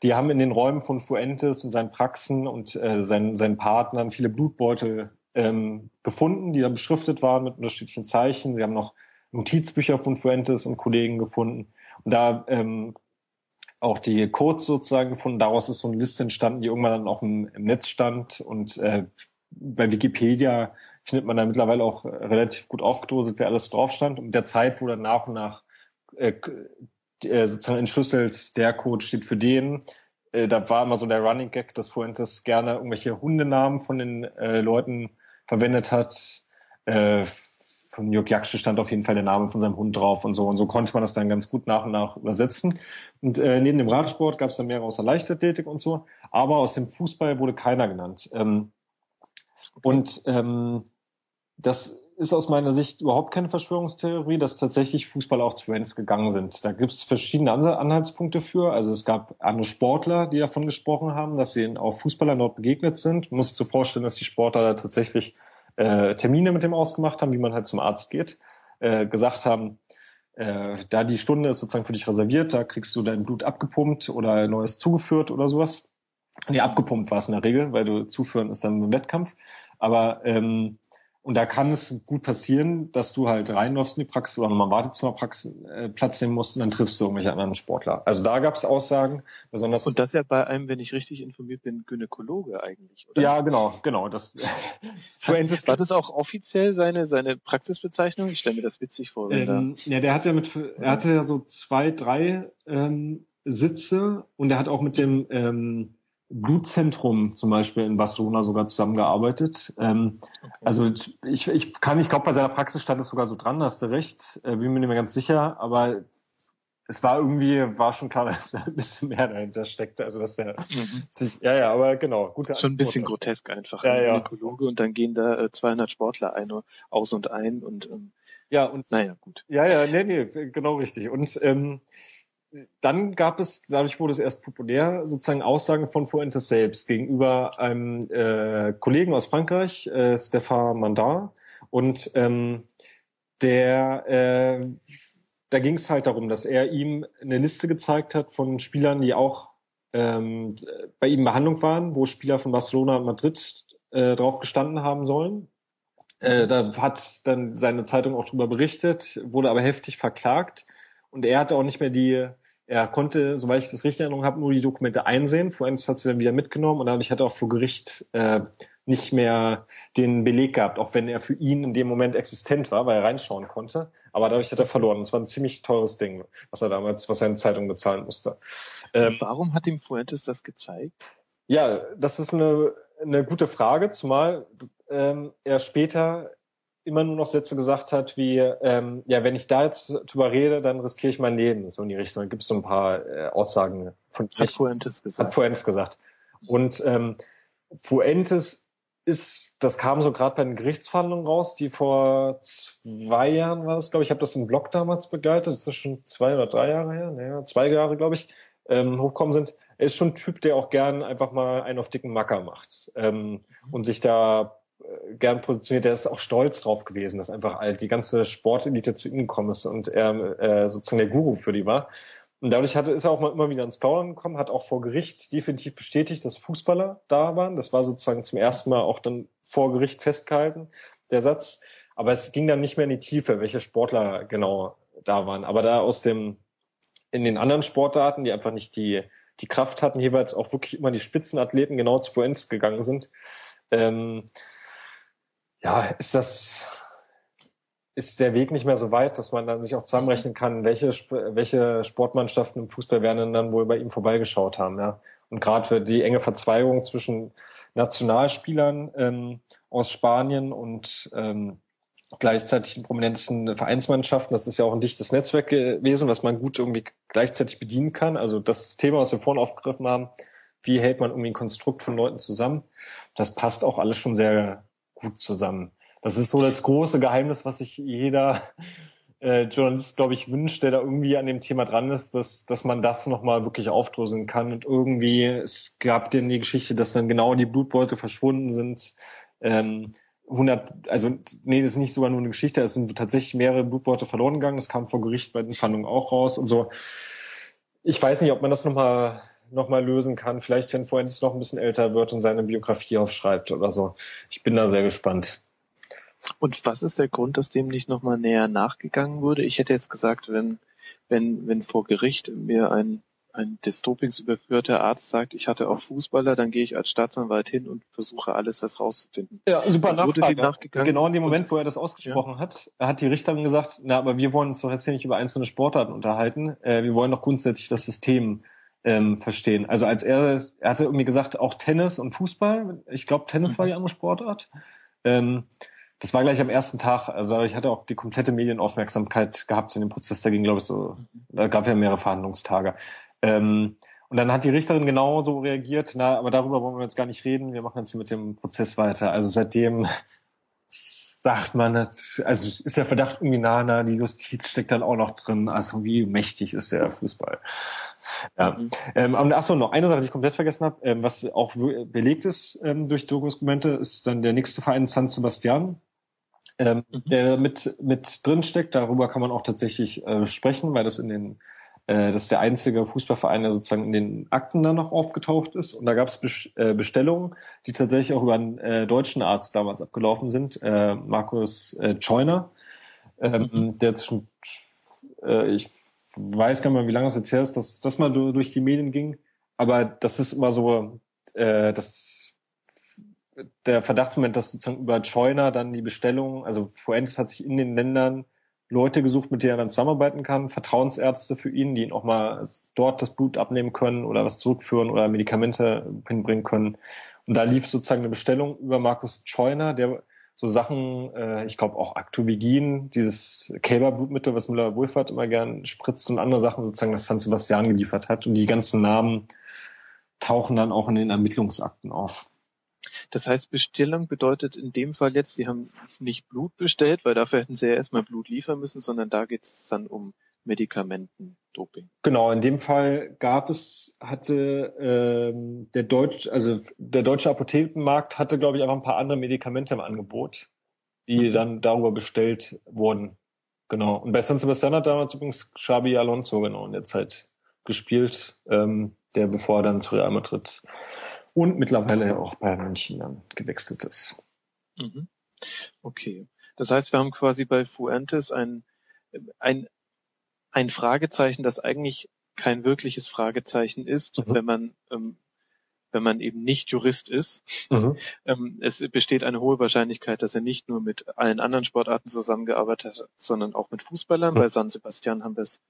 die haben in den Räumen von Fuentes und seinen Praxen und äh, seinen, seinen Partnern viele Blutbeutel ähm, gefunden, die dann beschriftet waren mit unterschiedlichen Zeichen. Sie haben noch Notizbücher von Fuentes und Kollegen gefunden. Und da ähm, auch die Codes sozusagen gefunden. Daraus ist so eine Liste entstanden, die irgendwann dann auch im, im Netz stand. Und äh, bei Wikipedia findet man da mittlerweile auch relativ gut aufgedröselt, wer alles drauf stand. Und mit der Zeit wurde nach und nach äh, äh, sozusagen entschlüsselt, der Code steht für den. Äh, da war immer so der Running Gag, dass Fuentes gerne irgendwelche Hundenamen von den äh, Leuten verwendet hat. Äh, von Jörg Jaksche stand auf jeden Fall der Name von seinem Hund drauf und so. Und so konnte man das dann ganz gut nach und nach übersetzen. Und äh, neben dem Radsport gab es dann mehrere aus der Leichtathletik und so. Aber aus dem Fußball wurde keiner genannt. Ähm, und ähm, das ist aus meiner Sicht überhaupt keine Verschwörungstheorie, dass tatsächlich Fußballer auch zu Rents gegangen sind. Da gibt es verschiedene Anhaltspunkte für. Also es gab andere Sportler, die davon gesprochen haben, dass sie auch Fußballer dort begegnet sind. Man muss sich so vorstellen, dass die Sportler da tatsächlich äh, Termine mit dem ausgemacht haben, wie man halt zum Arzt geht, äh, gesagt haben, äh, da die Stunde ist sozusagen für dich reserviert, da kriegst du dein Blut abgepumpt oder neues zugeführt oder sowas. Nee, abgepumpt war es in der Regel, weil du zuführen ist dann ein Wettkampf. Aber ähm, und da kann es gut passieren, dass du halt reinläufst in die Praxis oder nochmal Wartezimmerpraxis äh, Platz nehmen musst und dann triffst du irgendwelche anderen Sportler. Also da gab es Aussagen, besonders. Und das ja bei einem, wenn ich richtig informiert bin, Gynäkologe eigentlich, oder? Ja, genau, genau. Das, [laughs] das war das auch offiziell seine, seine Praxisbezeichnung? Ich stelle mir das witzig vor. Ähm, ja, der hat ja mit, er hatte ja so zwei, drei ähm, Sitze und er hat auch mit dem ähm, Blutzentrum zum Beispiel in Barcelona sogar zusammengearbeitet. Ähm, okay. Also ich, ich kann, ich glaube, bei seiner Praxis stand es sogar so dran, da hast du recht, äh, bin mir nicht mehr ganz sicher, aber es war irgendwie, war schon klar, [laughs] dass da ein bisschen mehr dahinter steckte. Also dass der mhm. sich, ja, ja, aber genau. Gute Schon ein bisschen grotesk einfach. Ja, ja. Ökologe und dann gehen da äh, 200 Sportler ein, aus und ein und ähm, ja, und naja, gut. Ja, ja, nee, nee, genau richtig. Und ähm, dann gab es, dadurch wurde es erst populär, sozusagen Aussagen von Fuentes selbst gegenüber einem äh, Kollegen aus Frankreich, äh, Stéphane Mandar. Und ähm, der, äh, da ging es halt darum, dass er ihm eine Liste gezeigt hat von Spielern, die auch ähm, bei ihm in Behandlung waren, wo Spieler von Barcelona und Madrid äh, drauf gestanden haben sollen. Äh, da hat dann seine Zeitung auch drüber berichtet, wurde aber heftig verklagt. Und er hatte auch nicht mehr die er konnte, soweit ich das richtig in Erinnerung habe, nur die Dokumente einsehen. Fuentes hat sie dann wieder mitgenommen und dadurch hat er auch vor Gericht äh, nicht mehr den Beleg gehabt, auch wenn er für ihn in dem Moment existent war, weil er reinschauen konnte. Aber dadurch hat er verloren. Das war ein ziemlich teures Ding, was er damals, was seine Zeitung bezahlen musste. Ähm, Warum hat ihm Fuentes das gezeigt? Ja, das ist eine, eine gute Frage, zumal ähm, er später immer nur noch Sätze gesagt hat wie, ähm, ja, wenn ich da jetzt drüber rede, dann riskiere ich mein Leben, so in die Richtung. Da gibt es so ein paar äh, Aussagen von Hat Fuentes gesagt. Hat Fuentes gesagt. Und ähm, Fuentes ist, das kam so gerade bei den Gerichtsverhandlungen raus, die vor zwei Jahren war das, glaube ich, ich habe das im Blog damals begleitet, das ist schon zwei oder drei Jahre her, naja, zwei Jahre, glaube ich, ähm, hochkommen sind. Er ist schon ein Typ, der auch gern einfach mal einen auf dicken Macker macht ähm, und sich da gern positioniert, der ist auch stolz drauf gewesen, dass einfach all die ganze Sportelite zu ihm gekommen ist und er äh, sozusagen der Guru für die war. Und dadurch hatte, ist er auch mal immer wieder ins Plaudern gekommen, hat auch vor Gericht definitiv bestätigt, dass Fußballer da waren. Das war sozusagen zum ersten Mal auch dann vor Gericht festgehalten, der Satz. Aber es ging dann nicht mehr in die Tiefe, welche Sportler genau da waren. Aber da aus dem, in den anderen Sportarten, die einfach nicht die, die Kraft hatten, jeweils auch wirklich immer die Spitzenathleten genau zu Fuentes gegangen sind, ähm, ja, ist das, ist der Weg nicht mehr so weit, dass man dann sich auch zusammenrechnen kann, welche, welche Sportmannschaften im Fußball werden dann wohl bei ihm vorbeigeschaut haben, ja. Und gerade die enge Verzweigung zwischen Nationalspielern ähm, aus Spanien und ähm, gleichzeitig in prominentesten Vereinsmannschaften, das ist ja auch ein dichtes Netzwerk gewesen, was man gut irgendwie gleichzeitig bedienen kann. Also das Thema, was wir vorhin aufgegriffen haben, wie hält man irgendwie ein Konstrukt von Leuten zusammen, das passt auch alles schon sehr gut zusammen. Das ist so das große Geheimnis, was sich jeder äh, Journalist, glaube ich, wünscht, der da irgendwie an dem Thema dran ist, dass, dass man das nochmal wirklich aufdröseln kann. Und irgendwie, es gab denn die Geschichte, dass dann genau die Blutbeute verschwunden sind. Ähm, 100, also nee, das ist nicht sogar nur eine Geschichte, es sind tatsächlich mehrere Blutbeute verloren gegangen. Das kam vor Gericht bei den Fahndungen auch raus und so. Ich weiß nicht, ob man das nochmal nochmal lösen kann. Vielleicht, wenn Fuentes noch ein bisschen älter wird und seine Biografie aufschreibt oder so. Ich bin da sehr gespannt. Und was ist der Grund, dass dem nicht nochmal näher nachgegangen wurde? Ich hätte jetzt gesagt, wenn, wenn, wenn vor Gericht mir ein ein des Dopings überführter Arzt sagt, ich hatte auch Fußballer, dann gehe ich als Staatsanwalt hin und versuche alles, das rauszufinden. Ja, super Nachfrage. Genau in dem Moment, wo er das ausgesprochen ja. hat, hat die Richterin gesagt, na, aber wir wollen uns doch jetzt hier nicht über einzelne Sportarten unterhalten. Äh, wir wollen doch grundsätzlich das System ähm, verstehen. Also als er, er hatte irgendwie gesagt, auch Tennis und Fußball. Ich glaube, Tennis mhm. war die andere Sportart. Ähm, das war gleich am ersten Tag. Also ich hatte auch die komplette Medienaufmerksamkeit gehabt in dem Prozess. Da ging, glaube ich, so, da gab ja mehrere Verhandlungstage. Ähm, und dann hat die Richterin genauso reagiert, na, aber darüber wollen wir jetzt gar nicht reden, wir machen jetzt hier mit dem Prozess weiter. Also seitdem sagt man, also ist der Verdacht irgendwie nah, na, die Justiz steckt dann auch noch drin. Also wie mächtig ist der Fußball? Ja. Mhm. Ähm, achso, noch eine Sache, die ich komplett vergessen habe, ähm, was auch belegt ist ähm, durch Dokumente, ist dann der nächste Verein San Sebastian, ähm, mhm. der mit, mit drin steckt. Darüber kann man auch tatsächlich äh, sprechen, weil das in den äh, das ist der einzige Fußballverein, der sozusagen in den Akten dann noch aufgetaucht ist. Und da gab es äh, Bestellungen, die tatsächlich auch über einen äh, deutschen Arzt damals abgelaufen sind, Markus äh, Scheuner, ähm, der zwischen, äh, ich weiß gar nicht mehr, wie lange es jetzt her ist, dass das mal durch die Medien ging. Aber das ist immer so, äh, das der Verdachtsmoment, dass sozusagen über Scheuner dann die Bestellung, also Fuentes hat sich in den Ländern Leute gesucht, mit denen er dann zusammenarbeiten kann, Vertrauensärzte für ihn, die ihn auch mal dort das Blut abnehmen können oder was zurückführen oder Medikamente hinbringen können. Und da lief sozusagen eine Bestellung über Markus Scheuner, der so Sachen, äh, ich glaube auch Actovigin, dieses Kälberblutmittel, was Müller-Wohlfahrt immer gern spritzt und andere Sachen sozusagen nach San Sebastian geliefert hat. Und die ganzen Namen tauchen dann auch in den Ermittlungsakten auf. Das heißt, Bestellung bedeutet in dem Fall jetzt, sie haben nicht Blut bestellt, weil dafür hätten sie ja erstmal Blut liefern müssen, sondern da geht es dann um Medikamenten-Doping. Genau, in dem Fall gab es, hatte ähm, der Deutsch, also der deutsche Apothekenmarkt hatte, glaube ich, einfach ein paar andere Medikamente im Angebot, die mhm. dann darüber bestellt wurden. Genau. Und bei San Sebastian hat damals übrigens Xabi Alonso genau in der Zeit gespielt, ähm, der bevor er dann zu Real Madrid und mittlerweile auch bei München dann gewechselt ist. Mhm. Okay. Das heißt, wir haben quasi bei Fuentes ein, ein, ein Fragezeichen, das eigentlich kein wirkliches Fragezeichen ist, mhm. wenn man ähm, wenn man eben nicht Jurist ist. Mhm. Ähm, es besteht eine hohe Wahrscheinlichkeit, dass er nicht nur mit allen anderen Sportarten zusammengearbeitet hat, sondern auch mit Fußballern. Mhm. Bei San Sebastian haben wir es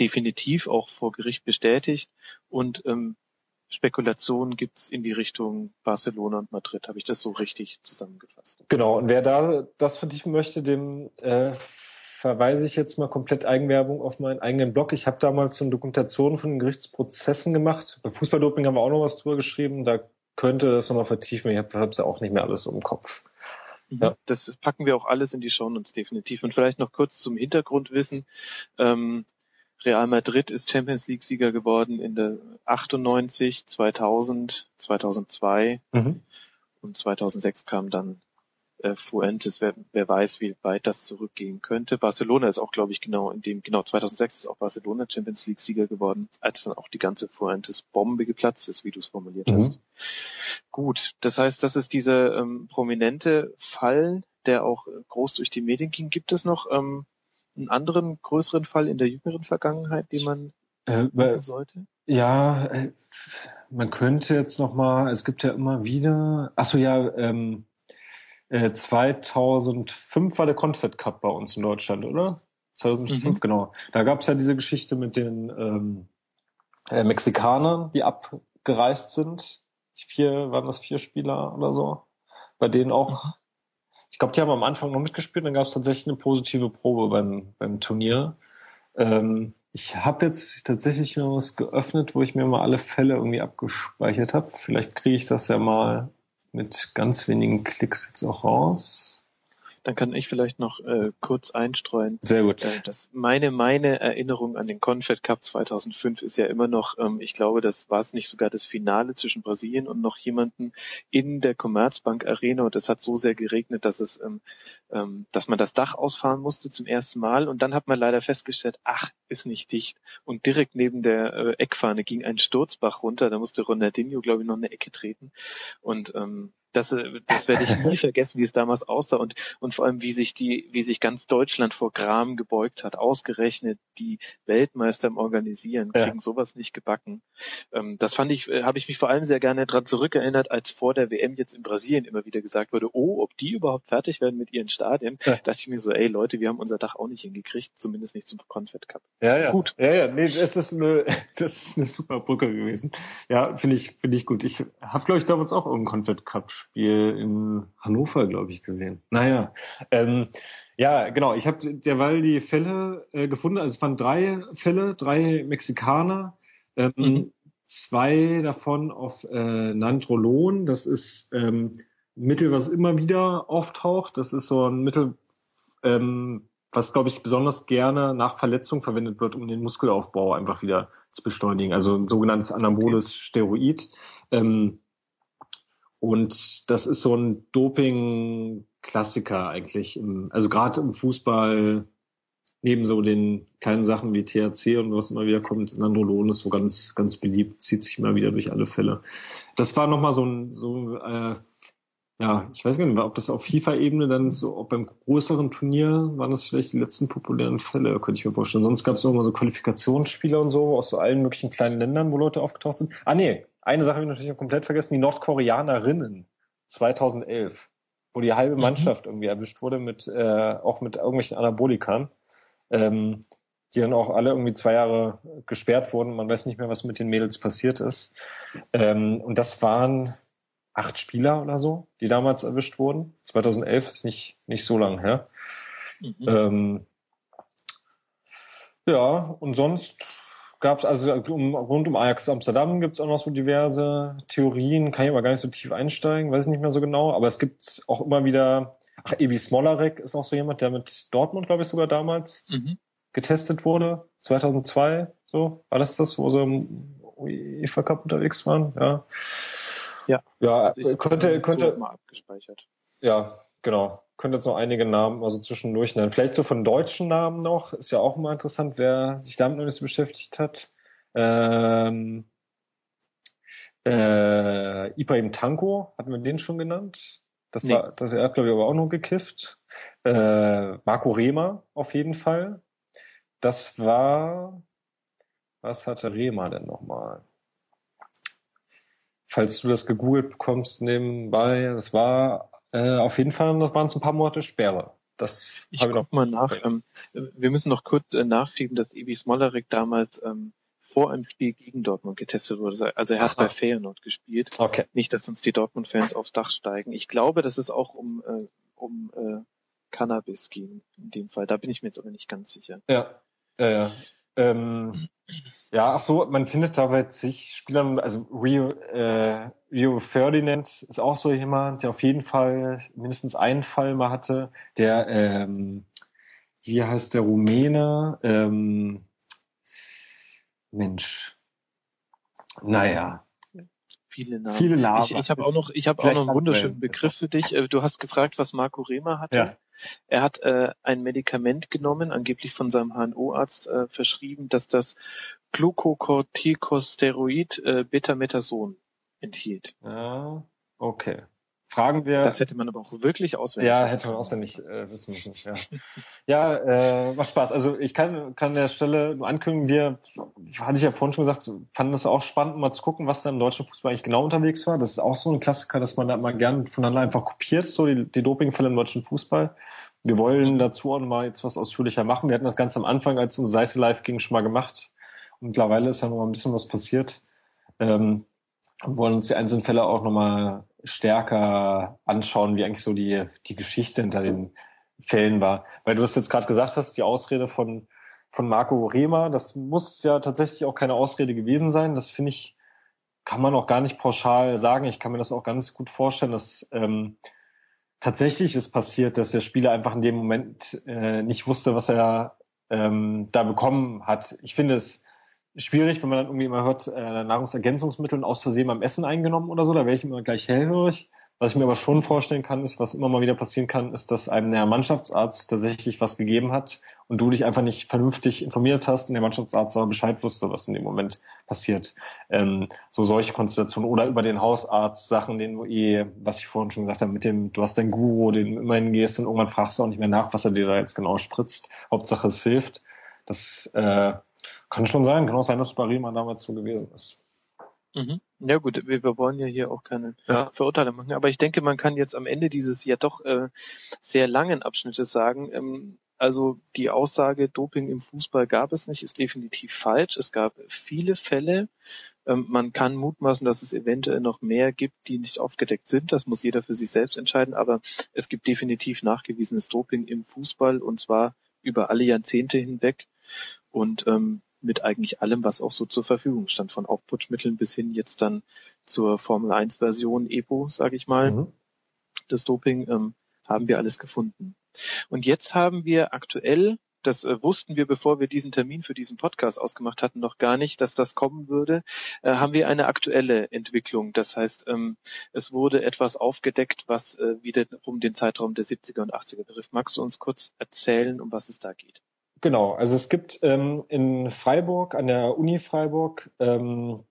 definitiv auch vor Gericht bestätigt. Und ähm, Spekulationen gibt's in die Richtung Barcelona und Madrid. Habe ich das so richtig zusammengefasst? Genau. Und wer da das vertiefen möchte, dem äh, verweise ich jetzt mal komplett Eigenwerbung auf meinen eigenen Blog. Ich habe damals so eine Dokumentation von den Gerichtsprozessen gemacht. Bei Fußballdoping haben wir auch noch was drüber geschrieben. Da könnte das nochmal vertiefen. Ich habe es ja auch nicht mehr alles im Kopf. Mhm. Ja. Das packen wir auch alles in die Shownotes definitiv. Und vielleicht noch kurz zum Hintergrundwissen. Ähm, Real Madrid ist Champions League Sieger geworden in der 98, 2000, 2002 mhm. und 2006 kam dann äh, Fuentes. Wer, wer weiß, wie weit das zurückgehen könnte. Barcelona ist auch, glaube ich, genau in dem, genau 2006 ist auch Barcelona Champions League Sieger geworden, als dann auch die ganze Fuentes Bombe geplatzt ist, wie du es formuliert mhm. hast. Gut, das heißt, das ist dieser ähm, prominente Fall, der auch groß durch die Medien ging. Gibt es noch ähm, einen anderen größeren Fall in der jüngeren Vergangenheit, den man äh, wissen sollte? Ja, äh, man könnte jetzt noch mal, es gibt ja immer wieder, ach so ja, ähm, äh, 2005 war der Confed Cup bei uns in Deutschland, oder? 2005, mhm. genau. Da gab es ja diese Geschichte mit den ähm, äh, Mexikanern, die abgereist sind. Vier, waren das vier Spieler oder so? Bei denen auch mhm. Ich glaube, die haben am Anfang noch mitgespielt, dann gab es tatsächlich eine positive Probe beim, beim Turnier. Ähm, ich habe jetzt tatsächlich mal was geöffnet, wo ich mir mal alle Fälle irgendwie abgespeichert habe. Vielleicht kriege ich das ja mal mit ganz wenigen Klicks jetzt auch raus. Dann kann ich vielleicht noch äh, kurz einstreuen. Sehr gut. Äh, dass meine meine Erinnerung an den Confed Cup 2005 ist ja immer noch, ähm, ich glaube, das war es nicht sogar das Finale zwischen Brasilien und noch jemanden in der Commerzbank Arena. Und es hat so sehr geregnet, dass es, ähm, ähm, dass man das Dach ausfahren musste zum ersten Mal. Und dann hat man leider festgestellt, ach, ist nicht dicht. Und direkt neben der äh, Eckfahne ging ein Sturzbach runter, da musste Ronaldinho, glaube ich, noch eine Ecke treten. Und ähm, das, äh, das werde ich nie [laughs] vergessen, wie es damals aussah und, und vor allem, wie sich die, wie sich ganz Deutschland vor Gram gebeugt hat. Ausgerechnet die Weltmeister im Organisieren kriegen ja. sowas nicht gebacken. Ähm, das fand ich, äh, habe ich mich vor allem sehr gerne dran zurückerinnert, als vor der WM jetzt in Brasilien immer wieder gesagt wurde, oh, ob die überhaupt fertig werden mit ihren Stadien, ja. dachte ich mir so, ey Leute, wir haben unser Dach auch nicht hingekriegt, zumindest nicht zum Confed Cup. Ja, ja. Gut. Ja, ja, nee, das ist eine, [laughs] das ist eine super Brücke gewesen. Ja, finde ich, finde ich gut. Ich habe, glaube ich, damals auch irgendeinen Confed Cup Spiel in Hannover, glaube ich, gesehen. Naja, ähm, ja, genau. Ich habe derweil die Fälle äh, gefunden. Also es waren drei Fälle, drei Mexikaner. Ähm, mhm. Zwei davon auf äh, Nandrolon. Das ist ähm, Mittel, was immer wieder auftaucht. Das ist so ein Mittel, ähm, was, glaube ich, besonders gerne nach Verletzung verwendet wird, um den Muskelaufbau einfach wieder zu beschleunigen. Also ein sogenanntes anaboles. Steroid. Ähm, und das ist so ein Doping-Klassiker eigentlich. Im, also gerade im Fußball, neben so den kleinen Sachen wie THC und was immer wieder kommt, Nandrolon ist so ganz, ganz beliebt, zieht sich immer wieder durch alle Fälle. Das war nochmal so ein, so, äh, ja, ich weiß gar nicht, ob das auf FIFA-Ebene dann so, ob beim größeren Turnier waren das vielleicht die letzten populären Fälle, könnte ich mir vorstellen. Sonst gab es immer so Qualifikationsspieler und so aus so allen möglichen kleinen Ländern, wo Leute aufgetaucht sind. Ah nee, eine Sache habe ich natürlich komplett vergessen, die Nordkoreanerinnen 2011, wo die halbe mhm. Mannschaft mhm. irgendwie erwischt wurde mit äh, auch mit irgendwelchen Anabolikern, ähm, die dann auch alle irgendwie zwei Jahre gesperrt wurden. Man weiß nicht mehr, was mit den Mädels passiert ist. Ähm, und das waren acht Spieler oder so, die damals erwischt wurden. 2011 ist nicht nicht so lang her. Mhm. Ähm, ja, und sonst gab es also um, rund um Ajax Amsterdam gibt es auch noch so diverse Theorien, kann ich aber gar nicht so tief einsteigen, weiß nicht mehr so genau, aber es gibt auch immer wieder, ach, Ebi Smolarek ist auch so jemand, der mit Dortmund, glaube ich, sogar damals mhm. getestet wurde, 2002, so, war das das, wo sie im UEFA Cup unterwegs waren, ja. Ja, ja könnte, könnte, mal abgespeichert. Ja, genau könnte jetzt noch einige Namen also zwischendurch nennen. Vielleicht so von deutschen Namen noch. Ist ja auch immer interessant, wer sich damit noch nicht so beschäftigt hat. Ähm, äh, Ibrahim Tanko, hatten wir den schon genannt? Das nee. war, das er hat, glaube ich, aber auch noch gekifft. Äh, Marco Rehmer auf jeden Fall. Das war, was hatte Rehmer denn nochmal? Falls du das gegoogelt bekommst nebenbei, das war äh, auf jeden Fall, das waren es ein paar Monate Sperre. Das ich guck noch mal nach. Ähm, wir müssen noch kurz äh, nachschieben, dass Ebi Smolarek damals ähm, vor einem Spiel gegen Dortmund getestet wurde. Also er hat Aha. bei Feyenoord gespielt. Okay. Nicht, dass uns die Dortmund-Fans aufs Dach steigen. Ich glaube, dass es auch um, äh, um äh, Cannabis ging in dem Fall. Da bin ich mir jetzt aber nicht ganz sicher. Ja, ja, ja. Ähm, ja, ach so, man findet da bei sich Spielern, also Rio, äh, Rio Ferdinand ist auch so jemand, der auf jeden Fall mindestens einen Fall mal hatte, der, ähm, wie heißt der Rumäne? Ähm, Mensch. Naja. Viele Namen. Viele Namen. Ich, ich habe auch noch, ich habe auch noch einen wunderschönen Begriff für dich. Äh, du hast gefragt, was Marco Rehmer hatte. Ja. Er hat äh, ein Medikament genommen, angeblich von seinem HNO-Arzt äh, verschrieben, dass das Glucocorticosteroid äh, Betamethason enthielt. Ja, okay. Fragen wir. Das hätte man aber auch wirklich auswendig Ja, hätte man auswendig äh, wissen müssen. Ja, ja äh, macht Spaß. Also ich kann, kann an der Stelle nur ankündigen, wir, hatte ich ja vorhin schon gesagt, fanden das auch spannend, mal zu gucken, was da im deutschen Fußball eigentlich genau unterwegs war. Das ist auch so ein Klassiker, dass man da mal gern voneinander einfach kopiert, so die, die Dopingfälle im deutschen Fußball. Wir wollen dazu auch mal jetzt was ausführlicher machen. Wir hatten das Ganze am Anfang, als unsere Seite live ging, schon mal gemacht. Und mittlerweile ist ja noch mal ein bisschen was passiert. Ähm, und wollen uns die einzelnen Fälle auch nochmal stärker anschauen, wie eigentlich so die, die Geschichte hinter den Fällen war. Weil du es jetzt gerade gesagt hast, die Ausrede von, von Marco Rehmer, das muss ja tatsächlich auch keine Ausrede gewesen sein. Das finde ich, kann man auch gar nicht pauschal sagen. Ich kann mir das auch ganz gut vorstellen, dass ähm, tatsächlich ist passiert, dass der Spieler einfach in dem Moment äh, nicht wusste, was er ähm, da bekommen hat. Ich finde es schwierig, wenn man dann irgendwie immer hört, äh, Nahrungsergänzungsmittel aus Versehen beim Essen eingenommen oder so, da wäre ich immer gleich hellhörig. Was ich mir aber schon vorstellen kann, ist, was immer mal wieder passieren kann, ist, dass einem der Mannschaftsarzt tatsächlich was gegeben hat und du dich einfach nicht vernünftig informiert hast und der Mannschaftsarzt aber Bescheid wusste, was in dem Moment passiert. Ähm, so solche Konstellationen oder über den Hausarzt Sachen, den du eh, was ich vorhin schon gesagt habe, mit dem, du hast deinen Guru, den du immerhin gehst und irgendwann fragst du auch nicht mehr nach, was er dir da jetzt genau spritzt. Hauptsache es hilft. Das äh, kann schon sein, kann auch sein, dass bei Riemann damals so gewesen ist. Mhm. Ja gut, wir, wir wollen ja hier auch keine ja. Verurteile machen, aber ich denke, man kann jetzt am Ende dieses ja doch äh, sehr langen Abschnittes sagen, ähm, also die Aussage, Doping im Fußball gab es nicht, ist definitiv falsch. Es gab viele Fälle. Ähm, man kann mutmaßen, dass es eventuell noch mehr gibt, die nicht aufgedeckt sind. Das muss jeder für sich selbst entscheiden. Aber es gibt definitiv nachgewiesenes Doping im Fußball und zwar über alle Jahrzehnte hinweg. Und ähm, mit eigentlich allem, was auch so zur Verfügung stand, von Aufputschmitteln bis hin jetzt dann zur Formel 1 Version EPO, sage ich mal, mhm. das Doping, ähm, haben wir alles gefunden. Und jetzt haben wir aktuell, das äh, wussten wir, bevor wir diesen Termin für diesen Podcast ausgemacht hatten, noch gar nicht, dass das kommen würde, äh, haben wir eine aktuelle Entwicklung. Das heißt, ähm, es wurde etwas aufgedeckt, was äh, wieder um den Zeitraum der 70er und 80er betrifft. Magst du uns kurz erzählen, um was es da geht? Genau, also es gibt ähm, in Freiburg, an der Uni Freiburg, ähm,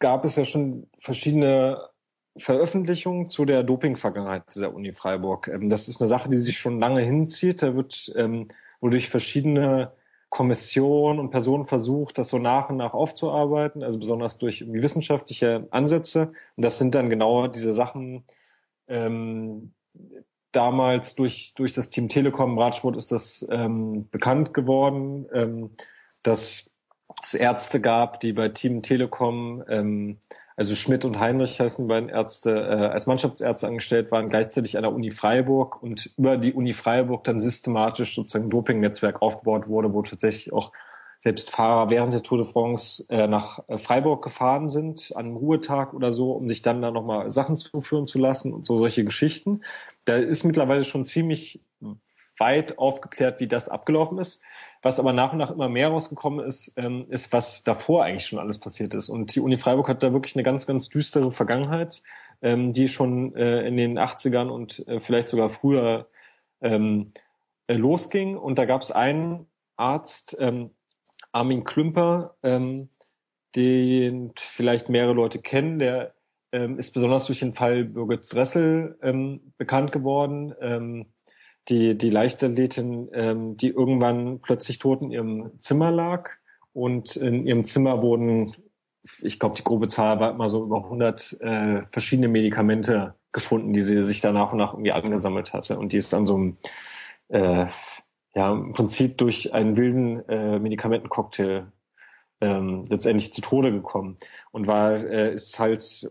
gab es ja schon verschiedene Veröffentlichungen zu der Doping-Vergangenheit dieser Uni Freiburg. Ähm, das ist eine Sache, die sich schon lange hinzieht. Da wird ähm, wodurch verschiedene Kommissionen und Personen versucht, das so nach und nach aufzuarbeiten, also besonders durch wissenschaftliche Ansätze. Und das sind dann genau diese Sachen, ähm, damals durch, durch das Team Telekom Radsport ist das ähm, bekannt geworden, ähm, dass es Ärzte gab, die bei Team Telekom, ähm, also Schmidt und Heinrich heißen beiden Ärzte, äh, als Mannschaftsärzte angestellt waren, gleichzeitig an der Uni Freiburg und über die Uni Freiburg dann systematisch sozusagen ein Doping-Netzwerk aufgebaut wurde, wo tatsächlich auch selbst Fahrer während der Tour de France äh, nach äh, Freiburg gefahren sind, an einem Ruhetag oder so, um sich dann da nochmal Sachen zuführen zu lassen und so solche Geschichten. Da ist mittlerweile schon ziemlich weit aufgeklärt, wie das abgelaufen ist. Was aber nach und nach immer mehr rausgekommen ist, ähm, ist, was davor eigentlich schon alles passiert ist. Und die Uni Freiburg hat da wirklich eine ganz, ganz düstere Vergangenheit, ähm, die schon äh, in den 80ern und äh, vielleicht sogar früher ähm, äh, losging. Und da gab es einen Arzt, ähm, Armin Klümper, ähm, den vielleicht mehrere Leute kennen, der ähm, ist besonders durch den Fall Birgit Dressel ähm, bekannt geworden. Ähm, die, die Leichtathletin, ähm, die irgendwann plötzlich tot in ihrem Zimmer lag und in ihrem Zimmer wurden, ich glaube, die grobe Zahl war immer so über 100 äh, verschiedene Medikamente gefunden, die sie sich da nach und nach irgendwie angesammelt hatte. Und die ist dann so ein äh, ja, im Prinzip durch einen wilden äh, Medikamentencocktail ähm, letztendlich zu Tode gekommen und war, äh, ist halt,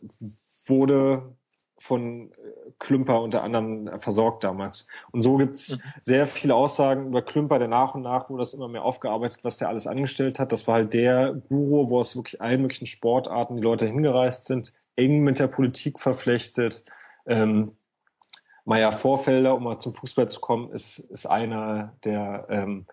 wurde von äh, Klümper unter anderem versorgt damals. Und so gibt's mhm. sehr viele Aussagen über Klümper, der nach und nach wurde das immer mehr aufgearbeitet, was der alles angestellt hat. Das war halt der Guru, wo aus wirklich allen möglichen Sportarten die Leute hingereist sind, eng mit der Politik verflechtet. Ähm, Meier Vorfelder, um mal zum Fußball zu kommen, ist, ist einer, der ähm,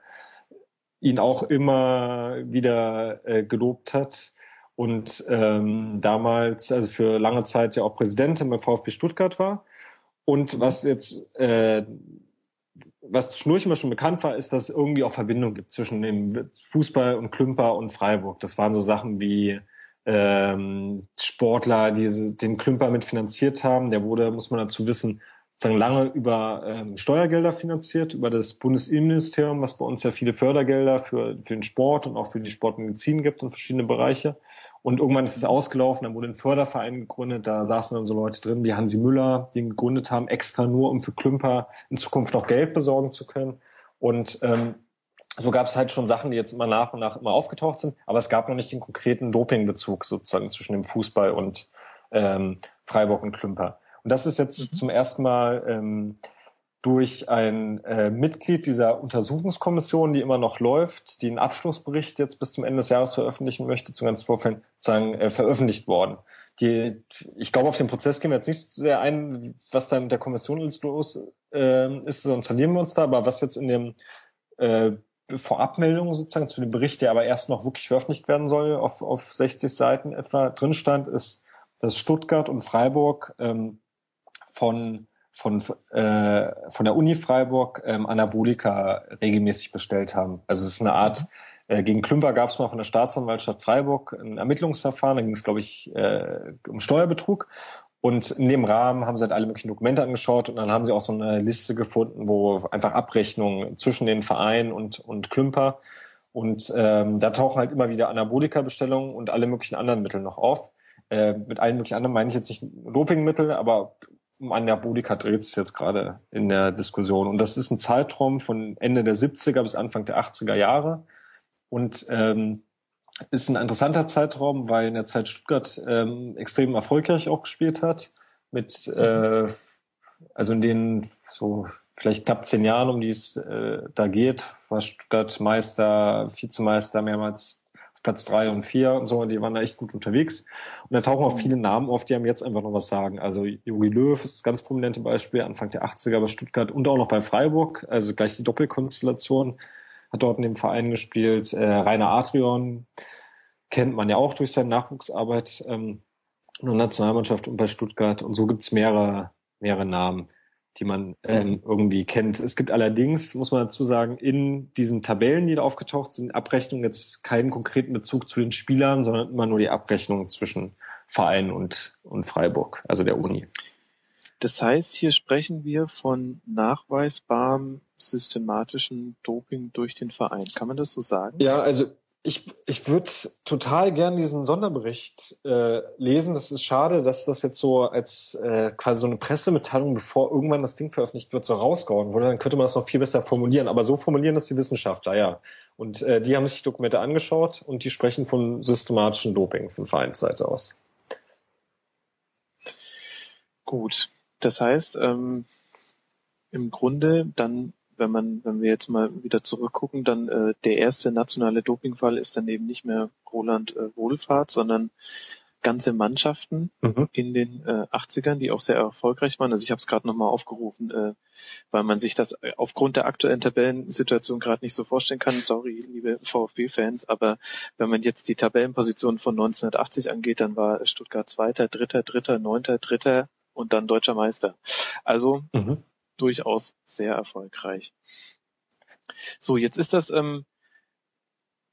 ihn auch immer wieder äh, gelobt hat und ähm, damals, also für lange Zeit ja auch Präsidentin beim VfB Stuttgart war. Und was jetzt, äh, was Schnurch immer schon bekannt war, ist, dass es irgendwie auch Verbindung gibt zwischen dem Fußball und Klümper und Freiburg. Das waren so Sachen wie ähm, Sportler, die den Klümper mitfinanziert haben. Der wurde, muss man dazu wissen, sozusagen lange über ähm, Steuergelder finanziert, über das Bundesinnenministerium, was bei uns ja viele Fördergelder für, für den Sport und auch für die Sportmedizin gibt und verschiedene Bereiche. Und irgendwann ist es ausgelaufen, dann wurde ein Förderverein gegründet, da saßen dann so Leute drin, wie Hansi Müller, die ihn gegründet haben, extra nur, um für Klümper in Zukunft noch Geld besorgen zu können. Und ähm, so gab es halt schon Sachen, die jetzt immer nach und nach immer aufgetaucht sind, aber es gab noch nicht den konkreten Dopingbezug sozusagen zwischen dem Fußball und ähm, Freiburg und Klümper. Und das ist jetzt mhm. zum ersten Mal ähm, durch ein äh, Mitglied dieser Untersuchungskommission, die immer noch läuft, die einen Abschlussbericht jetzt bis zum Ende des Jahres veröffentlichen möchte, zu ganz Vorfällen sagen, äh, veröffentlicht worden. Die, ich glaube, auf den Prozess gehen wir jetzt nicht sehr ein, was da mit der Kommission alles los äh, ist, sonst verlieren wir uns da, aber was jetzt in dem äh, Vorabmeldung sozusagen zu dem Bericht, der aber erst noch wirklich veröffentlicht werden soll, auf, auf 60 Seiten etwa drin stand, ist, dass Stuttgart und Freiburg ähm, von von, äh, von der Uni Freiburg ähm, Anabolika regelmäßig bestellt haben. Also es ist eine Art, äh, gegen Klümper gab es mal von der Staatsanwaltschaft Freiburg ein Ermittlungsverfahren, da ging es, glaube ich, äh, um Steuerbetrug. Und in dem Rahmen haben sie halt alle möglichen Dokumente angeschaut und dann haben sie auch so eine Liste gefunden, wo einfach Abrechnungen zwischen den Vereinen und, und Klümper und ähm, da tauchen halt immer wieder Anabolika-Bestellungen und alle möglichen anderen Mittel noch auf. Äh, mit allen möglichen anderen meine ich jetzt nicht Dopingmittel, aber um Anabolika dreht es jetzt gerade in der Diskussion. Und das ist ein Zeitraum von Ende der 70er bis Anfang der 80er Jahre. Und ähm, ist ein interessanter Zeitraum, weil in der Zeit Stuttgart ähm, extrem erfolgreich auch gespielt hat. Mit äh, also in den so vielleicht knapp zehn Jahren, um die es äh, da geht, war Stuttgart Meister, Vizemeister, mehrmals Platz drei und vier und so, und die waren da echt gut unterwegs. Und da tauchen auch mhm. viele Namen auf, die haben jetzt einfach noch was sagen. Also Jogi Löw ist das ganz prominente Beispiel, Anfang der 80er bei Stuttgart und auch noch bei Freiburg, also gleich die Doppelkonstellation, hat dort in dem Verein gespielt. Äh, Rainer Adrian kennt man ja auch durch seine Nachwuchsarbeit ähm, in der Nationalmannschaft und bei Stuttgart. Und so gibt's mehrere, mehrere Namen die man ähm, irgendwie kennt. Es gibt allerdings, muss man dazu sagen, in diesen Tabellen, die da aufgetaucht sind, Abrechnungen jetzt keinen konkreten Bezug zu den Spielern, sondern immer nur die Abrechnung zwischen Verein und, und Freiburg, also der Uni. Das heißt, hier sprechen wir von nachweisbarem systematischen Doping durch den Verein. Kann man das so sagen? Ja, also ich, ich würde total gern diesen Sonderbericht äh, lesen. Das ist schade, dass das jetzt so als äh, quasi so eine Pressemitteilung, bevor irgendwann das Ding veröffentlicht wird, so rausgehauen wurde. Dann könnte man das noch viel besser formulieren. Aber so formulieren das die Wissenschaftler, ja. Und äh, die haben sich die Dokumente angeschaut und die sprechen von systematischen Doping von Vereinsseite aus. Gut. Das heißt, ähm, im Grunde dann wenn man, wenn wir jetzt mal wieder zurückgucken, dann äh, der erste nationale Dopingfall ist dann eben nicht mehr Roland äh, Wohlfahrt, sondern ganze Mannschaften mhm. in den äh, 80ern, die auch sehr erfolgreich waren. Also ich habe es gerade nochmal aufgerufen, äh, weil man sich das äh, aufgrund der aktuellen Tabellensituation gerade nicht so vorstellen kann. Sorry, liebe VfB-Fans, aber wenn man jetzt die Tabellenposition von 1980 angeht, dann war Stuttgart Zweiter, Dritter, Dritter, Neunter, Dritter und dann Deutscher Meister. Also mhm durchaus sehr erfolgreich. So, jetzt ist das ähm,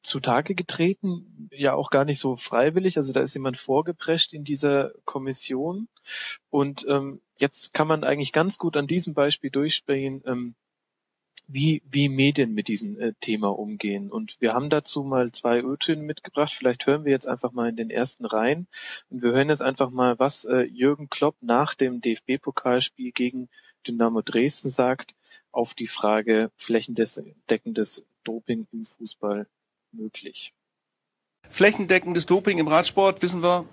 zutage getreten, ja auch gar nicht so freiwillig. Also da ist jemand vorgeprescht in dieser Kommission. Und ähm, jetzt kann man eigentlich ganz gut an diesem Beispiel durchsprechen, ähm, wie, wie Medien mit diesem äh, Thema umgehen. Und wir haben dazu mal zwei Ö-Töne mitgebracht. Vielleicht hören wir jetzt einfach mal in den ersten rein. Und wir hören jetzt einfach mal, was äh, Jürgen Klopp nach dem DFB-Pokalspiel gegen Dynamo Dresden sagt, auf die Frage flächendeckendes Doping im Fußball möglich. Flächendeckendes Doping im Radsport, wissen wir,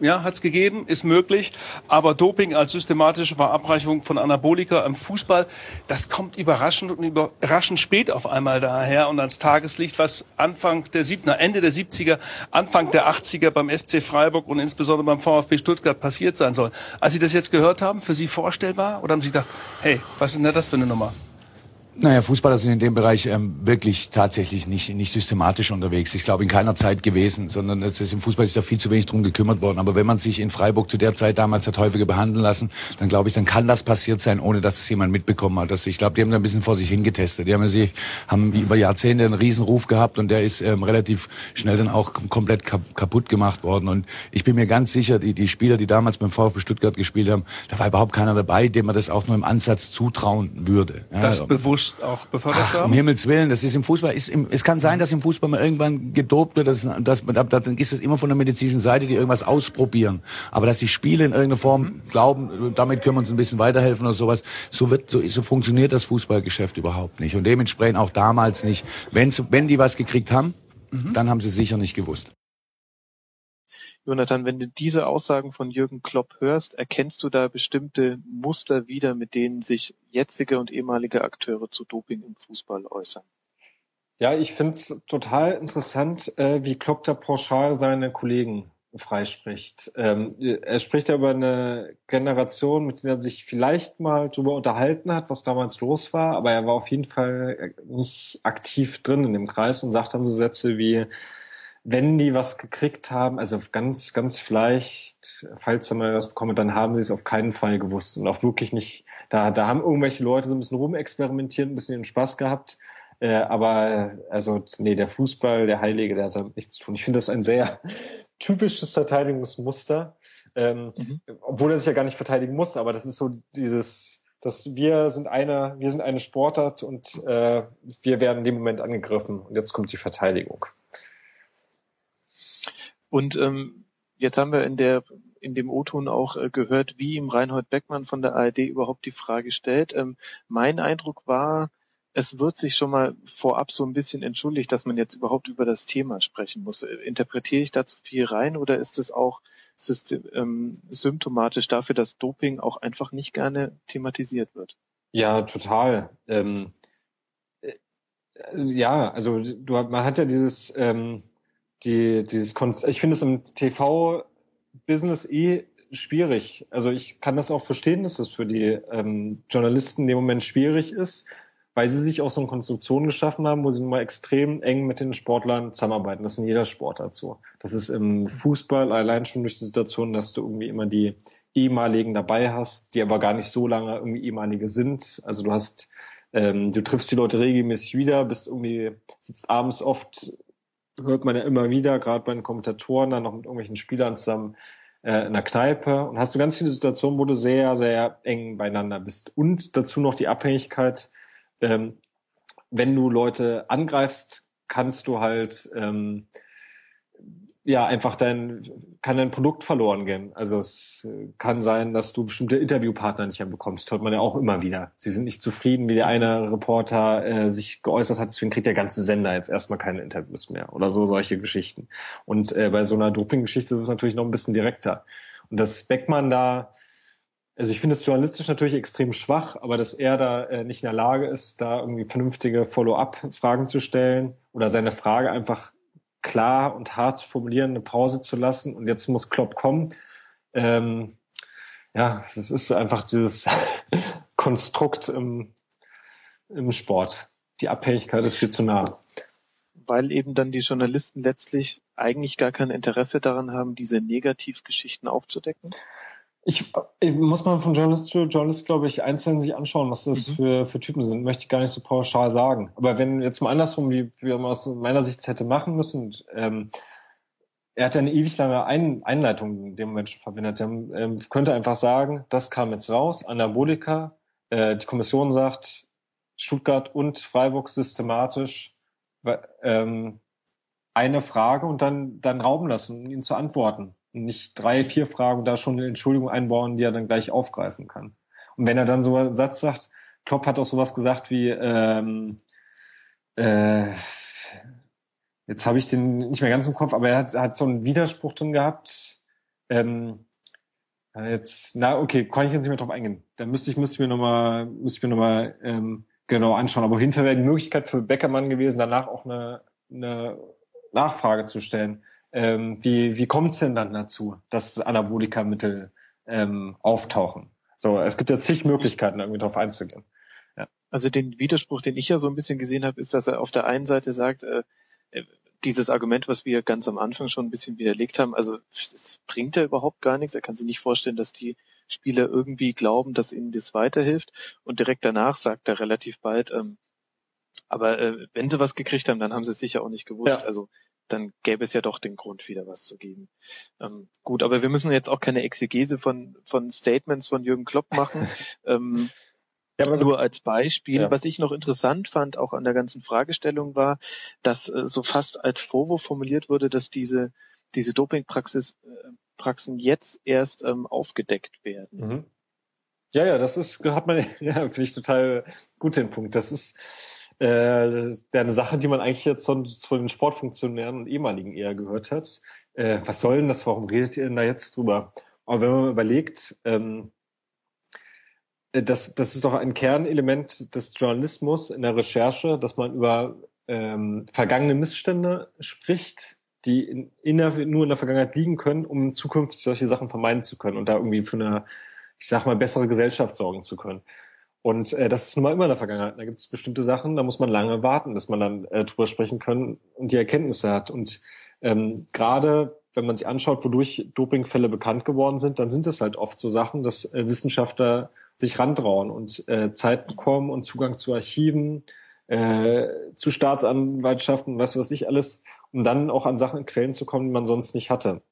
ja, hat es gegeben, ist möglich. Aber Doping als systematische Verabreichung von Anabolika im Fußball, das kommt überraschend und überraschend spät auf einmal daher und ans Tageslicht, was Anfang der siebten, Ende der 70er, Anfang der 80er beim SC Freiburg und insbesondere beim VfB Stuttgart passiert sein soll. Als Sie das jetzt gehört haben, für Sie vorstellbar? Oder haben Sie gedacht, hey, was ist denn das für eine Nummer? Naja, Fußballer sind in dem Bereich ähm, wirklich tatsächlich nicht, nicht systematisch unterwegs. Ich glaube, in keiner Zeit gewesen, sondern es ist, im Fußball ist da viel zu wenig drum gekümmert worden. Aber wenn man sich in Freiburg zu der Zeit damals hat häufiger behandeln lassen, dann glaube ich, dann kann das passiert sein, ohne dass es jemand mitbekommen hat. Also ich glaube, die haben da ein bisschen vor sich hingetestet. Die haben, sich, haben über Jahrzehnte einen Riesenruf gehabt und der ist ähm, relativ schnell dann auch komplett kaputt gemacht worden. Und ich bin mir ganz sicher, die, die Spieler, die damals beim VfB Stuttgart gespielt haben, da war überhaupt keiner dabei, dem man das auch nur im Ansatz zutrauen würde. Ja, das bewusst bewusst auch befördert Ach, haben? Um Himmels Willen, das ist im Fußball, ist im, es kann sein, dass im Fußball mal irgendwann gedopt wird, dass, dass, dann ist es immer von der medizinischen Seite, die irgendwas ausprobieren. Aber dass die Spiele in irgendeiner Form mhm. glauben, damit können wir uns ein bisschen weiterhelfen oder sowas, so wird, so, so funktioniert das Fußballgeschäft überhaupt nicht. Und dementsprechend auch damals nicht. Wenn, wenn die was gekriegt haben, mhm. dann haben sie sicher nicht gewusst. Jonathan, wenn du diese Aussagen von Jürgen Klopp hörst, erkennst du da bestimmte Muster wieder, mit denen sich jetzige und ehemalige Akteure zu Doping im Fußball äußern? Ja, ich finde es total interessant, äh, wie Klopp da pauschal seine Kollegen freispricht. Ähm, er spricht ja über eine Generation, mit der er sich vielleicht mal drüber unterhalten hat, was damals los war, aber er war auf jeden Fall nicht aktiv drin in dem Kreis und sagt dann so Sätze wie, wenn die was gekriegt haben, also ganz, ganz vielleicht, falls er mal was bekommen, dann haben sie es auf keinen Fall gewusst und auch wirklich nicht, da, da haben irgendwelche Leute so ein bisschen rumexperimentiert, ein bisschen den Spaß gehabt, äh, aber also nee, der Fußball, der Heilige, der hat da nichts zu tun. Ich finde das ein sehr [laughs] typisches Verteidigungsmuster, ähm, mhm. obwohl er sich ja gar nicht verteidigen muss, aber das ist so dieses, dass wir sind eine, wir sind eine Sportart und äh, wir werden in dem Moment angegriffen und jetzt kommt die Verteidigung. Und ähm, jetzt haben wir in der in dem O-Ton auch äh, gehört, wie ihm Reinhold Beckmann von der ARD überhaupt die Frage stellt. Ähm, mein Eindruck war, es wird sich schon mal vorab so ein bisschen entschuldigt, dass man jetzt überhaupt über das Thema sprechen muss. Interpretiere ich da zu viel rein oder ist es auch ist es, ähm, symptomatisch dafür, dass Doping auch einfach nicht gerne thematisiert wird? Ja, total. Ähm, äh, ja, also du, man hat ja dieses, ähm, die, dieses Konst ich finde es im TV-Business eh schwierig. Also ich kann das auch verstehen, dass das für die ähm, Journalisten in dem Moment schwierig ist, weil sie sich auch so eine Konstruktion geschaffen haben, wo sie mal extrem eng mit den Sportlern zusammenarbeiten. Das ist in jeder Sportart so. Das ist im Fußball allein schon durch die Situation, dass du irgendwie immer die ehemaligen dabei hast, die aber gar nicht so lange irgendwie ehemalige sind. Also du hast, ähm, du triffst die Leute regelmäßig wieder, bist irgendwie, sitzt abends oft, hört man ja immer wieder, gerade bei den Kommentatoren, dann noch mit irgendwelchen Spielern zusammen äh, in der Kneipe und hast du ganz viele Situationen, wo du sehr, sehr eng beieinander bist. Und dazu noch die Abhängigkeit ähm, wenn du Leute angreifst, kannst du halt ähm, ja einfach dein kann dein Produkt verloren gehen. Also es kann sein, dass du bestimmte Interviewpartner nicht mehr bekommst. Hört man ja auch immer wieder. Sie sind nicht zufrieden, wie der eine Reporter äh, sich geäußert hat. Deswegen kriegt der ganze Sender jetzt erstmal keine Interviews mehr oder so solche Geschichten. Und äh, bei so einer Doping-Geschichte ist es natürlich noch ein bisschen direkter. Und dass Beckmann da also ich finde es journalistisch natürlich extrem schwach, aber dass er da äh, nicht in der Lage ist, da irgendwie vernünftige Follow-up-Fragen zu stellen oder seine Frage einfach klar und hart zu formulieren, eine Pause zu lassen und jetzt muss Klopp kommen. Ähm, ja, es ist einfach dieses [laughs] Konstrukt im, im Sport. Die Abhängigkeit ist viel zu nah. Weil eben dann die Journalisten letztlich eigentlich gar kein Interesse daran haben, diese Negativgeschichten aufzudecken? Ich, ich muss man von Journalist zu Journalist, glaube ich, einzeln sich anschauen, was das mhm. für, für Typen sind. Möchte ich gar nicht so pauschal sagen. Aber wenn jetzt mal andersrum, wie, wie man aus meiner Sicht hätte machen müssen, ähm, er hat eine ewig lange Ein Einleitung in dem Moment schon verwendet. Er ähm, könnte einfach sagen, das kam jetzt raus, Anabolika, äh, die Kommission sagt, Stuttgart und Freiburg systematisch ähm, eine Frage und dann, dann rauben lassen, ihn zu antworten nicht drei, vier Fragen da schon eine Entschuldigung einbauen, die er dann gleich aufgreifen kann. Und wenn er dann so einen Satz sagt, Klopp hat auch sowas gesagt wie, ähm, äh, jetzt habe ich den nicht mehr ganz im Kopf, aber er hat, hat so einen Widerspruch drin gehabt. Ähm, jetzt, na okay, kann ich jetzt nicht mehr drauf eingehen. Dann müsste ich, müsste ich mir nochmal, müsste ich mir nochmal ähm, genau anschauen. Aber auf jeden Fall wäre die Möglichkeit für Beckermann gewesen, danach auch eine, eine Nachfrage zu stellen ähm, wie, wie kommt es denn dann dazu, dass Anabolikamittel ähm, auftauchen? So, es gibt ja zig Möglichkeiten, irgendwie darauf einzugehen. Ja. Also den Widerspruch, den ich ja so ein bisschen gesehen habe, ist, dass er auf der einen Seite sagt, äh, äh dieses Argument, was wir ganz am Anfang schon ein bisschen widerlegt haben, also es bringt ja überhaupt gar nichts. Er kann sich nicht vorstellen, dass die Spieler irgendwie glauben, dass ihnen das weiterhilft. Und direkt danach sagt er relativ bald, ähm, aber äh, wenn sie was gekriegt haben, dann haben sie es sicher auch nicht gewusst. Ja. Also dann gäbe es ja doch den Grund, wieder was zu geben. Ähm, gut, aber wir müssen jetzt auch keine Exegese von, von Statements von Jürgen Klopp machen. [laughs] ähm, ja, nur als Beispiel, ja. was ich noch interessant fand, auch an der ganzen Fragestellung war, dass äh, so fast als Vorwurf formuliert wurde, dass diese, diese Dopingpraxis, äh, Praxen jetzt erst ähm, aufgedeckt werden. Mhm. Ja, ja, das ist, hat man, [laughs] ja, finde ich total gut den Punkt. Das ist, äh, der eine Sache, die man eigentlich jetzt von, von den Sportfunktionären und ehemaligen eher gehört hat. äh, was soll denn das, warum redet ihr denn da jetzt drüber? Aber wenn man überlegt, ähm, äh, das, das ist doch ein Kernelement des Journalismus in der Recherche, dass man über ähm, vergangene Missstände spricht, die in, in der, nur in der Vergangenheit liegen können, um zukünftig solche Sachen vermeiden zu können und da irgendwie für eine, ich sag mal, bessere Gesellschaft sorgen zu können. Und äh, das ist nun mal immer in der Vergangenheit. Da gibt es bestimmte Sachen, da muss man lange warten, bis man dann äh, drüber sprechen können und die Erkenntnisse hat. Und ähm, gerade wenn man sich anschaut, wodurch Dopingfälle bekannt geworden sind, dann sind es halt oft so Sachen, dass äh, Wissenschaftler sich rantrauen und äh, Zeit bekommen und Zugang zu Archiven, äh, zu Staatsanwaltschaften, was weiß ich alles, um dann auch an Sachen, Quellen zu kommen, die man sonst nicht hatte.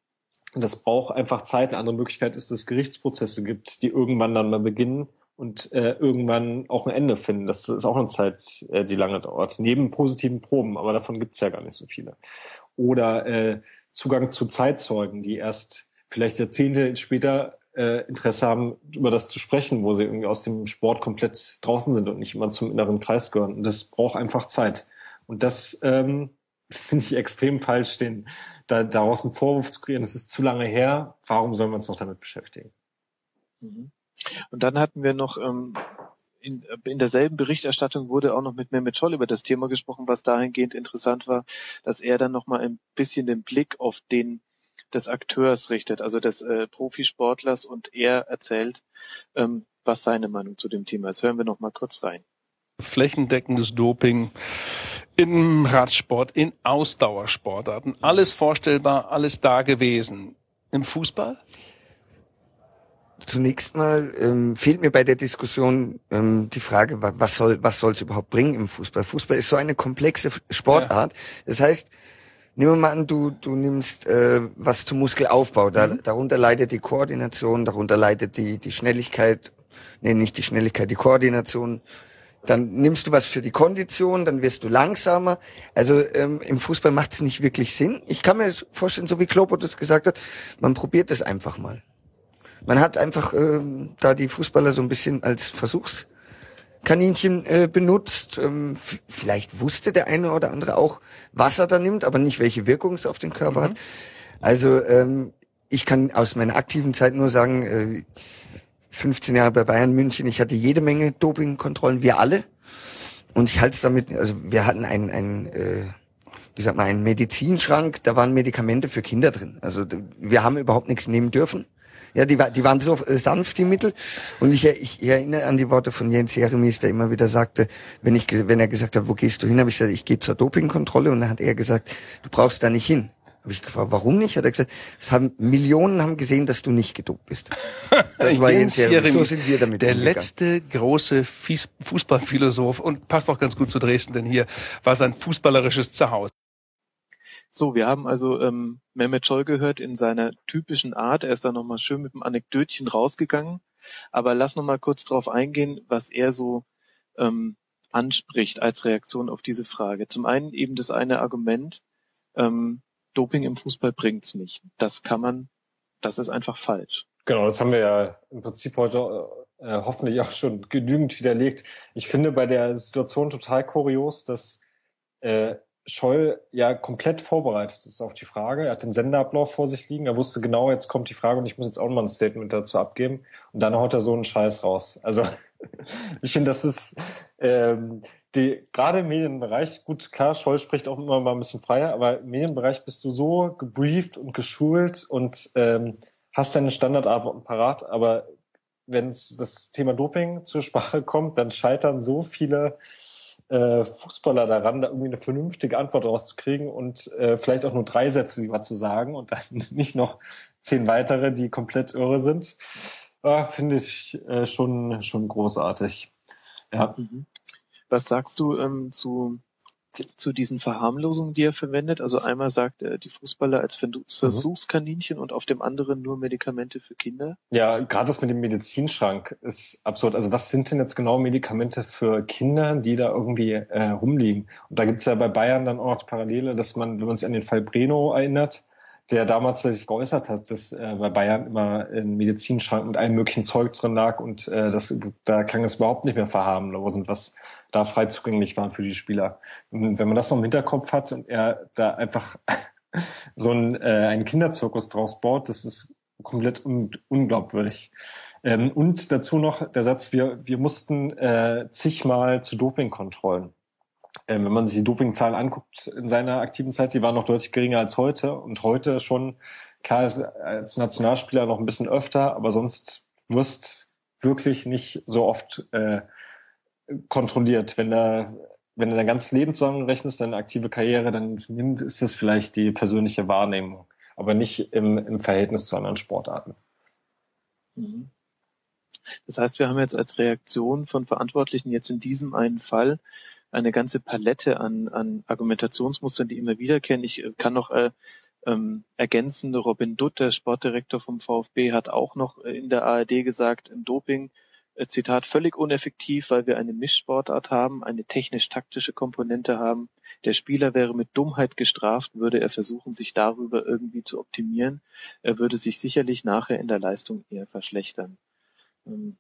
Und das braucht einfach Zeit. Eine andere Möglichkeit ist, dass es Gerichtsprozesse gibt, die irgendwann dann mal beginnen und äh, irgendwann auch ein Ende finden. Das ist auch eine Zeit, äh, die lange dauert. Neben positiven Proben, aber davon gibt's ja gar nicht so viele. Oder äh, Zugang zu Zeitzeugen, die erst vielleicht Jahrzehnte später äh, Interesse haben, über das zu sprechen, wo sie irgendwie aus dem Sport komplett draußen sind und nicht immer zum inneren Kreis gehören. Und das braucht einfach Zeit. Und das ähm, [laughs] finde ich extrem falsch, den, da, daraus einen Vorwurf zu kreieren. Das ist zu lange her. Warum sollen wir uns noch damit beschäftigen? Mhm. Und dann hatten wir noch ähm, in, in derselben Berichterstattung wurde auch noch mit Mehmet Scholl über das Thema gesprochen, was dahingehend interessant war, dass er dann noch mal ein bisschen den Blick auf den des Akteurs richtet, also des äh, Profisportlers und er erzählt, ähm, was seine Meinung zu dem Thema ist. Hören wir noch mal kurz rein. Flächendeckendes Doping im Radsport, in Ausdauersportarten, alles vorstellbar, alles da gewesen. Im Fußball? Zunächst mal ähm, fehlt mir bei der Diskussion ähm, die Frage, was soll was soll es überhaupt bringen im Fußball? Fußball ist so eine komplexe Sportart. Ja. Das heißt, nehmen wir mal an, du du nimmst äh, was zum Muskelaufbau. Da, mhm. Darunter leidet die Koordination, darunter leidet die die Schnelligkeit, nee, nicht die Schnelligkeit, die Koordination. Dann nimmst du was für die Kondition, dann wirst du langsamer. Also ähm, im Fußball macht es nicht wirklich Sinn. Ich kann mir vorstellen, so wie Klopo das gesagt hat, man probiert es einfach mal. Man hat einfach äh, da die Fußballer so ein bisschen als Versuchskaninchen äh, benutzt. Ähm, vielleicht wusste der eine oder andere auch, was er da nimmt, aber nicht welche Wirkung es auf den Körper mhm. hat. Also ähm, ich kann aus meiner aktiven Zeit nur sagen, äh, 15 Jahre bei Bayern München, ich hatte jede Menge Dopingkontrollen, wir alle. Und ich halte es damit, also wir hatten einen, einen äh, wie sagt man, einen Medizinschrank, da waren Medikamente für Kinder drin. Also wir haben überhaupt nichts nehmen dürfen. Ja, die, die waren so äh, sanft, die Mittel. Und ich, ich erinnere an die Worte von Jens Jeremies, der immer wieder sagte, wenn, ich, wenn er gesagt hat, wo gehst du hin, habe ich gesagt, ich gehe zur Dopingkontrolle. Und dann hat er gesagt, du brauchst da nicht hin. Habe ich gefragt, warum nicht? Hat er gesagt, es haben Millionen haben gesehen, dass du nicht gedopt bist. [laughs] Das war Jens Jeremies. So sind wir damit Der umgegangen. letzte große Fußballphilosoph und passt auch ganz gut zu Dresden, denn hier war sein fußballerisches Zuhause. So, wir haben also ähm, Mehmet Scholl gehört in seiner typischen Art. Er ist da nochmal schön mit einem Anekdötchen rausgegangen. Aber lass nochmal kurz drauf eingehen, was er so ähm, anspricht als Reaktion auf diese Frage. Zum einen eben das eine Argument, ähm, Doping im Fußball bringt's nicht. Das kann man, das ist einfach falsch. Genau, das haben wir ja im Prinzip heute äh, hoffentlich auch schon genügend widerlegt. Ich finde bei der Situation total kurios, dass äh, Scholl ja komplett vorbereitet ist auf die Frage. Er hat den Senderablauf vor sich liegen. Er wusste genau, jetzt kommt die Frage und ich muss jetzt auch mal ein Statement dazu abgeben. Und dann haut er so einen Scheiß raus. Also [laughs] ich finde, das ist ähm, die gerade im Medienbereich, gut, klar, Scholl spricht auch immer mal ein bisschen freier, aber im Medienbereich bist du so gebrieft und geschult und ähm, hast deine Standardantworten parat, aber wenn das Thema Doping zur Sprache kommt, dann scheitern so viele äh, Fußballer daran, da irgendwie eine vernünftige Antwort rauszukriegen und äh, vielleicht auch nur drei Sätze lieber zu sagen und dann [laughs] nicht noch zehn weitere, die komplett irre sind, äh, finde ich äh, schon, schon großartig. Ja. Mhm. Was sagst du ähm, zu zu diesen Verharmlosungen, die er verwendet. Also einmal sagt er die Fußballer als mhm. Versuchskaninchen und auf dem anderen nur Medikamente für Kinder. Ja, gerade das mit dem Medizinschrank ist absurd. Also was sind denn jetzt genau Medikamente für Kinder, die da irgendwie äh, rumliegen? Und da gibt's ja bei Bayern dann auch Parallele, dass man, wenn man sich an den Fall Breno erinnert, der damals sich geäußert hat, dass äh, bei Bayern immer ein Medizinschrank mit allem möglichen Zeug drin lag und äh, das, da klang es überhaupt nicht mehr verharmlosend, was da frei zugänglich war für die Spieler. Und wenn man das noch im Hinterkopf hat und er da einfach [laughs] so ein, äh, ein Kinderzirkus draus baut, das ist komplett un unglaubwürdig. Ähm, und dazu noch der Satz, wir, wir mussten äh, zigmal zu Dopingkontrollen. Ähm, wenn man sich die Dopingzahlen anguckt in seiner aktiven Zeit, die waren noch deutlich geringer als heute. Und heute schon, klar, als Nationalspieler noch ein bisschen öfter, aber sonst wirst wirklich nicht so oft äh, kontrolliert. Wenn da wenn du dein ganzes Leben zusammenrechnest, deine aktive Karriere, dann ist es vielleicht die persönliche Wahrnehmung, aber nicht im, im Verhältnis zu anderen Sportarten. Mhm. Das heißt, wir haben jetzt als Reaktion von Verantwortlichen jetzt in diesem einen Fall eine ganze Palette an, an Argumentationsmustern, die immer wiederkehren. Ich äh, kann noch äh, ähm, ergänzen, Robin Dutt, der Sportdirektor vom VfB, hat auch noch äh, in der ARD gesagt, im Doping äh, Zitat, völlig uneffektiv, weil wir eine Mischsportart haben, eine technisch-taktische Komponente haben. Der Spieler wäre mit Dummheit gestraft, würde er versuchen, sich darüber irgendwie zu optimieren. Er würde sich sicherlich nachher in der Leistung eher verschlechtern. Ähm,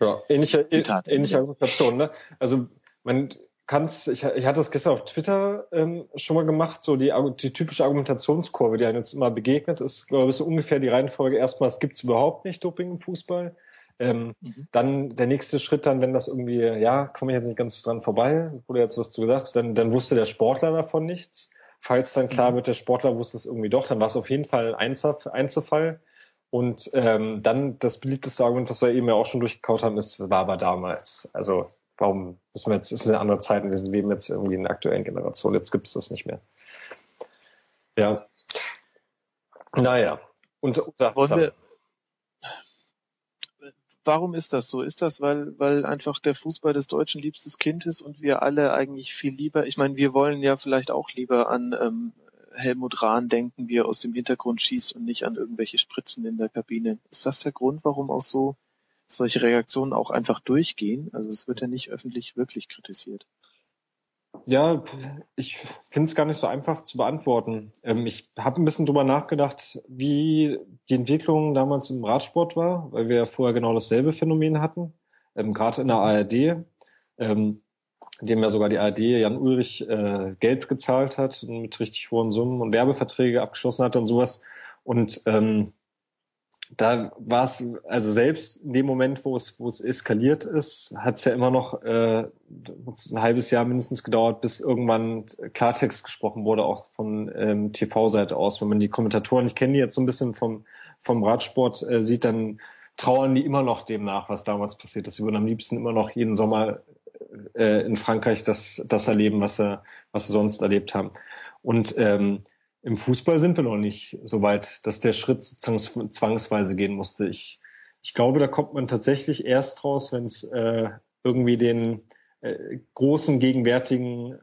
ja, ähnliche, Zitat, ähnliche Argumentation. Ne? Also man kann ich, ich hatte es gestern auf Twitter ähm, schon mal gemacht, so die, die typische Argumentationskurve, die einem jetzt immer begegnet, ist, glaube ich, so ungefähr die Reihenfolge. Erstmal, es gibt überhaupt nicht Doping im Fußball. Ähm, mhm. Dann der nächste Schritt dann, wenn das irgendwie, ja, komme ich jetzt nicht ganz dran vorbei, wurde jetzt was zu gesagt, dann, dann wusste der Sportler davon nichts. Falls dann klar mhm. wird, der Sportler wusste es irgendwie doch, dann war es auf jeden Fall ein Einzelfall. Und ähm, dann das beliebteste Argument, was wir eben ja auch schon durchgekaut haben, ist, war aber damals. Also warum müssen wir jetzt, ist eine andere Zeit, wir leben jetzt irgendwie in der aktuellen Generation, jetzt gibt es das nicht mehr. Ja. Naja. Und, und Wollen wir, warum ist das so? Ist das, weil, weil einfach der Fußball des Deutschen liebstes Kind ist und wir alle eigentlich viel lieber, ich meine, wir wollen ja vielleicht auch lieber an ähm, Helmut Rahn denken, wie er aus dem Hintergrund schießt und nicht an irgendwelche Spritzen in der Kabine. Ist das der Grund, warum auch so solche Reaktionen auch einfach durchgehen? Also es wird ja nicht öffentlich wirklich kritisiert. Ja, ich finde es gar nicht so einfach zu beantworten. Ähm, ich habe ein bisschen drüber nachgedacht, wie die Entwicklung damals im Radsport war, weil wir ja vorher genau dasselbe Phänomen hatten, ähm, gerade in der ARD, ähm, dem ja sogar die ARD Jan Ulrich äh, Geld gezahlt hat und mit richtig hohen Summen und Werbeverträge abgeschlossen hatte und sowas. Und ähm, da war es, also selbst in dem Moment, wo es, wo es eskaliert ist, hat es ja immer noch äh, ein halbes Jahr mindestens gedauert, bis irgendwann Klartext gesprochen wurde, auch von ähm, TV-Seite aus. Wenn man die Kommentatoren, ich kenne die jetzt so ein bisschen vom, vom Radsport, äh, sieht, dann trauern die immer noch dem nach, was damals passiert ist. Sie würden am liebsten immer noch jeden Sommer äh, in Frankreich das, das erleben, was sie, was sie sonst erlebt haben. Und ähm, im Fußball sind wir noch nicht so weit, dass der Schritt sozusagen zwangsweise gehen musste. Ich, ich glaube, da kommt man tatsächlich erst raus, wenn es äh, irgendwie den äh, großen gegenwärtigen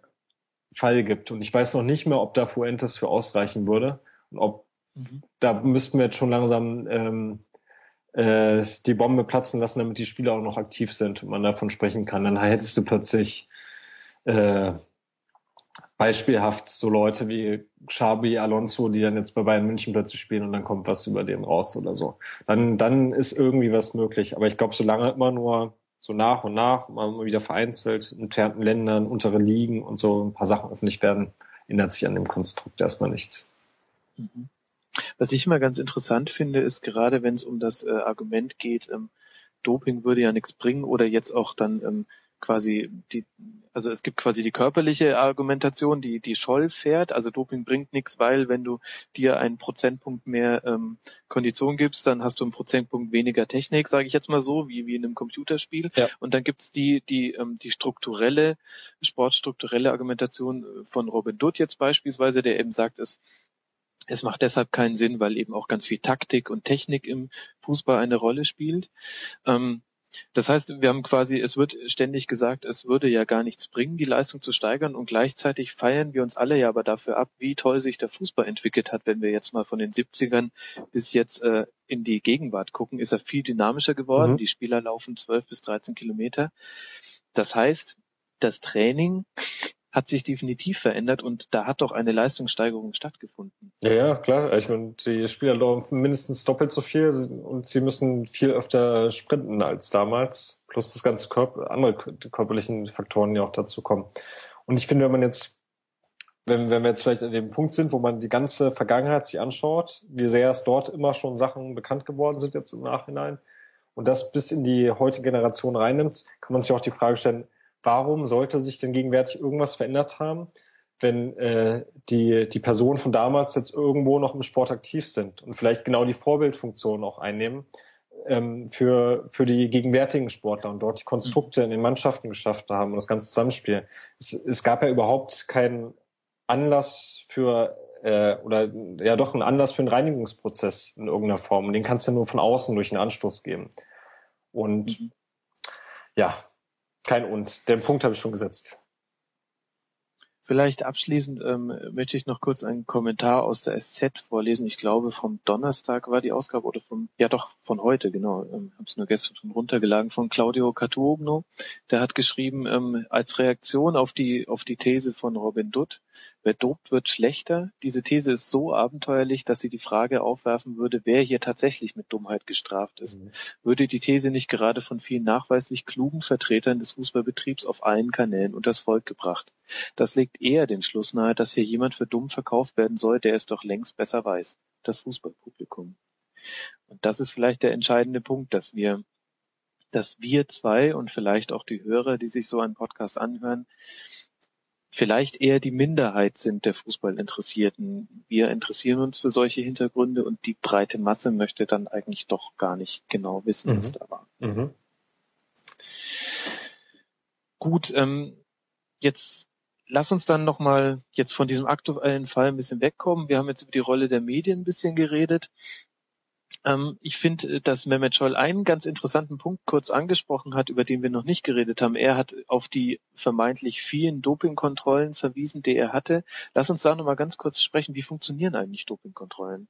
Fall gibt. Und ich weiß noch nicht mehr, ob da Fuentes für ausreichen würde. Und ob mhm. da müssten wir jetzt schon langsam ähm, äh, die Bombe platzen lassen, damit die Spieler auch noch aktiv sind und man davon sprechen kann. Dann hättest du plötzlich äh, beispielhaft so Leute wie Xabi, Alonso, die dann jetzt bei Bayern München plötzlich spielen und dann kommt was über den raus oder so. Dann, dann ist irgendwie was möglich. Aber ich glaube, solange immer nur so nach und nach, immer wieder vereinzelt, in entfernten Ländern, untere Ligen und so ein paar Sachen öffentlich werden, ändert sich an dem Konstrukt erstmal nichts. Mhm. Was ich immer ganz interessant finde, ist gerade, wenn es um das äh, Argument geht, ähm, Doping würde ja nichts bringen oder jetzt auch dann ähm, quasi die, also es gibt quasi die körperliche Argumentation, die die Scholl fährt. Also Doping bringt nichts, weil wenn du dir einen Prozentpunkt mehr ähm, Kondition gibst, dann hast du einen Prozentpunkt weniger Technik, sage ich jetzt mal so, wie wie in einem Computerspiel. Ja. Und dann gibt's die die ähm, die strukturelle sportstrukturelle Argumentation von Robin Dutt jetzt beispielsweise, der eben sagt, es es macht deshalb keinen Sinn, weil eben auch ganz viel Taktik und Technik im Fußball eine Rolle spielt. Ähm, das heißt, wir haben quasi, es wird ständig gesagt, es würde ja gar nichts bringen, die Leistung zu steigern und gleichzeitig feiern wir uns alle ja aber dafür ab, wie toll sich der Fußball entwickelt hat. Wenn wir jetzt mal von den 70ern bis jetzt äh, in die Gegenwart gucken, ist er viel dynamischer geworden. Mhm. Die Spieler laufen 12 bis 13 Kilometer. Das heißt, das Training hat sich definitiv verändert und da hat doch eine Leistungssteigerung stattgefunden. Ja, ja, klar. Ich meine, die Spieler laufen mindestens doppelt so viel und sie müssen viel öfter sprinten als damals. Plus das ganze Körper, andere körperlichen Faktoren, die auch dazu kommen. Und ich finde, wenn man jetzt wenn, wenn wir jetzt vielleicht an dem Punkt sind, wo man die ganze Vergangenheit sich anschaut, wie sehr es dort immer schon Sachen bekannt geworden sind jetzt im Nachhinein und das bis in die heutige Generation reinnimmt, kann man sich auch die Frage stellen, warum sollte sich denn gegenwärtig irgendwas verändert haben, wenn äh, die, die Personen von damals jetzt irgendwo noch im Sport aktiv sind und vielleicht genau die Vorbildfunktion auch einnehmen ähm, für, für die gegenwärtigen Sportler und dort die Konstrukte in den Mannschaften geschafft haben und das ganze Zusammenspiel. Es, es gab ja überhaupt keinen Anlass für äh, oder ja doch einen Anlass für einen Reinigungsprozess in irgendeiner Form. Und den kannst du ja nur von außen durch einen Anstoß geben. Und mhm. ja, kein Und. Den Punkt habe ich schon gesetzt. Vielleicht abschließend ähm, möchte ich noch kurz einen Kommentar aus der SZ vorlesen. Ich glaube, vom Donnerstag war die Ausgabe oder vom, ja doch, von heute, genau. Ähm, habe es nur gestern schon runtergeladen von Claudio Catuogno. Der hat geschrieben, ähm, als Reaktion auf die, auf die These von Robin Dutt, wer dopt, wird schlechter. Diese These ist so abenteuerlich, dass sie die Frage aufwerfen würde, wer hier tatsächlich mit Dummheit gestraft ist. Mhm. Würde die These nicht gerade von vielen nachweislich klugen Vertretern des Fußballbetriebs auf allen Kanälen unters Volk gebracht? Das legt eher den Schluss nahe, dass hier jemand für dumm verkauft werden soll, der es doch längst besser weiß, das Fußballpublikum. Und das ist vielleicht der entscheidende Punkt, dass wir, dass wir zwei und vielleicht auch die Hörer, die sich so einen Podcast anhören, vielleicht eher die Minderheit sind der Fußballinteressierten. Wir interessieren uns für solche Hintergründe und die breite Masse möchte dann eigentlich doch gar nicht genau wissen, mhm. was da war. Mhm. Gut, ähm, jetzt lass uns dann nochmal jetzt von diesem aktuellen Fall ein bisschen wegkommen. Wir haben jetzt über die Rolle der Medien ein bisschen geredet. Ähm, ich finde, dass Mehmet Scholl einen ganz interessanten Punkt kurz angesprochen hat, über den wir noch nicht geredet haben. Er hat auf die vermeintlich vielen Dopingkontrollen verwiesen, die er hatte. Lass uns da nochmal ganz kurz sprechen. Wie funktionieren eigentlich Dopingkontrollen?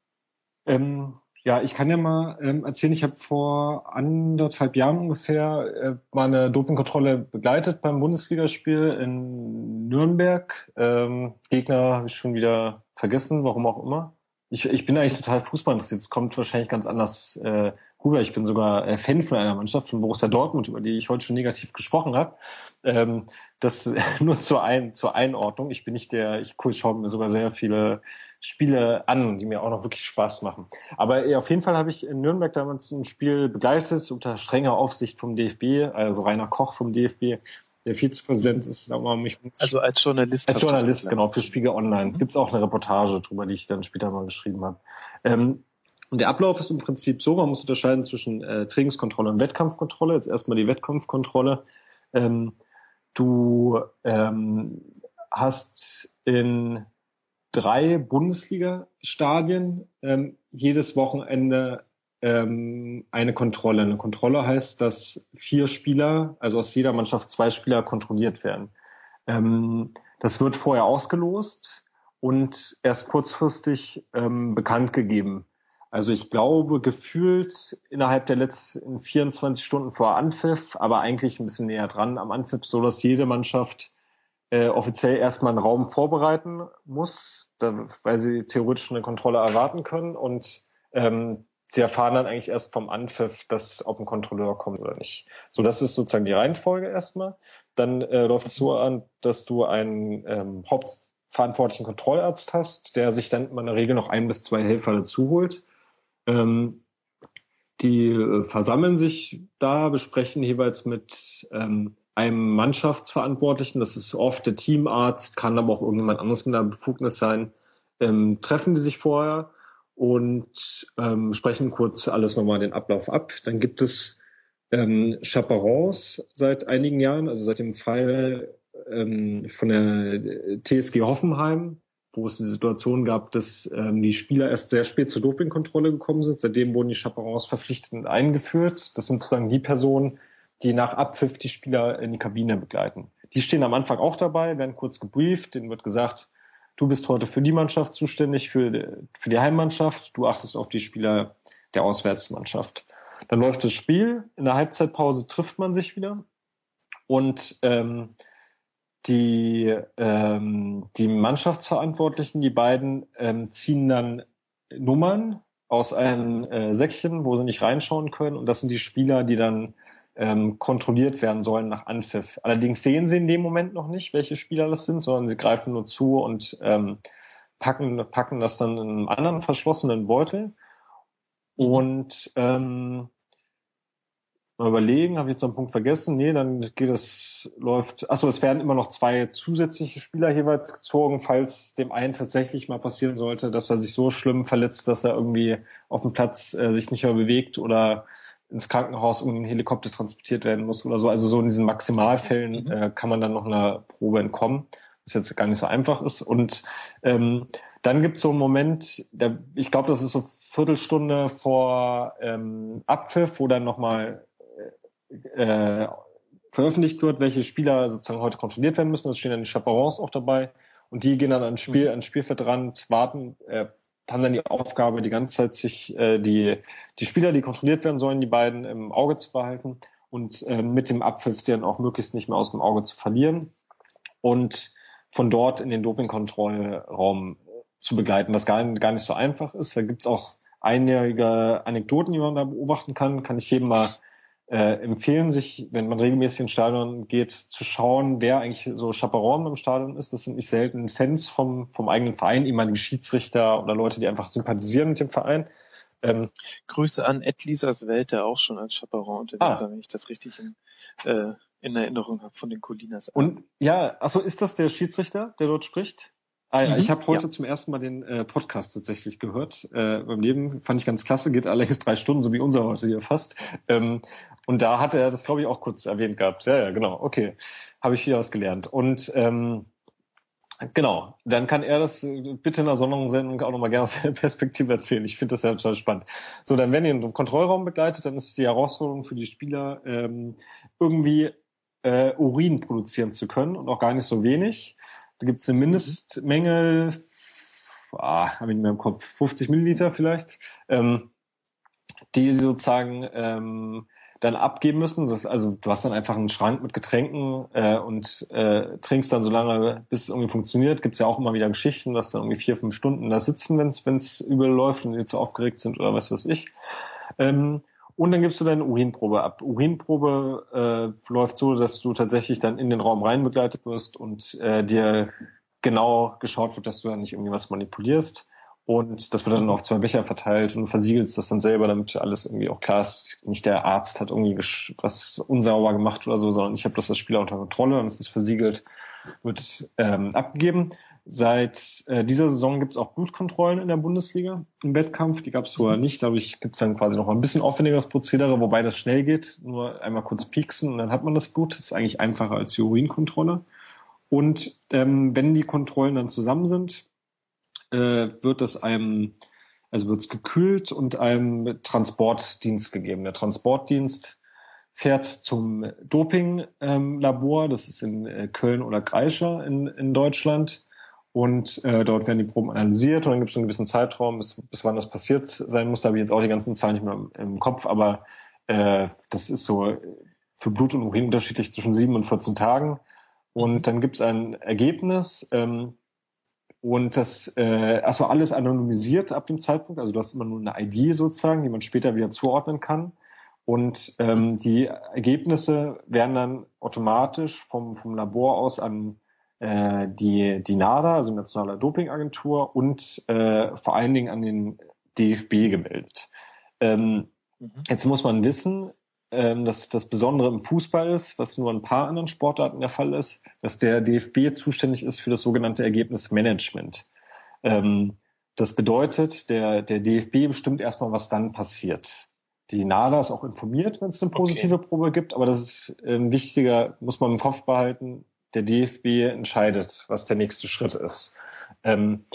Ähm, ja, ich kann ja mal ähm, erzählen, ich habe vor anderthalb Jahren ungefähr äh, mal Dopingkontrolle begleitet beim Bundesligaspiel in Nürnberg. Ähm, Gegner habe ich schon wieder vergessen, warum auch immer. Ich, ich bin eigentlich total Fußball interessiert. Es kommt wahrscheinlich ganz anders äh, rüber. Ich bin sogar äh, Fan von einer Mannschaft, von Borussia Dortmund, über die ich heute schon negativ gesprochen habe. Ähm, das [laughs] nur zur, Ein zur Einordnung. Ich bin nicht der, ich schaue mir sogar sehr viele Spiele an, die mir auch noch wirklich Spaß machen. Aber äh, auf jeden Fall habe ich in Nürnberg damals ein Spiel begleitet unter strenger Aufsicht vom DFB, also Rainer Koch vom DFB. Der Vizepräsident ist da mal mich. Also als Journalist. Als Journalist, genau, für Spiegel Online. Mhm. Gibt's auch eine Reportage drüber, die ich dann später mal geschrieben habe. Ähm, und der Ablauf ist im Prinzip so, man muss unterscheiden zwischen äh, Trainingskontrolle und Wettkampfkontrolle. Jetzt erstmal die Wettkampfkontrolle. Ähm, du ähm, hast in drei Bundesliga-Stadien ähm, jedes Wochenende ähm, eine Kontrolle. Eine Kontrolle heißt, dass vier Spieler, also aus jeder Mannschaft zwei Spieler kontrolliert werden. Ähm, das wird vorher ausgelost und erst kurzfristig ähm, bekannt gegeben. Also ich glaube, gefühlt innerhalb der letzten 24 Stunden vor Anpfiff, aber eigentlich ein bisschen näher dran am Anpfiff, so dass jede Mannschaft äh, offiziell erstmal einen Raum vorbereiten muss, da, weil sie theoretisch eine Kontrolle erwarten können und ähm, sie erfahren dann eigentlich erst vom Anpfiff, dass ob ein Kontrolleur kommt oder nicht. So, das ist sozusagen die Reihenfolge erstmal. Dann äh, läuft es so an, dass du einen ähm, hauptverantwortlichen Kontrollarzt hast, der sich dann in der Regel noch ein bis zwei Helfer dazu holt. Ähm, die äh, versammeln sich da, besprechen jeweils mit ähm, einem Mannschaftsverantwortlichen, das ist oft der Teamarzt, kann aber auch irgendjemand anderes mit einer Befugnis sein, ähm, treffen die sich vorher und ähm, sprechen kurz alles nochmal den Ablauf ab. Dann gibt es ähm, Chaperons seit einigen Jahren, also seit dem Fall ähm, von der TSG Hoffenheim, wo es die Situation gab, dass ähm, die Spieler erst sehr spät zur Dopingkontrolle gekommen sind. Seitdem wurden die Chaperons verpflichtend eingeführt. Das sind sozusagen die Personen, die nach Abpfiff die Spieler in die Kabine begleiten. Die stehen am Anfang auch dabei, werden kurz gebrieft, denen wird gesagt, du bist heute für die Mannschaft zuständig, für, für die Heimmannschaft, du achtest auf die Spieler der Auswärtsmannschaft. Dann läuft das Spiel, in der Halbzeitpause trifft man sich wieder und ähm, die, ähm, die Mannschaftsverantwortlichen, die beiden, ähm, ziehen dann Nummern aus einem äh, Säckchen, wo sie nicht reinschauen können. Und das sind die Spieler, die dann ähm, kontrolliert werden sollen nach Anpfiff. Allerdings sehen sie in dem Moment noch nicht, welche Spieler das sind, sondern sie greifen nur zu und ähm, packen, packen das dann in einem anderen verschlossenen Beutel. Und ähm, mal überlegen, habe ich jetzt einen Punkt vergessen? Nee, dann geht es, läuft, achso, es werden immer noch zwei zusätzliche Spieler jeweils gezogen, falls dem einen tatsächlich mal passieren sollte, dass er sich so schlimm verletzt, dass er irgendwie auf dem Platz äh, sich nicht mehr bewegt oder ins Krankenhaus um einen Helikopter transportiert werden muss oder so. Also so in diesen Maximalfällen mhm. äh, kann man dann noch einer Probe entkommen, was jetzt gar nicht so einfach ist. Und ähm, dann gibt es so einen Moment, der, ich glaube, das ist so Viertelstunde vor ähm, Abpfiff, wo dann nochmal äh, veröffentlicht wird, welche Spieler sozusagen heute kontrolliert werden müssen. Da stehen dann die Chaperons auch dabei. Und die gehen dann ans Spiel, mhm. ans Spielfeldrand, warten, äh, haben dann die Aufgabe, die ganze Zeit sich äh, die, die Spieler, die kontrolliert werden sollen, die beiden im Auge zu behalten und äh, mit dem Abpfiff sie dann auch möglichst nicht mehr aus dem Auge zu verlieren und von dort in den Dopingkontrollraum zu begleiten, was gar, gar nicht so einfach ist. Da gibt's auch einjährige Anekdoten, die man da beobachten kann. Kann ich jedem mal äh, empfehlen, sich, wenn man regelmäßig ins Stadion geht, zu schauen, wer eigentlich so Chaperon im Stadion ist. Das sind nicht selten Fans vom, vom eigenen Verein, ehemalige Schiedsrichter oder Leute, die einfach sympathisieren mit dem Verein. Ähm, Grüße an Ed Lisas Welt, der auch schon als Chaperon unterwegs ah. war, wenn ich das richtig in, äh, in Erinnerung habe von den Colinas. Und ja, also ist das der Schiedsrichter, der dort spricht? Ah, mhm, ich habe heute ja. zum ersten Mal den äh, Podcast tatsächlich gehört. Äh, beim Leben fand ich ganz klasse, geht allerdings drei Stunden, so wie unser heute hier fast. Ähm, und da hat er das, glaube ich, auch kurz erwähnt gehabt. Ja, ja, genau. Okay, habe ich wieder was gelernt. Und ähm, genau, dann kann er das bitte in der Sondersendung auch nochmal gerne aus seiner [laughs] Perspektive erzählen. Ich finde das ja total spannend. So, dann die in den Kontrollraum begleitet, dann ist die Herausforderung für die Spieler, ähm, irgendwie äh, Urin produzieren zu können und auch gar nicht so wenig. Da gibt es eine Mindestmenge, ah, habe ich nicht mehr im Kopf, 50 Milliliter vielleicht, ähm, die sozusagen ähm, dann abgeben müssen. Das, also du hast dann einfach einen Schrank mit Getränken äh, und äh, trinkst dann so lange, bis es irgendwie funktioniert. Gibt's ja auch immer wieder Geschichten, dass dann irgendwie vier, fünf Stunden da sitzen, wenn es übel läuft und die zu aufgeregt sind oder was weiß ich. Ähm, und dann gibst du deine Urinprobe ab. Urinprobe äh, läuft so, dass du tatsächlich dann in den Raum rein begleitet wirst und äh, dir genau geschaut wird, dass du da nicht irgendwie was manipulierst. Und das wird dann auf zwei Becher verteilt und versiegelst das dann selber, damit alles irgendwie auch klar ist, nicht der Arzt hat irgendwie was unsauber gemacht oder so, sondern ich habe das als Spieler unter Kontrolle und es ist versiegelt, wird ähm, abgegeben. Seit äh, dieser Saison gibt es auch Blutkontrollen in der Bundesliga im Wettkampf. Die gab es vorher nicht. Dadurch gibt es dann quasi noch mal ein bisschen aufwendigeres Prozedere, wobei das schnell geht. Nur einmal kurz pieksen und dann hat man das Blut. Das ist eigentlich einfacher als die Urinkontrolle. Und ähm, wenn die Kontrollen dann zusammen sind, äh, wird das einem, also wird es gekühlt und einem Transportdienst gegeben. Der Transportdienst fährt zum Dopinglabor, ähm, das ist in äh, Köln oder Kreischer in, in Deutschland. Und äh, dort werden die Proben analysiert und dann gibt es einen gewissen Zeitraum, bis, bis wann das passiert sein muss. Da habe ich jetzt auch die ganzen Zahlen nicht mehr im, im Kopf, aber äh, das ist so für Blut und Urin unterschiedlich zwischen sieben und 14 Tagen. Und dann gibt es ein Ergebnis, ähm, und das, äh, also alles anonymisiert ab dem Zeitpunkt. Also du hast immer nur eine ID sozusagen, die man später wieder zuordnen kann. Und ähm, die Ergebnisse werden dann automatisch vom, vom Labor aus an äh, die, die NADA, also Nationale Dopingagentur, und äh, vor allen Dingen an den DFB gemeldet. Ähm, mhm. Jetzt muss man wissen, ähm, dass das Besondere im Fußball ist, was nur ein paar anderen Sportarten der Fall ist, dass der DFB zuständig ist für das sogenannte Ergebnismanagement. Ähm, das bedeutet, der, der DFB bestimmt erstmal, was dann passiert. Die NADA ist auch informiert, wenn es eine positive okay. Probe gibt, aber das ist ein wichtiger, muss man im Kopf behalten, der DFB entscheidet, was der nächste Schritt ist. Ähm.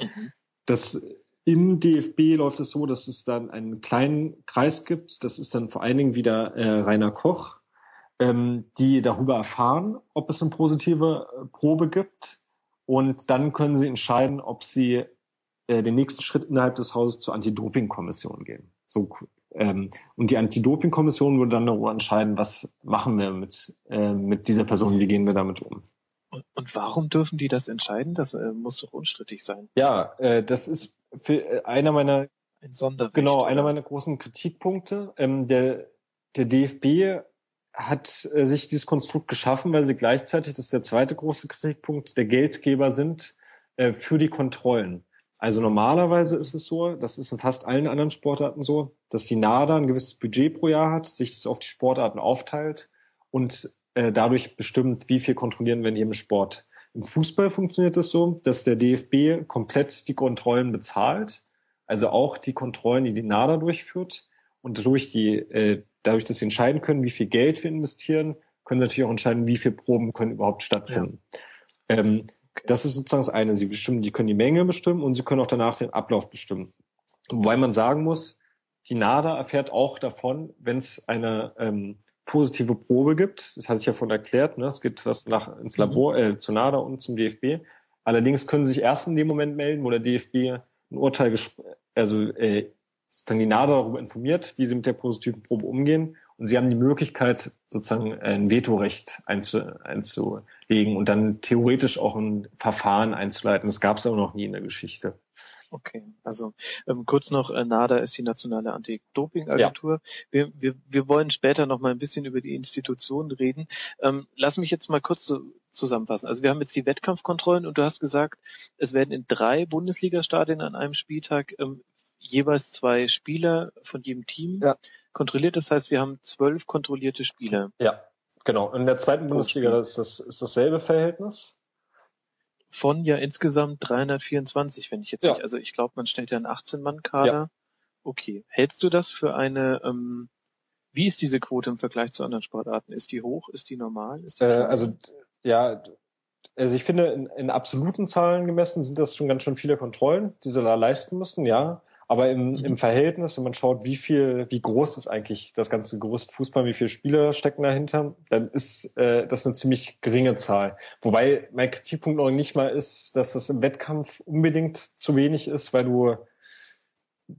Das im DFB läuft es so, dass es dann einen kleinen Kreis gibt. Das ist dann vor allen Dingen wieder äh, Rainer Koch, ähm, die darüber erfahren, ob es eine positive äh, Probe gibt. Und dann können sie entscheiden, ob sie äh, den nächsten Schritt innerhalb des Hauses zur Anti-Doping-Kommission gehen. So, ähm, und die Anti-Doping-Kommission würde dann darüber entscheiden, was machen wir mit, äh, mit dieser Person, wie gehen wir damit um. Und, warum dürfen die das entscheiden? Das äh, muss doch unstrittig sein. Ja, äh, das ist für äh, einer meiner ein Sonderrecht, genau einer meiner großen Kritikpunkte. Ähm, der der DFB hat äh, sich dieses Konstrukt geschaffen, weil sie gleichzeitig, das ist der zweite große Kritikpunkt, der Geldgeber sind äh, für die Kontrollen. Also normalerweise ist es so, das ist in fast allen anderen Sportarten so, dass die NADA ein gewisses Budget pro Jahr hat, sich das auf die Sportarten aufteilt und äh, dadurch bestimmt, wie viel kontrollieren wir in jedem Sport. Im Fußball funktioniert es das so, dass der DFB komplett die Kontrollen bezahlt, also auch die Kontrollen, die die NADA durchführt und durch die, äh, dadurch, dass sie entscheiden können, wie viel Geld wir investieren, können sie natürlich auch entscheiden, wie viele Proben können überhaupt stattfinden. Ja. Ähm, das ist sozusagen das eine. Sie bestimmen, die können die Menge bestimmen und sie können auch danach den Ablauf bestimmen. Wobei man sagen muss, die NADA erfährt auch davon, wenn es eine ähm, positive Probe gibt. Das hatte ich ja vorhin erklärt. Ne? Es geht was nach ins mhm. Labor, äh, zur NADA und zum DFB. Allerdings können sie sich erst in dem Moment melden, wo der DFB ein Urteil, also äh, sozusagen die NADA darüber informiert, wie sie mit der positiven Probe umgehen. Und sie haben die Möglichkeit, sozusagen ein Vetorecht einzu, einzulegen und dann theoretisch auch ein Verfahren einzuleiten. Das gab es aber noch nie in der Geschichte. Okay, also ähm, kurz noch, äh, NADA ist die nationale Anti-Doping-Agentur. Ja. Wir, wir, wir wollen später noch mal ein bisschen über die Institutionen reden. Ähm, lass mich jetzt mal kurz so zusammenfassen. Also wir haben jetzt die Wettkampfkontrollen und du hast gesagt, es werden in drei Bundesliga-Stadien an einem Spieltag ähm, jeweils zwei Spieler von jedem Team ja. kontrolliert. Das heißt, wir haben zwölf kontrollierte Spieler. Ja, genau. In der zweiten Bundesliga ist das ist dasselbe Verhältnis. Von ja insgesamt 324, wenn ich jetzt ja. nicht, also ich glaube, man stellt ja einen 18-Mann-Kader. Ja. Okay. Hältst du das für eine, ähm, wie ist diese Quote im Vergleich zu anderen Sportarten? Ist die hoch? Ist die normal? Ist die äh, also ja, also ich finde, in, in absoluten Zahlen gemessen sind das schon ganz schön viele Kontrollen, die sie da leisten müssen, ja. Aber im, mhm. im Verhältnis, wenn man schaut, wie viel, wie groß ist eigentlich das ganze Gerüst Fußball, wie viele Spieler stecken dahinter, dann ist äh, das eine ziemlich geringe Zahl. Wobei mein Kritikpunkt noch nicht mal ist, dass das im Wettkampf unbedingt zu wenig ist, weil du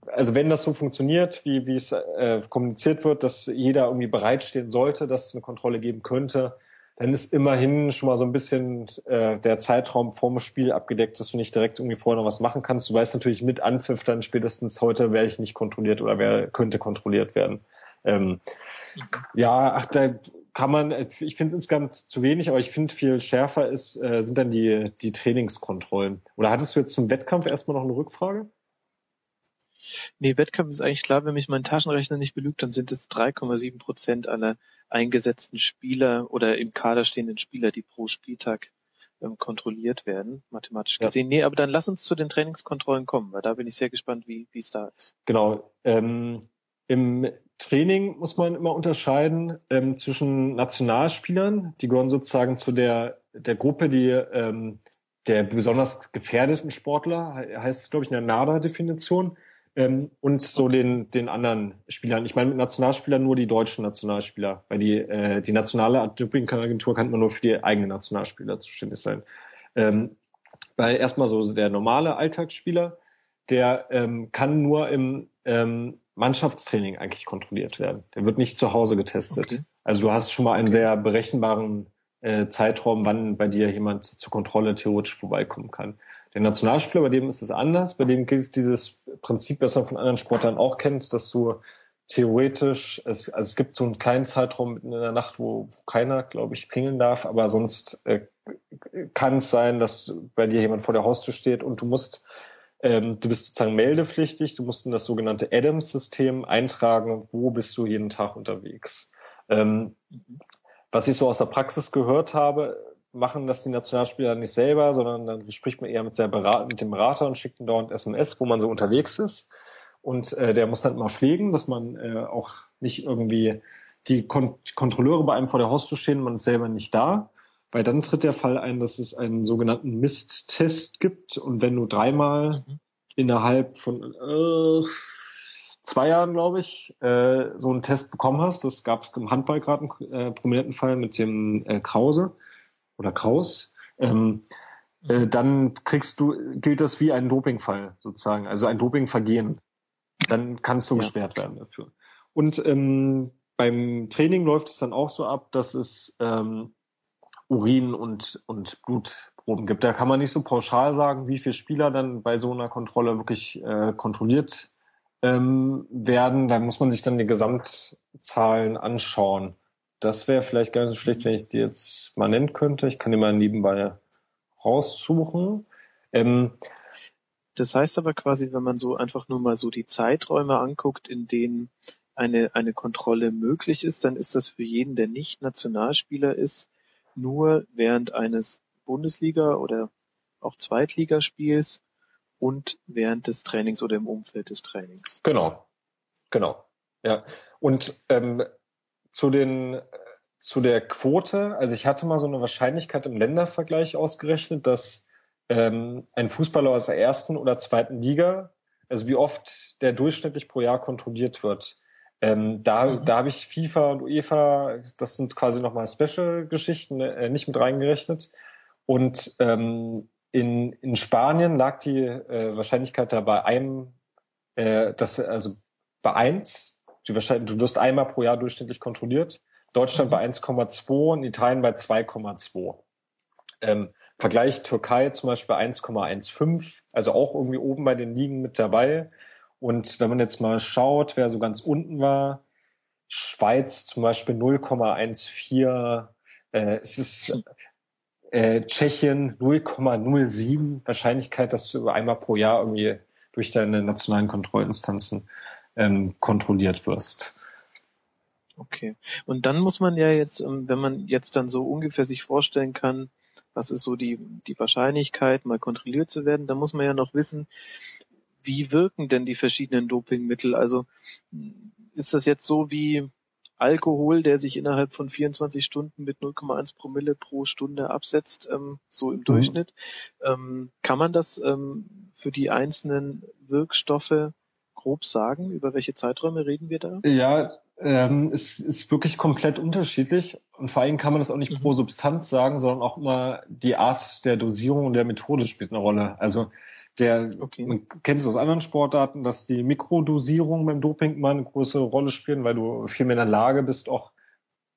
also wenn das so funktioniert, wie, wie es äh, kommuniziert wird, dass jeder irgendwie bereitstehen sollte, dass es eine Kontrolle geben könnte, dann ist immerhin schon mal so ein bisschen äh, der Zeitraum vorm Spiel abgedeckt, dass du nicht direkt irgendwie vorher noch was machen kannst. Du weißt natürlich mit Anpfiff dann spätestens heute, werde ich nicht kontrolliert oder wer könnte kontrolliert werden. Ähm, ja, ach, da kann man, ich finde es insgesamt zu wenig, aber ich finde viel schärfer ist, äh, sind dann die, die Trainingskontrollen. Oder hattest du jetzt zum Wettkampf erstmal noch eine Rückfrage? Nee, Wettkampf ist eigentlich klar, wenn mich mein Taschenrechner nicht belügt, dann sind es 3,7 Prozent aller eingesetzten Spieler oder im Kader stehenden Spieler, die pro Spieltag ähm, kontrolliert werden, mathematisch gesehen. Ja. Nee, aber dann lass uns zu den Trainingskontrollen kommen, weil da bin ich sehr gespannt, wie wie es da ist. Genau. Ähm, Im Training muss man immer unterscheiden ähm, zwischen Nationalspielern, die gehören sozusagen zu der der Gruppe, die ähm, der besonders gefährdeten Sportler, heißt es, glaube ich, in der NADA-Definition ähm, und so den, den anderen Spielern. Ich meine mit Nationalspielern nur die deutschen Nationalspieler, weil die, äh, die nationale Doping-Agentur kann man nur für die eigenen Nationalspieler zuständig sein. Ähm, weil erstmal so der normale Alltagsspieler, der ähm, kann nur im ähm, Mannschaftstraining eigentlich kontrolliert werden. Der wird nicht zu Hause getestet. Okay. Also du hast schon mal einen sehr berechenbaren äh, Zeitraum, wann bei dir jemand zur Kontrolle theoretisch vorbeikommen kann. Der Nationalspieler, bei dem ist es anders. Bei dem gilt dieses Prinzip, das man von anderen Sportlern auch kennt, dass du theoretisch, es, also es gibt so einen kleinen Zeitraum in der Nacht, wo, wo keiner, glaube ich, klingeln darf, aber sonst äh, kann es sein, dass bei dir jemand vor der Haustür steht und du musst, ähm, du bist sozusagen meldepflichtig, du musst in das sogenannte Adams-System eintragen, wo bist du jeden Tag unterwegs. Ähm, was ich so aus der Praxis gehört habe, machen das die Nationalspieler nicht selber, sondern dann spricht man eher mit, der Berater, mit dem Berater und schickt ihm dauernd SMS, wo man so unterwegs ist. Und äh, der muss dann immer pflegen, dass man äh, auch nicht irgendwie die Kon Kontrolleure bei einem vor der Haustür stehen, man ist selber nicht da. Weil dann tritt der Fall ein, dass es einen sogenannten Misttest gibt. Und wenn du dreimal mhm. innerhalb von äh, zwei Jahren, glaube ich, äh, so einen Test bekommen hast, das gab es im Handball gerade einen äh, prominenten Fall mit dem äh, Krause, oder Kraus, ähm, äh, dann kriegst du, gilt das wie ein Dopingfall sozusagen, also ein Dopingvergehen. Dann kannst du ja. gesperrt werden dafür. Und ähm, beim Training läuft es dann auch so ab, dass es ähm, Urin und, und Blutproben gibt. Da kann man nicht so pauschal sagen, wie viele Spieler dann bei so einer Kontrolle wirklich äh, kontrolliert ähm, werden. Da muss man sich dann die Gesamtzahlen anschauen. Das wäre vielleicht gar nicht so schlecht, wenn ich die jetzt mal nennen könnte. Ich kann die mal nebenbei raussuchen. Ähm, das heißt aber quasi, wenn man so einfach nur mal so die Zeiträume anguckt, in denen eine, eine Kontrolle möglich ist, dann ist das für jeden, der nicht Nationalspieler ist, nur während eines Bundesliga- oder auch Zweitligaspiels und während des Trainings oder im Umfeld des Trainings. Genau, genau. Ja. Und ähm, zu den zu der Quote, also ich hatte mal so eine Wahrscheinlichkeit im Ländervergleich ausgerechnet, dass ähm, ein Fußballer aus der ersten oder zweiten Liga, also wie oft der durchschnittlich pro Jahr kontrolliert wird. Ähm, da mhm. da habe ich FIFA und UEFA, das sind quasi nochmal Special-Geschichten, äh, nicht mit reingerechnet. Und ähm, in, in Spanien lag die äh, Wahrscheinlichkeit da bei einem, äh, das, also bei eins, die Wahrscheinlich, du wirst einmal pro Jahr durchschnittlich kontrolliert. Deutschland mhm. bei 1,2 und Italien bei 2,2. Ähm, Vergleich Türkei zum Beispiel 1,15, also auch irgendwie oben bei den Ligen mit dabei. Und wenn man jetzt mal schaut, wer so ganz unten war, Schweiz zum Beispiel 0,14, äh, es ist äh, Tschechien 0,07 Wahrscheinlichkeit, dass du einmal pro Jahr irgendwie durch deine nationalen Kontrollinstanzen ähm, kontrolliert wirst. Okay. Und dann muss man ja jetzt, ähm, wenn man jetzt dann so ungefähr sich vorstellen kann, was ist so die, die Wahrscheinlichkeit, mal kontrolliert zu werden, dann muss man ja noch wissen, wie wirken denn die verschiedenen Dopingmittel? Also ist das jetzt so wie Alkohol, der sich innerhalb von 24 Stunden mit 0,1 Promille pro Stunde absetzt, ähm, so im mhm. Durchschnitt? Ähm, kann man das ähm, für die einzelnen Wirkstoffe grob sagen? Über welche Zeiträume reden wir da? Ja, ähm, es ist wirklich komplett unterschiedlich. Und vor allem kann man das auch nicht mhm. pro Substanz sagen, sondern auch immer die Art der Dosierung und der Methode spielt eine Rolle. Also der, okay. man kennt es aus anderen Sportarten, dass die Mikrodosierung beim Doping immer eine große Rolle spielen, weil du viel mehr in der Lage bist, auch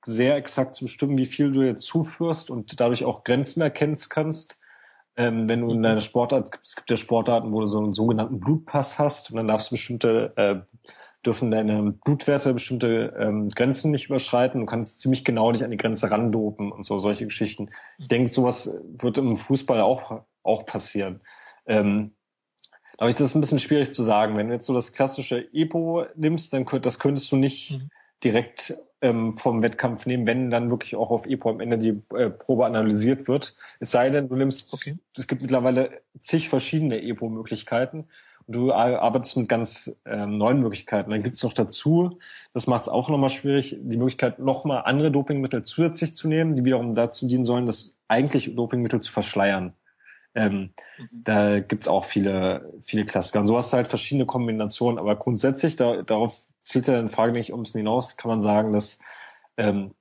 sehr exakt zu bestimmen, wie viel du jetzt zuführst und dadurch auch Grenzen erkennen kannst. Ähm, wenn du in mhm. deiner Sportart, es gibt ja Sportarten, wo du so einen sogenannten Blutpass hast und dann darfst du bestimmte, äh, dürfen deine Blutwerte bestimmte ähm, Grenzen nicht überschreiten. Du kannst ziemlich genau dich an die Grenze randopen und so, solche Geschichten. Ich denke, sowas wird im Fußball auch, auch passieren. Ähm, aber ich das ist ein bisschen schwierig zu sagen. Wenn du jetzt so das klassische EPO nimmst, dann könnt, das könntest du nicht mhm. direkt ähm, vom Wettkampf nehmen, wenn dann wirklich auch auf EPO am Ende die äh, Probe analysiert wird. Es sei denn, du nimmst, okay. es gibt mittlerweile zig verschiedene EPO-Möglichkeiten und du arbeitest mit ganz ähm, neuen Möglichkeiten. Dann gibt es noch dazu, das macht es auch nochmal schwierig, die Möglichkeit, nochmal andere Dopingmittel zusätzlich zu nehmen, die wiederum dazu dienen sollen, das eigentliche Dopingmittel zu verschleiern. Ähm, mhm. Da gibt's auch viele, viele Klassiker. Und so hast du halt verschiedene Kombinationen. Aber grundsätzlich, da, darauf zielt ja eine Frage nicht ums hinaus, kann man sagen, dass ähm,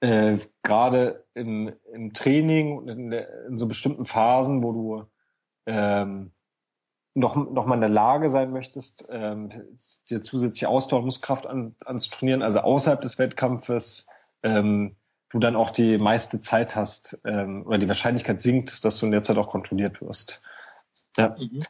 äh, gerade im, im Training und in, in so bestimmten Phasen, wo du ähm, noch, noch mal in der Lage sein möchtest, ähm, dir zusätzliche Ausdauer und Muskelkraft an, anzutrainieren, also außerhalb des Wettkampfes, ähm, du dann auch die meiste Zeit hast ähm, oder die Wahrscheinlichkeit sinkt, dass du in der Zeit auch kontrolliert wirst. Ja. Mhm.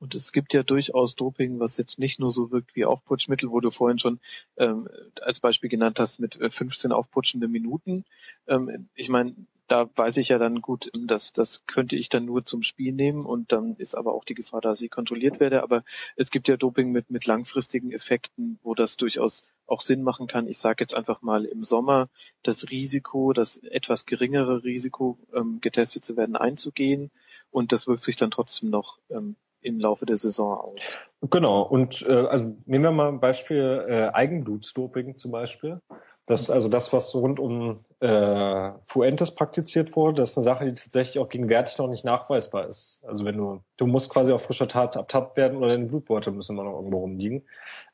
Und es gibt ja durchaus Doping, was jetzt nicht nur so wirkt wie Aufputschmittel, wo du vorhin schon ähm, als Beispiel genannt hast mit 15 äh, aufputschende Minuten. Ähm, ich meine, da weiß ich ja dann gut, dass das könnte ich dann nur zum Spiel nehmen und dann ist aber auch die Gefahr, dass ich kontrolliert werde. Aber es gibt ja Doping mit mit langfristigen Effekten, wo das durchaus auch Sinn machen kann. Ich sage jetzt einfach mal im Sommer das Risiko, das etwas geringere Risiko, ähm, getestet zu werden, einzugehen und das wirkt sich dann trotzdem noch ähm, im Laufe der Saison aus. Genau. Und äh, also nehmen wir mal ein Beispiel äh, Eigenblutdoping zum Beispiel. Das, also das, was rund um äh, Fuentes praktiziert wurde, das ist eine Sache, die tatsächlich auch gegenwärtig noch nicht nachweisbar ist. Also wenn du, du musst quasi auf frischer Tat abtappt werden oder deine Blutbeutel müssen immer noch irgendwo rumliegen.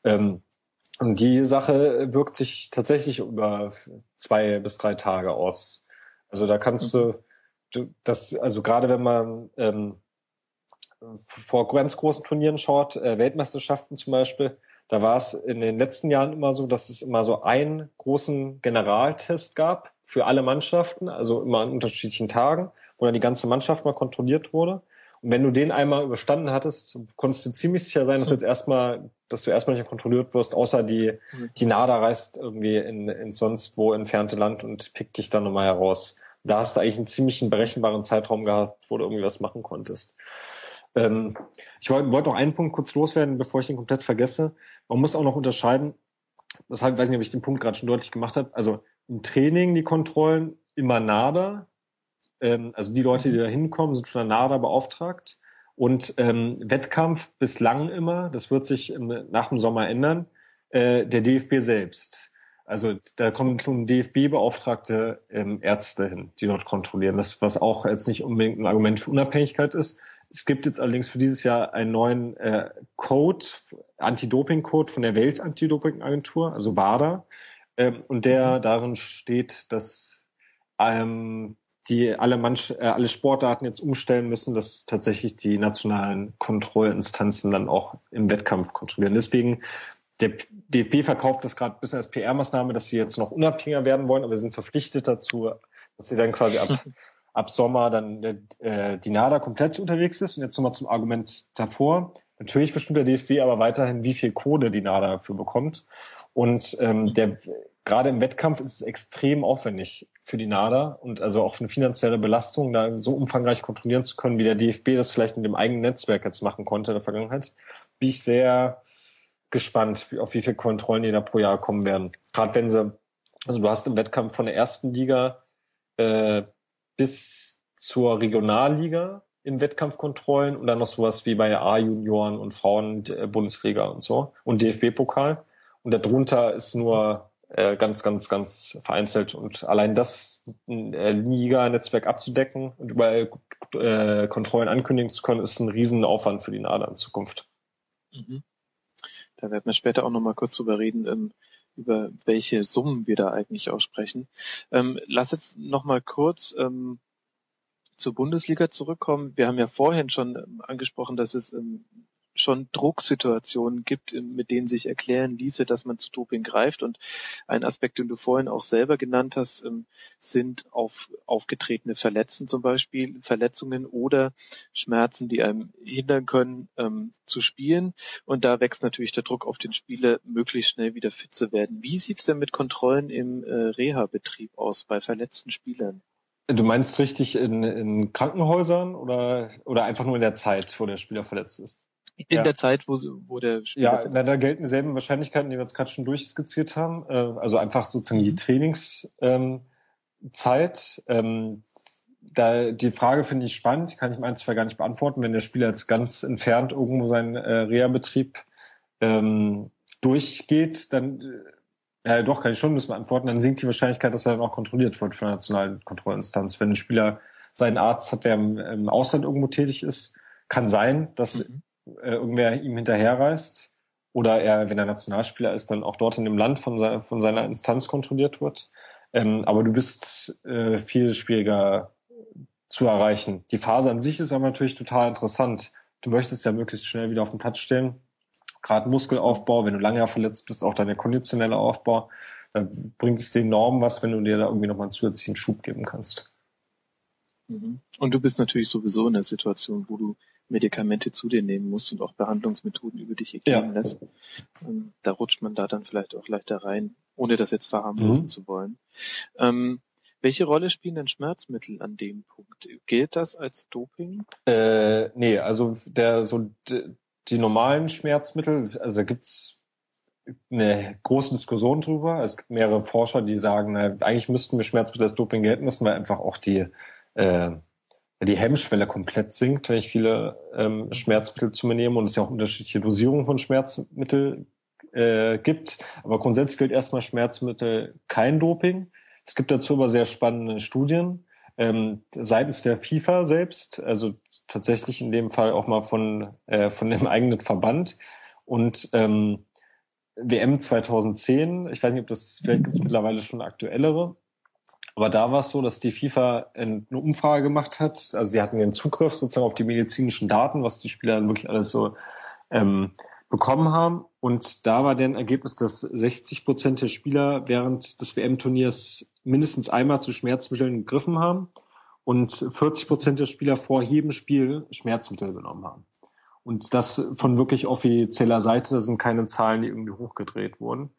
Ähm, und die Sache wirkt sich tatsächlich über zwei bis drei Tage aus. Also da kannst mhm. du, du das, also gerade wenn man ähm, vor ganz großen Turnieren schaut, äh, Weltmeisterschaften zum Beispiel, da war es in den letzten Jahren immer so, dass es immer so einen großen Generaltest gab für alle Mannschaften, also immer an unterschiedlichen Tagen, wo dann die ganze Mannschaft mal kontrolliert wurde. Und wenn du den einmal überstanden hattest, konntest du ziemlich sicher sein, dass jetzt erstmal, dass du erstmal nicht kontrolliert wirst, außer die, die NADA reist irgendwie in, in sonst wo entfernte Land und pickt dich dann nochmal heraus. Da hast du eigentlich einen ziemlichen berechenbaren Zeitraum gehabt, wo du irgendwie was machen konntest. Ähm, ich wollte wollt noch einen Punkt kurz loswerden, bevor ich den komplett vergesse. Man muss auch noch unterscheiden, deshalb weiß ich nicht, ob ich den Punkt gerade schon deutlich gemacht habe. Also im Training die Kontrollen immer NADA, ähm, also die Leute, die da hinkommen, sind von der NADA beauftragt. Und ähm, Wettkampf bislang immer, das wird sich im, nach dem Sommer ändern, äh, der DFB selbst. Also da kommen schon DFB-beauftragte ähm, Ärzte hin, die dort kontrollieren. Das, was auch jetzt nicht unbedingt ein Argument für Unabhängigkeit ist. Es gibt jetzt allerdings für dieses Jahr einen neuen äh, Code, Anti-Doping-Code von der Welt-Anti-Doping-Agentur, also WADA. Ähm, und der darin steht, dass ähm, die alle, Manch äh, alle Sportarten jetzt umstellen müssen, dass tatsächlich die nationalen Kontrollinstanzen dann auch im Wettkampf kontrollieren. Deswegen, der DFB verkauft das gerade ein bisschen als PR-Maßnahme, dass sie jetzt noch unabhängiger werden wollen, aber wir sind verpflichtet dazu, dass sie dann quasi ab, [laughs] ab Sommer dann äh, die NADA komplett unterwegs ist. Und jetzt nochmal zum Argument davor. Natürlich bestimmt der DFB aber weiterhin, wie viel Kohle die NADA dafür bekommt. Und ähm, der gerade im Wettkampf ist es extrem aufwendig für die NADA und also auch eine finanzielle Belastung, da so umfangreich kontrollieren zu können, wie der DFB das vielleicht mit dem eigenen Netzwerk jetzt machen konnte in der Vergangenheit, bin ich sehr gespannt, auf wie viele Kontrollen die da pro Jahr kommen werden. Gerade wenn sie, also du hast im Wettkampf von der ersten Liga äh, bis zur Regionalliga im Wettkampf Kontrollen und dann noch sowas wie bei A-Junioren und Frauen-Bundesliga und so und DFB-Pokal. Und darunter ist nur äh, ganz, ganz, ganz vereinzelt. Und allein das äh, Liga-Netzwerk abzudecken und überall äh, Kontrollen ankündigen zu können, ist ein Riesenaufwand für die NADA in Zukunft. Mhm. Da werden wir später auch nochmal kurz drüber reden, ähm, über welche Summen wir da eigentlich auch sprechen. Ähm, lass jetzt nochmal kurz ähm, zur Bundesliga zurückkommen. Wir haben ja vorhin schon ähm, angesprochen, dass es ähm, schon Drucksituationen gibt, mit denen sich erklären ließe, dass man zu Doping greift. Und ein Aspekt, den du vorhin auch selber genannt hast, ähm, sind auf, aufgetretene Verletzungen zum Beispiel, Verletzungen oder Schmerzen, die einem hindern können, ähm, zu spielen. Und da wächst natürlich der Druck auf den Spieler, möglichst schnell wieder fit zu werden. Wie sieht's denn mit Kontrollen im äh, Reha-Betrieb aus bei verletzten Spielern? Du meinst richtig in, in Krankenhäusern oder, oder einfach nur in der Zeit, wo der Spieler verletzt ist? In ja. der Zeit, wo, wo der Spieler Ja, na, da gelten dieselben Wahrscheinlichkeiten, die wir jetzt gerade schon durchskizziert haben. Äh, also einfach sozusagen die mhm. Trainingszeit. Ähm, da die Frage finde ich spannend, die kann ich im Einzelfall gar nicht beantworten. Wenn der Spieler jetzt ganz entfernt irgendwo seinen äh, Reha-Betrieb ähm, durchgeht, dann äh, ja, doch, kann ich schon ein bisschen beantworten. Dann sinkt die Wahrscheinlichkeit, dass er dann auch kontrolliert wird von der nationalen Kontrollinstanz. Wenn ein Spieler seinen Arzt hat, der im, im Ausland irgendwo tätig ist, kann sein, dass mhm äh, irgendwer ihm hinterherreist oder er, wenn er Nationalspieler ist, dann auch dort in dem Land von, se von seiner Instanz kontrolliert wird. Ähm, aber du bist äh, viel schwieriger zu erreichen. Die Phase an sich ist aber natürlich total interessant. Du möchtest ja möglichst schnell wieder auf den Platz stehen. Gerade Muskelaufbau, wenn du lange verletzt bist, auch deine konditionelle Aufbau, dann bringt es dir enorm was, wenn du dir da irgendwie nochmal einen zusätzlichen Schub geben kannst. Mhm. Und du bist natürlich sowieso in der Situation, wo du Medikamente zu dir nehmen musst und auch Behandlungsmethoden über dich ergehen ja. lässt. Ähm, da rutscht man da dann vielleicht auch leichter rein, ohne das jetzt verharmlosen mhm. zu wollen. Ähm, welche Rolle spielen denn Schmerzmittel an dem Punkt? Gilt das als Doping? Äh, nee, also der so die normalen Schmerzmittel, also da gibt's eine große Diskussion drüber. Es gibt mehrere Forscher, die sagen, na, eigentlich müssten wir Schmerzmittel als Doping gelten lassen, weil einfach auch die äh, die Hemmschwelle komplett sinkt, wenn ich viele ähm, Schmerzmittel zu mir nehme und es ja auch unterschiedliche Dosierungen von Schmerzmittel äh, gibt. Aber grundsätzlich gilt erstmal Schmerzmittel kein Doping. Es gibt dazu aber sehr spannende Studien ähm, seitens der FIFA selbst, also tatsächlich in dem Fall auch mal von, äh, von dem eigenen Verband. Und ähm, WM 2010, ich weiß nicht, ob das, vielleicht gibt es mittlerweile schon aktuellere, aber da war es so, dass die FIFA eine Umfrage gemacht hat. Also die hatten den Zugriff sozusagen auf die medizinischen Daten, was die Spieler dann wirklich alles so ähm, bekommen haben. Und da war deren Ergebnis, dass 60 Prozent der Spieler während des WM-Turniers mindestens einmal zu Schmerzmitteln gegriffen haben und 40 Prozent der Spieler vor jedem Spiel Schmerzmittel genommen haben. Und das von wirklich offizieller Seite, da sind keine Zahlen, die irgendwie hochgedreht wurden.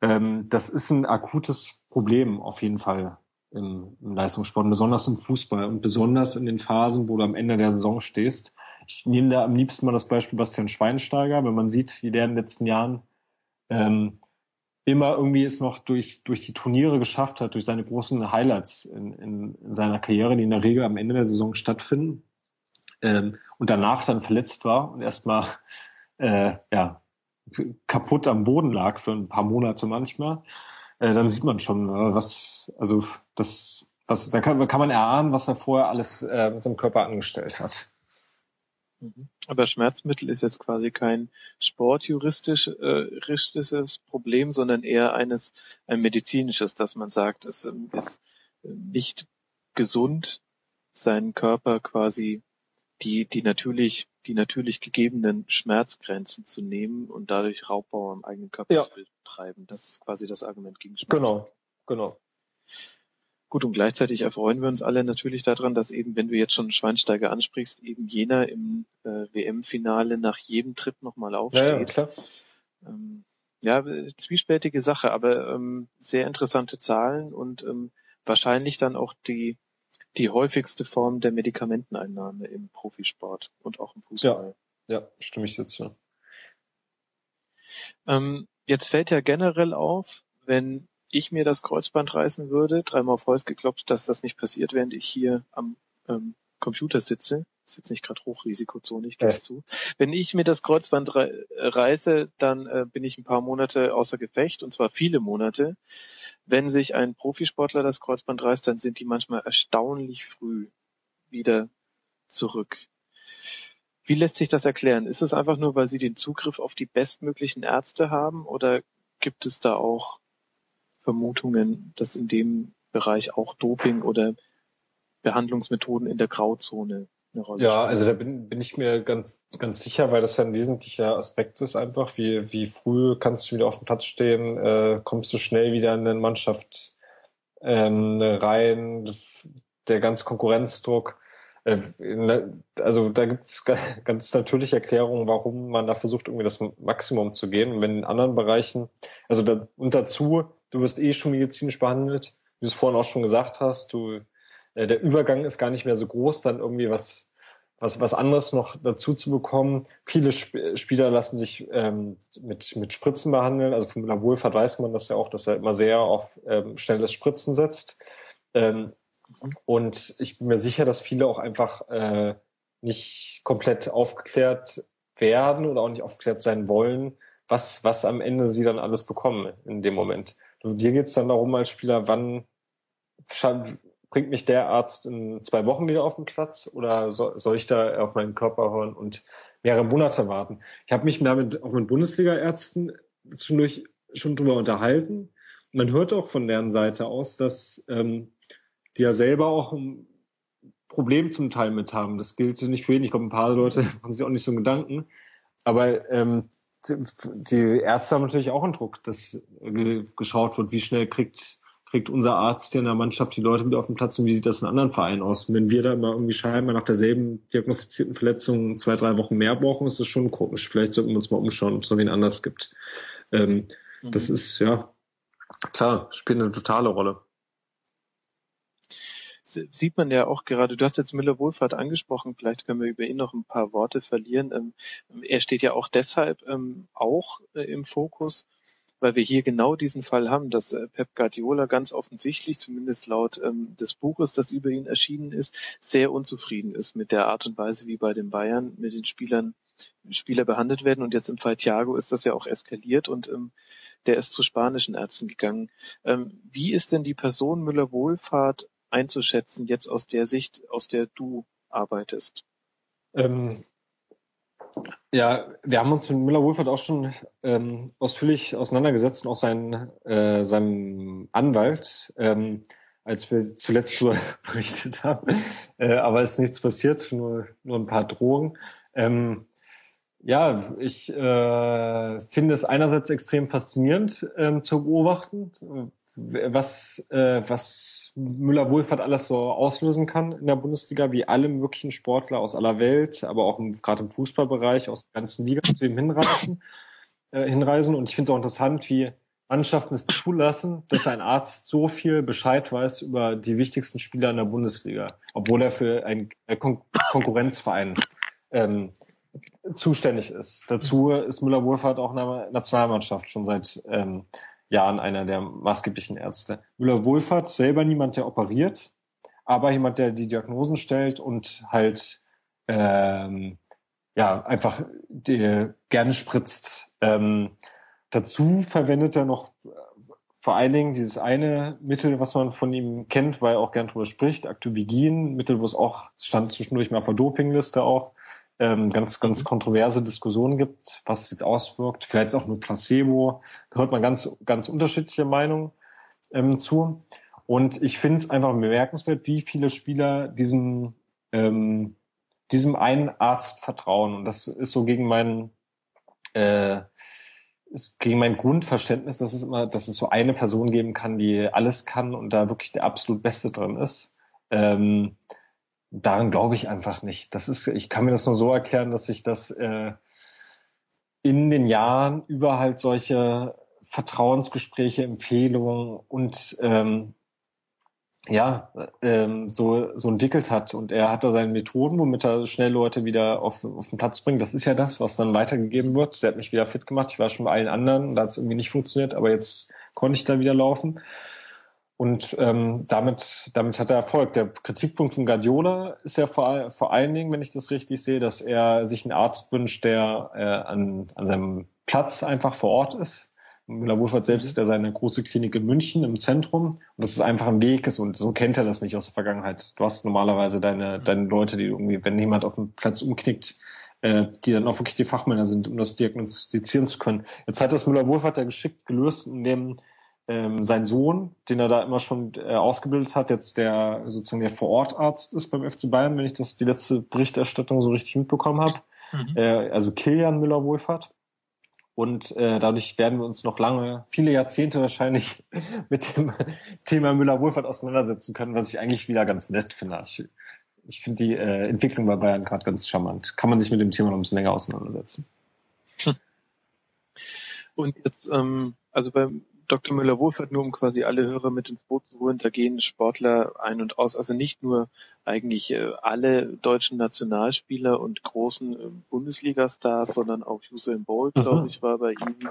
Ähm, das ist ein akutes Problem auf jeden Fall im, im Leistungssport, besonders im Fußball und besonders in den Phasen, wo du am Ende der Saison stehst. Ich nehme da am liebsten mal das Beispiel Bastian Schweinsteiger, wenn man sieht, wie der in den letzten Jahren ähm, immer irgendwie es noch durch, durch die Turniere geschafft hat, durch seine großen Highlights in, in, in seiner Karriere, die in der Regel am Ende der Saison stattfinden, ähm, und danach dann verletzt war und erstmal äh, ja, kaputt am Boden lag für ein paar Monate manchmal, äh, dann sieht man schon, äh, was, also das, was, da kann, kann man erahnen, was er vorher alles äh, mit seinem Körper angestellt hat. Mhm. Aber Schmerzmittel ist jetzt quasi kein sportjuristisches äh, Problem, sondern eher eines ein medizinisches, dass man sagt, es ähm, ist äh, nicht gesund, seinen Körper quasi die, die natürlich, die natürlich gegebenen Schmerzgrenzen zu nehmen und dadurch Raubbau am eigenen Körper ja. zu betreiben. Das ist quasi das Argument gegen Schmerzmittel. Genau, genau. Gut, und gleichzeitig erfreuen wir uns alle natürlich daran, dass eben, wenn du jetzt schon Schweinsteiger ansprichst, eben jener im äh, WM-Finale nach jedem Tritt nochmal aufsteht. Ja, ja, klar. Ähm, ja, zwiespältige Sache, aber ähm, sehr interessante Zahlen und ähm, wahrscheinlich dann auch die, die häufigste Form der Medikamenteneinnahme im Profisport und auch im Fußball. Ja, ja stimme ich dazu. Ähm, jetzt fällt ja generell auf, wenn ich mir das Kreuzband reißen würde, dreimal auf Holz geklopft, dass das nicht passiert, während ich hier am ähm, Computer sitze. Ist jetzt nicht gerade Hochrisikozone, ich gebe es ja. zu. Wenn ich mir das Kreuzband reiße, dann äh, bin ich ein paar Monate außer Gefecht, und zwar viele Monate. Wenn sich ein Profisportler das Kreuzband reißt, dann sind die manchmal erstaunlich früh wieder zurück. Wie lässt sich das erklären? Ist es einfach nur, weil sie den Zugriff auf die bestmöglichen Ärzte haben oder gibt es da auch Vermutungen, dass in dem Bereich auch Doping oder Behandlungsmethoden in der Grauzone eine Rolle ja, spielen. Ja, also da bin, bin ich mir ganz, ganz sicher, weil das ja ein wesentlicher Aspekt ist einfach. Wie, wie früh kannst du wieder auf dem Platz stehen? Äh, kommst du schnell wieder in eine Mannschaft ähm, rein? Der ganze Konkurrenzdruck. Äh, also da gibt es ganz natürliche Erklärungen, warum man da versucht, irgendwie das Maximum zu gehen. Und wenn in anderen Bereichen, also da, und dazu du wirst eh schon medizinisch behandelt, wie du es vorhin auch schon gesagt hast, du, äh, der Übergang ist gar nicht mehr so groß, dann irgendwie was, was, was anderes noch dazu zu bekommen. Viele Sp Spieler lassen sich ähm, mit, mit Spritzen behandeln. Also von Müller Wohlfahrt weiß man das ja auch, dass er immer sehr auf ähm, schnelles Spritzen setzt. Ähm, und ich bin mir sicher, dass viele auch einfach äh, nicht komplett aufgeklärt werden oder auch nicht aufgeklärt sein wollen, was, was am Ende sie dann alles bekommen in dem Moment. Du, dir geht's dann darum als Spieler, wann bringt mich der Arzt in zwei Wochen wieder auf den Platz oder soll, ich da auf meinen Körper hören und mehrere Monate warten? Ich habe mich damit auch mit Bundesliga-Ärzten zwischendurch schon drüber unterhalten. Man hört auch von deren Seite aus, dass ähm, die ja selber auch ein Problem zum Teil mit haben. Das gilt nicht für jeden. Ich glaube, ein paar Leute [laughs] machen sich auch nicht so einen Gedanken. Aber ähm, die Ärzte haben natürlich auch einen Druck, dass geschaut wird, wie schnell kriegt, kriegt unser Arzt hier in der Mannschaft die Leute wieder auf den Platz und wie sieht das in anderen Vereinen aus? Und wenn wir da immer irgendwie scheinbar nach derselben diagnostizierten Verletzung zwei, drei Wochen mehr brauchen, ist das schon komisch. Vielleicht sollten wir uns mal umschauen, ob es noch wen anders gibt. Ähm, mhm. Das ist, ja, klar, spielt eine totale Rolle sieht man ja auch gerade, du hast jetzt Müller Wohlfahrt angesprochen, vielleicht können wir über ihn noch ein paar Worte verlieren. Ähm, er steht ja auch deshalb ähm, auch äh, im Fokus, weil wir hier genau diesen Fall haben, dass äh, Pep Guardiola ganz offensichtlich, zumindest laut ähm, des Buches, das über ihn erschienen ist, sehr unzufrieden ist mit der Art und Weise, wie bei den Bayern mit den Spielern Spieler behandelt werden. Und jetzt im Fall Thiago ist das ja auch eskaliert und ähm, der ist zu spanischen Ärzten gegangen. Ähm, wie ist denn die Person Müller Wohlfahrt einzuschätzen, jetzt aus der Sicht, aus der du arbeitest? Ähm, ja, wir haben uns mit Müller-Wohlfahrt auch schon ähm, ausführlich auseinandergesetzt und auch sein, äh, seinem Anwalt, ähm, als wir zuletzt darüber [laughs] berichtet haben. Äh, aber es ist nichts passiert, nur, nur ein paar Drohungen. Ähm, ja, ich äh, finde es einerseits extrem faszinierend ähm, zu beobachten, was, äh, was Müller-Wohlfahrt alles so auslösen kann in der Bundesliga, wie alle möglichen Sportler aus aller Welt, aber auch gerade im Fußballbereich aus der ganzen Liga zu ihm hinreisen. Äh, hinreisen. Und ich finde es auch interessant, wie Mannschaften es zulassen, dass ein Arzt so viel Bescheid weiß über die wichtigsten Spieler in der Bundesliga, obwohl er für einen Kon Konkurrenzverein ähm, zuständig ist. Dazu ist Müller-Wohlfahrt auch in der Nationalmannschaft schon seit ähm, Jahren einer der maßgeblichen Ärzte. Müller-Wohlfahrt selber niemand, der operiert, aber jemand, der die Diagnosen stellt und halt ähm, ja einfach die, gerne spritzt. Ähm, dazu verwendet er noch vor allen Dingen dieses eine Mittel, was man von ihm kennt, weil er auch gern drüber spricht, Actubigin, Mittel, wo es auch stand zwischendurch mal auf der Dopingliste auch, ähm, ganz, ganz mhm. kontroverse Diskussionen gibt, was es jetzt auswirkt. Vielleicht auch nur Placebo. Da hört man ganz, ganz unterschiedliche Meinungen ähm, zu. Und ich finde es einfach bemerkenswert, wie viele Spieler diesem, ähm, diesem einen Arzt vertrauen. Und das ist so gegen meinen, äh, ist gegen mein Grundverständnis, dass es immer, dass es so eine Person geben kann, die alles kann und da wirklich der absolut Beste drin ist. Ähm, daran glaube ich einfach nicht. Das ist, ich kann mir das nur so erklären, dass sich das äh, in den Jahren über halt solche Vertrauensgespräche, Empfehlungen und ähm, ja, ähm, so, so entwickelt hat. Und er hat da seine Methoden, womit er schnell Leute wieder auf, auf den Platz bringt. Das ist ja das, was dann weitergegeben wird. Der hat mich wieder fit gemacht. Ich war schon bei allen anderen, da hat es irgendwie nicht funktioniert, aber jetzt konnte ich da wieder laufen. Und ähm, damit, damit hat er Erfolg. Der Kritikpunkt von Guardiola ist ja vor, vor allen Dingen, wenn ich das richtig sehe, dass er sich einen Arzt wünscht, der äh, an, an seinem Platz einfach vor Ort ist. Müller-Wohlfahrt selbst mhm. hat ja seine große Klinik in München im Zentrum und dass es einfach ein Weg ist und so kennt er das nicht aus der Vergangenheit. Du hast normalerweise deine, mhm. deine Leute, die irgendwie, wenn jemand auf dem Platz umknickt, äh, die dann auch wirklich die Fachmänner sind, um das diagnostizieren zu können. Jetzt hat das Müller-Wohlfahrt ja geschickt gelöst, indem ähm, sein Sohn, den er da immer schon äh, ausgebildet hat, jetzt der sozusagen der Vorortarzt ist beim FC Bayern, wenn ich das die letzte Berichterstattung so richtig mitbekommen habe. Mhm. Äh, also Kilian Müller-Wohlfahrt. Und äh, dadurch werden wir uns noch lange, viele Jahrzehnte wahrscheinlich [laughs] mit dem Thema Müller-Wohlfahrt auseinandersetzen können, was ich eigentlich wieder ganz nett finde. Ich, ich finde die äh, Entwicklung bei Bayern gerade ganz charmant. Kann man sich mit dem Thema noch ein bisschen länger auseinandersetzen. [laughs] Und jetzt, ähm, also beim Dr. Müller-Wohlfahrt, nur um quasi alle Hörer mit ins Boot zu holen, da gehen Sportler ein und aus. Also nicht nur eigentlich äh, alle deutschen Nationalspieler und großen äh, Bundesliga-Stars, sondern auch Usain Bolt, mhm. glaube ich, war bei ihm.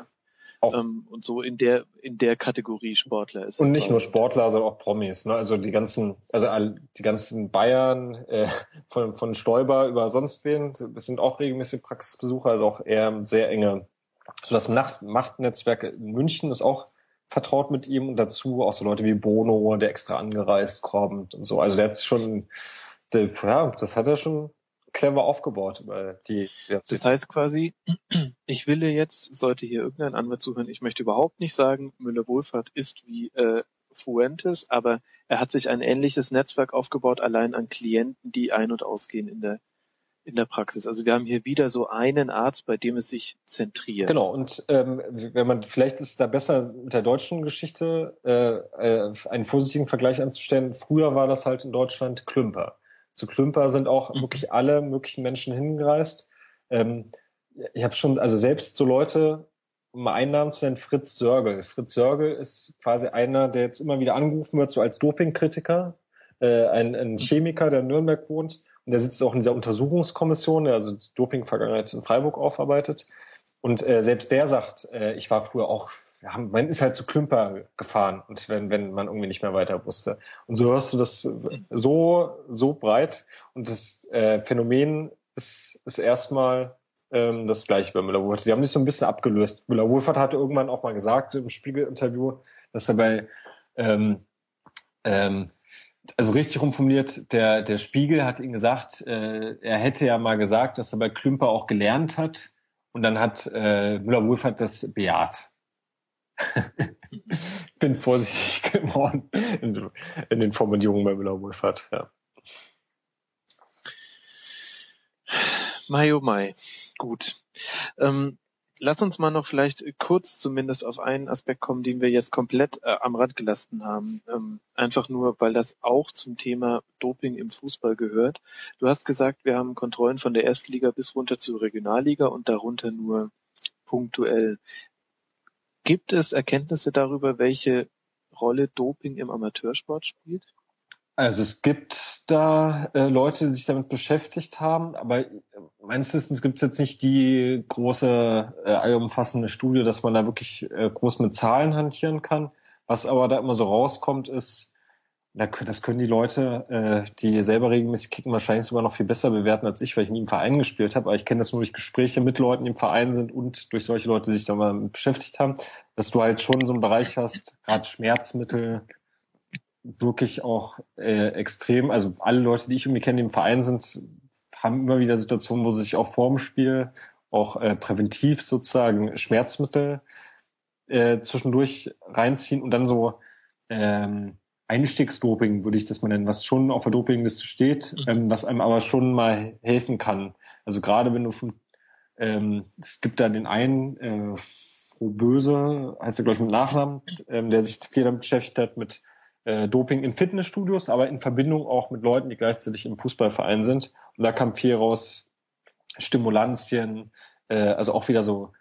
Ähm, und so in der in der Kategorie Sportler ist. Und nicht nur Sportler, sondern auch Promis. Ne? Also die ganzen, also die ganzen Bayern äh, von von Stoiber über sonst wen, das sind auch regelmäßig Praxisbesucher, also auch eher sehr enge. So das Machtnetzwerk in München ist auch vertraut mit ihm und dazu auch so Leute wie Bono, der extra angereist kommt und so. Also der hat schon, der, ja, das hat er schon clever aufgebaut über die. Das heißt quasi, [clears throat] ich will jetzt, sollte hier irgendein Anwalt zuhören, ich möchte überhaupt nicht sagen, Müller-Wohlfahrt ist wie äh, Fuentes, aber er hat sich ein ähnliches Netzwerk aufgebaut, allein an Klienten, die ein- und ausgehen in der in der Praxis. Also wir haben hier wieder so einen Arzt, bei dem es sich zentriert. Genau, und ähm, wenn man vielleicht ist da besser mit der deutschen Geschichte äh, äh, einen positiven Vergleich anzustellen. Früher war das halt in Deutschland Klümper. Zu Klümper sind auch mhm. wirklich alle möglichen Menschen hingereist. Ähm, ich habe schon, also selbst so Leute, um mal einen Namen zu nennen, Fritz Sörgel. Fritz Sörgel ist quasi einer, der jetzt immer wieder angerufen wird, so als Dopingkritiker, äh, ein, ein. Chemiker, der in Nürnberg wohnt der sitzt auch in dieser Untersuchungskommission, der also Doping-Vergangenheit in Freiburg aufarbeitet. Und äh, selbst der sagt, äh, ich war früher auch, ja, man ist halt zu Klümper gefahren und wenn, wenn man irgendwie nicht mehr weiter wusste. Und so hörst du das so, so breit. Und das äh, Phänomen ist, ist erstmal ähm, das gleiche bei Müller-Wohlfahrt. Die haben sich so ein bisschen abgelöst. Müller-Wohlfahrt hatte irgendwann auch mal gesagt im Spiegel-Interview, dass er bei ähm, ähm, also richtig rumformuliert, der, der Spiegel hat ihm gesagt, äh, er hätte ja mal gesagt, dass er bei Klümper auch gelernt hat. Und dann hat äh, Müller-Wohlfahrt das bejaht. [laughs] Bin vorsichtig [laughs] geworden in, in den Formulierungen bei Müller-Wohlfahrt. Ja. Mai oh Mai. Gut. Ähm, lass uns mal noch vielleicht kurz zumindest auf einen Aspekt kommen, den wir jetzt komplett äh, am Rand gelassen haben. Ähm, einfach nur, weil das auch zum Thema Doping im Fußball gehört. Du hast gesagt, wir haben Kontrollen von der Erstliga bis runter zur Regionalliga und darunter nur punktuell. Gibt es Erkenntnisse darüber, welche Rolle Doping im Amateursport spielt? Also es gibt da äh, Leute, die sich damit beschäftigt haben, aber meines Wissens gibt es jetzt nicht die große, äh, allumfassende Studie, dass man da wirklich äh, groß mit Zahlen hantieren kann. Was aber da immer so rauskommt, ist, das können die Leute, äh, die selber regelmäßig kicken, wahrscheinlich sogar noch viel besser bewerten als ich, weil ich nie im Verein gespielt habe. Aber ich kenne das nur durch Gespräche mit Leuten, die im Verein sind und durch solche Leute, die sich da mal beschäftigt haben, dass du halt schon so einen Bereich hast, gerade Schmerzmittel, wirklich auch äh, extrem, also alle Leute, die ich irgendwie kenne, die im Verein sind, haben immer wieder Situationen, wo sie sich auch vorm Spiel auch äh, präventiv sozusagen Schmerzmittel äh, zwischendurch reinziehen und dann so ähm, Einstiegsdoping, würde ich das mal nennen, was schon auf der Dopingliste steht, mhm. ähm, was einem aber schon mal helfen kann. Also gerade wenn du von, ähm, es gibt da den einen, äh, Böse, heißt er glaube ich mit Nachnamen, ähm, der sich viel damit beschäftigt hat, mit äh, Doping in Fitnessstudios, aber in Verbindung auch mit Leuten, die gleichzeitig im Fußballverein sind. Und da kam viel raus, Stimulantien, äh, also auch wieder so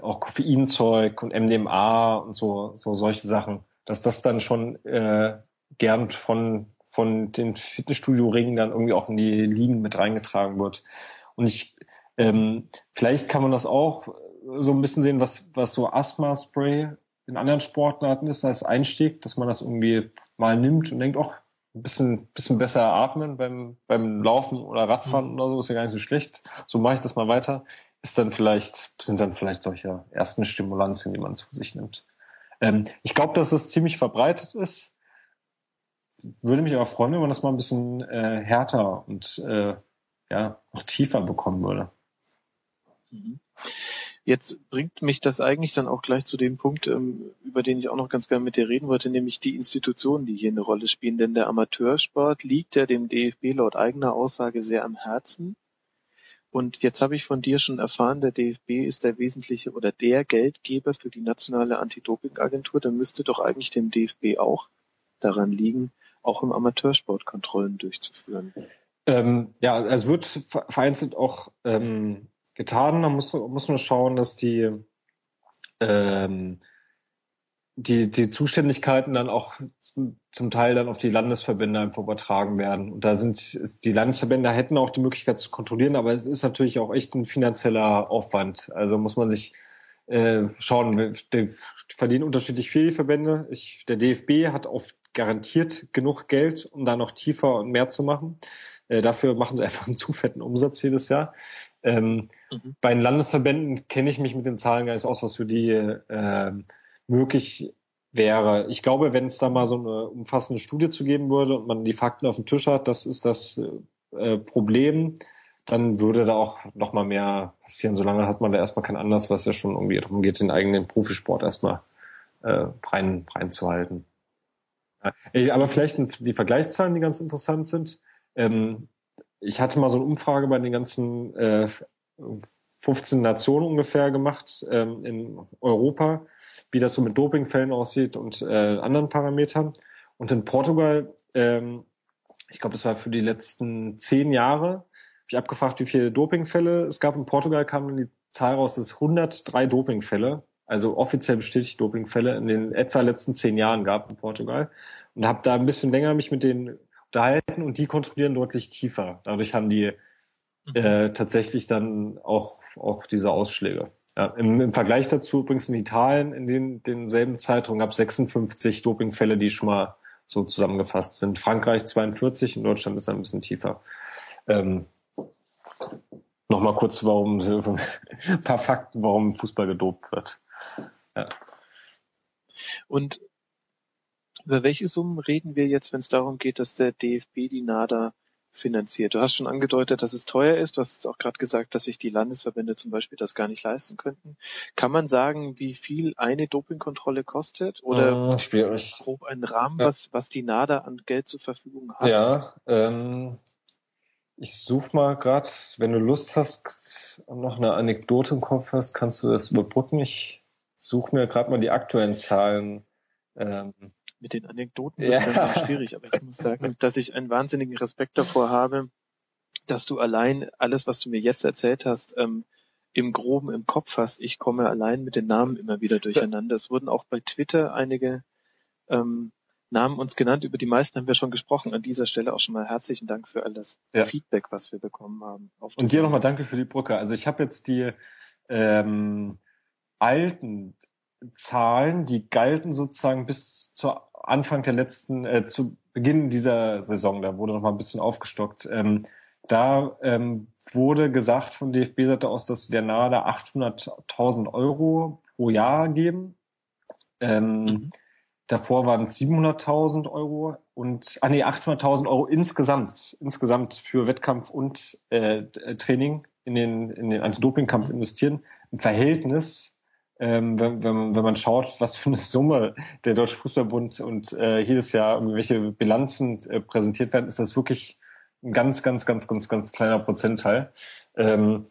auch Koffeinzeug und MDMA und so, so solche Sachen, dass das dann schon äh, gern von von den Fitnessstudio-Ringen dann irgendwie auch in die Ligen mit reingetragen wird. Und ich, ähm, vielleicht kann man das auch so ein bisschen sehen, was, was so Asthma-Spray in anderen Sportarten ist als Einstieg, dass man das irgendwie mal nimmt und denkt, auch ein bisschen, bisschen besser atmen beim, beim Laufen oder Radfahren mhm. oder so, ist ja gar nicht so schlecht. So mache ich das mal weiter. Ist dann vielleicht, sind dann vielleicht solche ersten Stimulantien, die man zu sich nimmt. Ähm, ich glaube, dass es ziemlich verbreitet ist. Würde mich aber freuen, wenn man das mal ein bisschen äh, härter und äh, ja, noch tiefer bekommen würde. Mhm. Jetzt bringt mich das eigentlich dann auch gleich zu dem Punkt, ähm, über den ich auch noch ganz gerne mit dir reden wollte, nämlich die Institutionen, die hier eine Rolle spielen. Denn der Amateursport liegt ja dem DFB laut eigener Aussage sehr am Herzen. Und jetzt habe ich von dir schon erfahren, der DFB ist der wesentliche oder der Geldgeber für die nationale Anti-Doping-Agentur. Dann müsste doch eigentlich dem DFB auch daran liegen, auch im Amateursport Kontrollen durchzuführen. Ähm, ja, es wird vereinzelt auch ähm, getan. Man muss, muss nur schauen, dass die, ähm, die, die Zuständigkeiten dann auch zum Teil dann auf die Landesverbände einfach übertragen werden. Und da sind die Landesverbände hätten auch die Möglichkeit zu kontrollieren, aber es ist natürlich auch echt ein finanzieller Aufwand. Also muss man sich äh, schauen, die verdienen unterschiedlich viel, die Verbände. Ich, der DFB hat oft garantiert genug Geld, um da noch tiefer und mehr zu machen. Äh, dafür machen sie [laughs] einfach einen zu fetten Umsatz jedes Jahr. Ähm, mhm. Bei den Landesverbänden kenne ich mich mit den Zahlen gar nicht aus, was für die äh, möglich wäre. Ich glaube, wenn es da mal so eine umfassende Studie zu geben würde und man die Fakten auf dem Tisch hat, das ist das äh, Problem, dann würde da auch noch mal mehr passieren. Solange hat man da erstmal keinen Anlass, was ja schon irgendwie darum geht, den eigenen Profisport erstmal äh, rein, reinzuhalten. Ja, aber vielleicht die Vergleichszahlen, die ganz interessant sind. Ähm, ich hatte mal so eine Umfrage bei den ganzen äh, 15 Nationen ungefähr gemacht ähm, in Europa, wie das so mit Dopingfällen aussieht und äh, anderen Parametern. Und in Portugal, ähm, ich glaube, es war für die letzten zehn Jahre, habe ich abgefragt, wie viele Dopingfälle es gab. In Portugal kam dann die Zahl raus, dass es 103 Dopingfälle, also offiziell bestätigt Dopingfälle in den etwa letzten zehn Jahren gab in Portugal. Und habe da ein bisschen länger mich mit denen unterhalten und die kontrollieren deutlich tiefer. Dadurch haben die mhm. äh, tatsächlich dann auch, auch diese Ausschläge. Ja, im, Im Vergleich dazu übrigens in Italien in den, denselben Zeitraum gab es 56 Dopingfälle, die schon mal so zusammengefasst sind. Frankreich 42, in Deutschland ist ein bisschen tiefer. Ähm, Nochmal kurz, warum [laughs] ein paar Fakten, warum Fußball gedopt wird. Ja. Und über welche Summen reden wir jetzt, wenn es darum geht, dass der DFB die NADA finanziert? Du hast schon angedeutet, dass es teuer ist. Du hast jetzt auch gerade gesagt, dass sich die Landesverbände zum Beispiel das gar nicht leisten könnten. Kann man sagen, wie viel eine Dopingkontrolle kostet? Oder äh, schwierig. grob einen Rahmen, ja. was, was die NADA an Geld zur Verfügung hat? Ja, ähm, Ich suche mal gerade, wenn du Lust hast und noch eine Anekdote im Kopf hast, kannst du das überbrücken. Ich suche mir gerade mal die aktuellen Zahlen. Ähm, Mit den Anekdoten ja. ist das schwierig, aber ich muss sagen, dass ich einen wahnsinnigen Respekt davor habe, dass du allein alles, was du mir jetzt erzählt hast, ähm, im Groben im Kopf hast. Ich komme allein mit den Namen immer wieder durcheinander. Es wurden auch bei Twitter einige ähm, Namen uns genannt. Über die meisten haben wir schon gesprochen. An dieser Stelle auch schon mal herzlichen Dank für all das ja. Feedback, was wir bekommen haben. Und dir nochmal danke für die Brücke. Also ich habe jetzt die ähm, alten Zahlen, die galten sozusagen bis zu Anfang der letzten, äh, zu Beginn dieser Saison, da wurde noch mal ein bisschen aufgestockt. Ähm, da ähm, wurde gesagt von DFB-Seite aus, dass der nahe 800.000 Euro pro Jahr geben. Ähm, mhm. Davor waren es 700.000 Euro und, ah nee, 800.000 Euro insgesamt, insgesamt für Wettkampf und äh, Training in den, in den Anti-Doping-Kampf investieren. Im Verhältnis, ähm, wenn, wenn, wenn man schaut, was für eine [laughs] Summe der Deutsche Fußballbund und äh, jedes Jahr irgendwelche Bilanzen äh, präsentiert werden, ist das wirklich ein ganz, ganz, ganz, ganz, ganz kleiner Prozentteil. Ähm,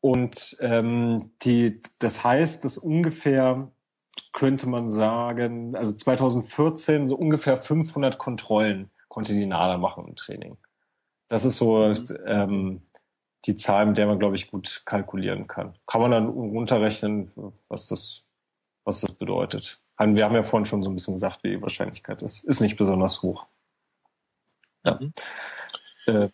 und ähm, die, das heißt, dass ungefähr könnte man sagen, also 2014 so ungefähr 500 Kontrollen konnte die NADA machen im Training. Das ist so ähm, die Zahl, mit der man, glaube ich, gut kalkulieren kann. Kann man dann runterrechnen, was das, was das bedeutet. Wir haben ja vorhin schon so ein bisschen gesagt, wie die Wahrscheinlichkeit ist. Ist nicht besonders hoch. Ja. Mhm. Äh,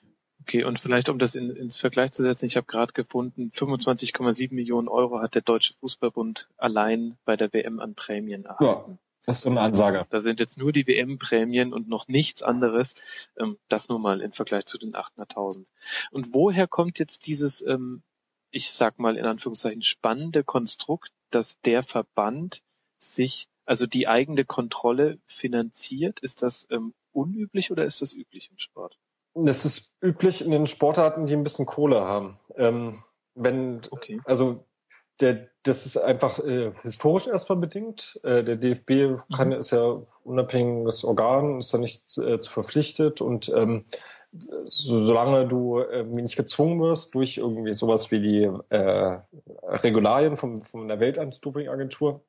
Okay, und vielleicht um das in, ins Vergleich zu setzen, ich habe gerade gefunden, 25,7 Millionen Euro hat der Deutsche Fußballbund allein bei der WM an Prämien erhalten. Ja, das ist so eine Ansage. Da sind jetzt nur die WM-Prämien und noch nichts anderes. Ähm, das nur mal im Vergleich zu den 800.000. Und woher kommt jetzt dieses, ähm, ich sag mal in Anführungszeichen, spannende Konstrukt, dass der Verband sich, also die eigene Kontrolle finanziert? Ist das ähm, unüblich oder ist das üblich im Sport? Das ist üblich in den Sportarten, die ein bisschen Kohle haben. Wenn, okay. also der, das ist einfach äh, historisch erstmal bedingt. Äh, der DFB mhm. kann, ist ja unabhängiges Organ, ist da nicht äh, zu verpflichtet und ähm, so, solange du äh, nicht gezwungen wirst durch irgendwie sowas wie die äh, Regularien vom, von der Weltantidoping-Agentur,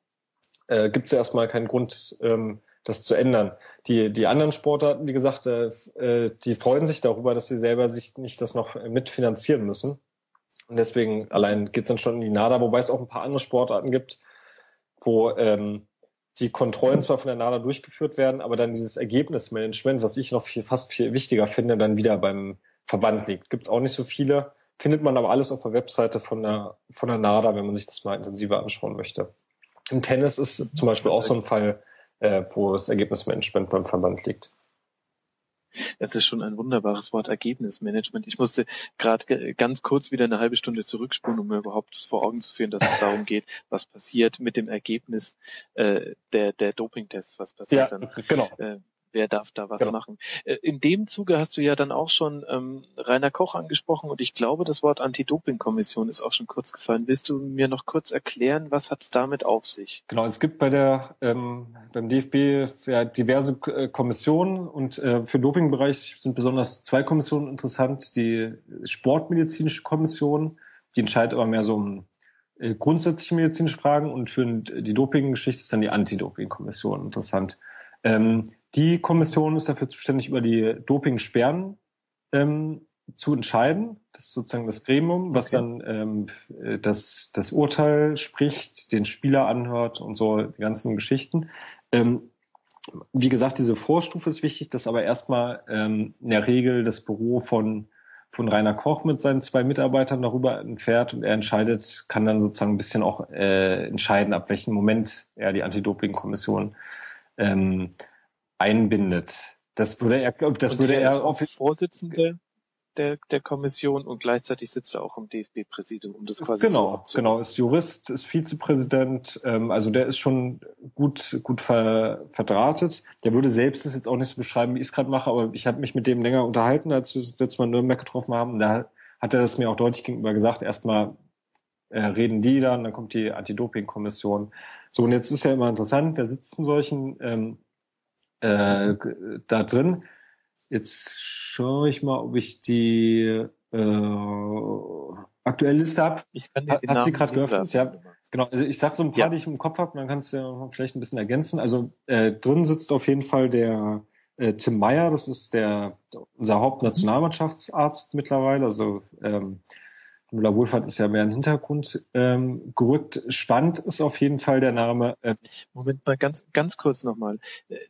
äh, gibt es ja erstmal keinen Grund, ähm, das zu ändern. Die, die anderen Sportarten, wie gesagt, äh, die freuen sich darüber, dass sie selber sich nicht das noch mitfinanzieren müssen. Und deswegen allein geht's dann schon in die NADA, wobei es auch ein paar andere Sportarten gibt, wo ähm, die Kontrollen zwar von der NADA durchgeführt werden, aber dann dieses Ergebnismanagement, was ich noch viel, fast viel wichtiger finde, dann wieder beim Verband liegt. Gibt's auch nicht so viele, findet man aber alles auf der Webseite von der, von der NADA, wenn man sich das mal intensiver anschauen möchte. Im Tennis ist zum Beispiel auch so ein Fall, äh, wo das Ergebnismanagement beim Verband liegt. Es ist schon ein wunderbares Wort Ergebnismanagement. Ich musste gerade ganz kurz wieder eine halbe Stunde zurückspulen, um mir überhaupt vor Augen zu führen, dass es darum geht, was passiert mit dem Ergebnis äh, der, der Dopingtests, was passiert ja, dann. Genau. Äh, wer darf da was genau. machen. Äh, in dem Zuge hast du ja dann auch schon ähm, Rainer Koch angesprochen und ich glaube, das Wort Anti-Doping-Kommission ist auch schon kurz gefallen. Willst du mir noch kurz erklären, was hat es damit auf sich? Genau, es gibt bei der ähm, beim DFB ja, diverse äh, Kommissionen und äh, für Dopingbereich sind besonders zwei Kommissionen interessant. Die Sportmedizinische Kommission, die entscheidet aber mehr so um äh, grundsätzliche medizinische Fragen und für die Doping-Geschichte ist dann die Anti-Doping-Kommission interessant. Ähm, die Kommission ist dafür zuständig, über die Dopingsperren ähm, zu entscheiden. Das ist sozusagen das Gremium, was okay. dann ähm, das, das Urteil spricht, den Spieler anhört und so die ganzen Geschichten. Ähm, wie gesagt, diese Vorstufe ist wichtig, dass aber erstmal ähm, in der Regel das Büro von von Rainer Koch mit seinen zwei Mitarbeitern darüber entfährt und er entscheidet, kann dann sozusagen ein bisschen auch äh, entscheiden, ab welchem Moment er die Anti-Doping-Kommission ähm, einbindet. Das würde er, das und würde er, er auf Vorsitzende der, der Kommission und gleichzeitig sitzt er auch im DFB-Präsidium, um das quasi genau, so genau, ist Jurist, ist Vizepräsident, ähm, also der ist schon gut gut ver, verdrahtet. Der würde selbst das jetzt auch nicht so beschreiben, wie ich es gerade mache, aber ich habe mich mit dem länger unterhalten, als wir uns jetzt mal in Nürnberg getroffen haben. Da hat er das mir auch deutlich gegenüber gesagt. Erstmal äh, reden die dann, dann kommt die Anti-Doping-Kommission. So und jetzt ist ja immer interessant, wer sitzt in solchen ähm, äh, da drin. Jetzt schaue ich mal, ob ich die äh, aktuelle Liste habe. Ich kann dir hast du die gerade geöffnet? Ja. Genau, also ich sag so ein paar, Ja. die ich im Kopf habe, dann kannst du ja vielleicht ein bisschen ergänzen. Also äh, drin sitzt auf jeden Fall der äh, Tim Meyer, das ist der unser Hauptnationalmannschaftsarzt mittlerweile. Also ähm, Müller Wohlfahrt ist ja mehr in den Hintergrund ähm, gerückt. Spannend ist auf jeden Fall der Name. Äh, Moment mal ganz, ganz kurz nochmal.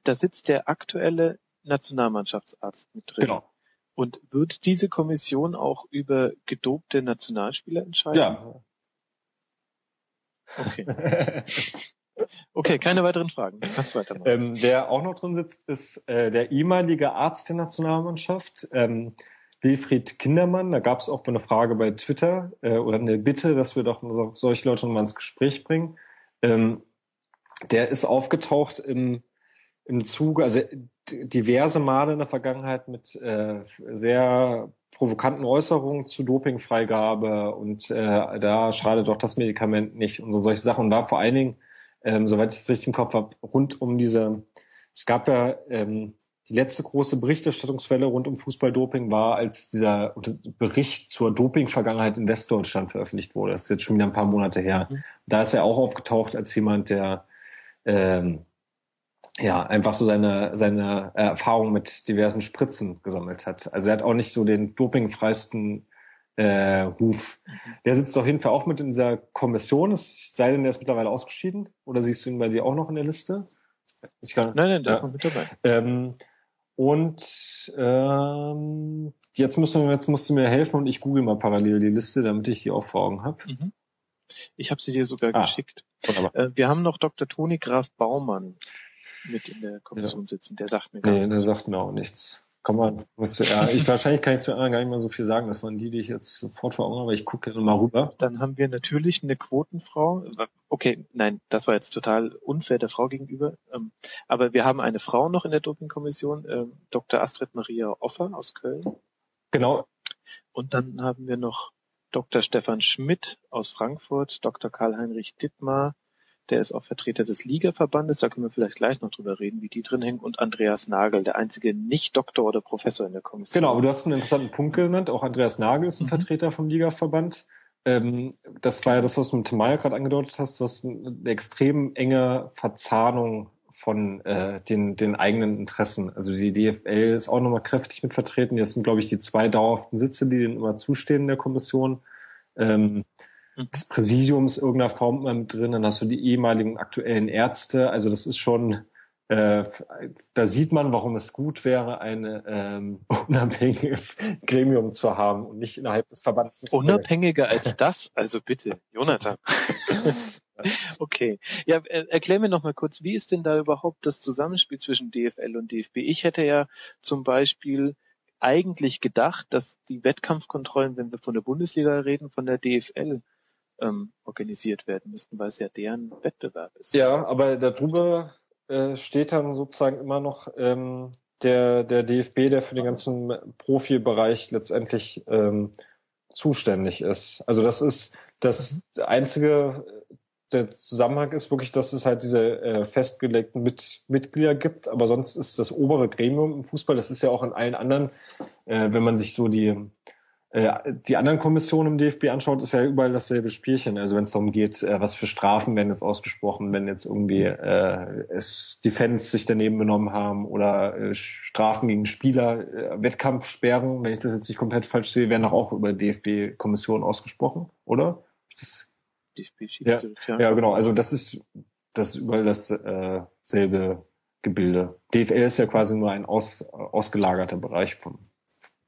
Da sitzt der aktuelle Nationalmannschaftsarzt mit drin. genau. Und wird diese Kommission auch über gedopte Nationalspieler entscheiden? Ja. Okay. [laughs] Okay, keine weiteren Fragen. Kannst weitermachen. Ähm, der auch noch drin sitzt, ist äh, der ehemalige Arzt der Nationalmannschaft, ähm, Wilfried Kindermann. Da gab es auch mal eine Frage bei Twitter äh, oder eine Bitte, dass wir doch so, solche Leute mal ins Gespräch bringen. Ähm, der ist aufgetaucht im, im Zuge, also diverse Male in der Vergangenheit mit äh, sehr provokanten Äußerungen zu Dopingfreigabe und äh, da schadet doch das Medikament nicht und so solche Sachen. Und war vor allen Dingen ähm, soweit ich es richtig im Kopf habe, rund um diese, es gab ja ähm, die letzte große Berichterstattungswelle rund um Fußballdoping war, als dieser Bericht zur Doping-Vergangenheit in Westdeutschland veröffentlicht wurde. Das ist jetzt schon wieder ein paar Monate her. Mhm. Da ist er auch aufgetaucht als jemand, der ähm, ja einfach so seine seine Erfahrung mit diversen Spritzen gesammelt hat. Also er hat auch nicht so den dopingfreisten äh, Ruf. Der sitzt auf jeden Fall auch mit in dieser Kommission. Es sei denn, der ist mittlerweile ausgeschieden. Oder siehst du ihn bei dir auch noch in der Liste? Ich kann, nein, nein, der ist ja. noch mit dabei. ähm, und ähm, jetzt, müssen wir, jetzt musst du mir helfen und ich google mal parallel die Liste, damit ich die auch vor Augen habe. Mhm. Ich habe sie dir sogar Ah. geschickt. Wunderbar. Äh, wir haben noch Dr. Toni Graf Baumann mit in der Kommission sitzen. Der sagt mir gar Nee, der nichts. sagt mir auch nichts. Komm mal, musst du, ja, ich, wahrscheinlich kann ich zu anderen gar nicht mal so viel sagen. Das waren die, die ich jetzt sofort vor Augen habe, aber ich gucke mal rüber. Dann haben wir natürlich eine Quotenfrau. Okay, nein, das war jetzt total unfair der Frau gegenüber. Ähm, Aber wir haben eine Frau noch in der Dopingkommission, ähm, Dr. Astrid Maria Offer aus Köln. Genau, Und dann haben wir noch Dr. Stefan Schmidt aus Frankfurt, Dr. Karl-Heinrich Dittmar, der ist auch Vertreter des Ligaverbandes, da können wir vielleicht gleich noch drüber reden, wie die drin hängen, und Andreas Nagel, der einzige Nicht-Doktor oder Professor in der Kommission. Genau, aber du hast einen interessanten Punkt genannt. Auch Andreas Nagel ist ein Mhm. Vertreter vom Ligaverband. Ähm, das war ja das, was du mit Meyer gerade angedeutet hast. Du hast eine extrem enge Verzahnung von äh, den, den eigenen Interessen. Also die DFL ist auch nochmal kräftig mit vertreten. Jetzt sind, glaube ich, die zwei dauerhaften Sitze, die denen immer zustehen in der Kommission. Ähm, Mhm. das Präsidium ist irgendeiner Form mit drin. Dann hast du die ehemaligen aktuellen Ärzte. Also das ist schon äh, da sieht man, warum es gut wäre, ein ähm, [laughs] unabhängiges Gremium zu haben und nicht innerhalb des Verbandes. des- Unabhängiger als [laughs] das? Also bitte, Jonathan. [laughs] okay. Ja, äh, erklär mir noch mal kurz, wie ist denn da überhaupt das Zusammenspiel zwischen DFL und DFB? Ich hätte ja zum Beispiel eigentlich gedacht, dass die Wettkampfkontrollen, wenn wir von der Bundesliga reden, von der DFL ähm, organisiert werden müssten, weil es ja deren Wettbewerb ist. Ja, aber darüber äh, steht dann sozusagen immer noch ähm, der, der DFB, der für den ganzen Profibereich letztendlich ähm, zuständig ist. Also das ist das einzige, der Zusammenhang ist wirklich, dass es halt diese äh, festgelegten Mit Mitglieder gibt, aber sonst ist das obere Gremium im Fußball, das ist ja auch in allen anderen, äh, wenn man sich so die die anderen Kommissionen im DFB anschaut, ist ja überall dasselbe Spielchen. Also wenn es darum geht, äh, was für Strafen werden jetzt ausgesprochen, wenn jetzt irgendwie äh, es die Fans sich daneben benommen haben oder äh, Strafen gegen Spieler, äh, Wettkampfsperren, wenn ich das jetzt nicht komplett falsch sehe, werden doch auch über DFB-Kommissionen ausgesprochen, oder? Das, DFB-Schiedsgericht, ja. ja, genau. Also das ist das ist überall das äh, Gebilde. DFL ist ja quasi nur ein aus, ausgelagerter Bereich vom,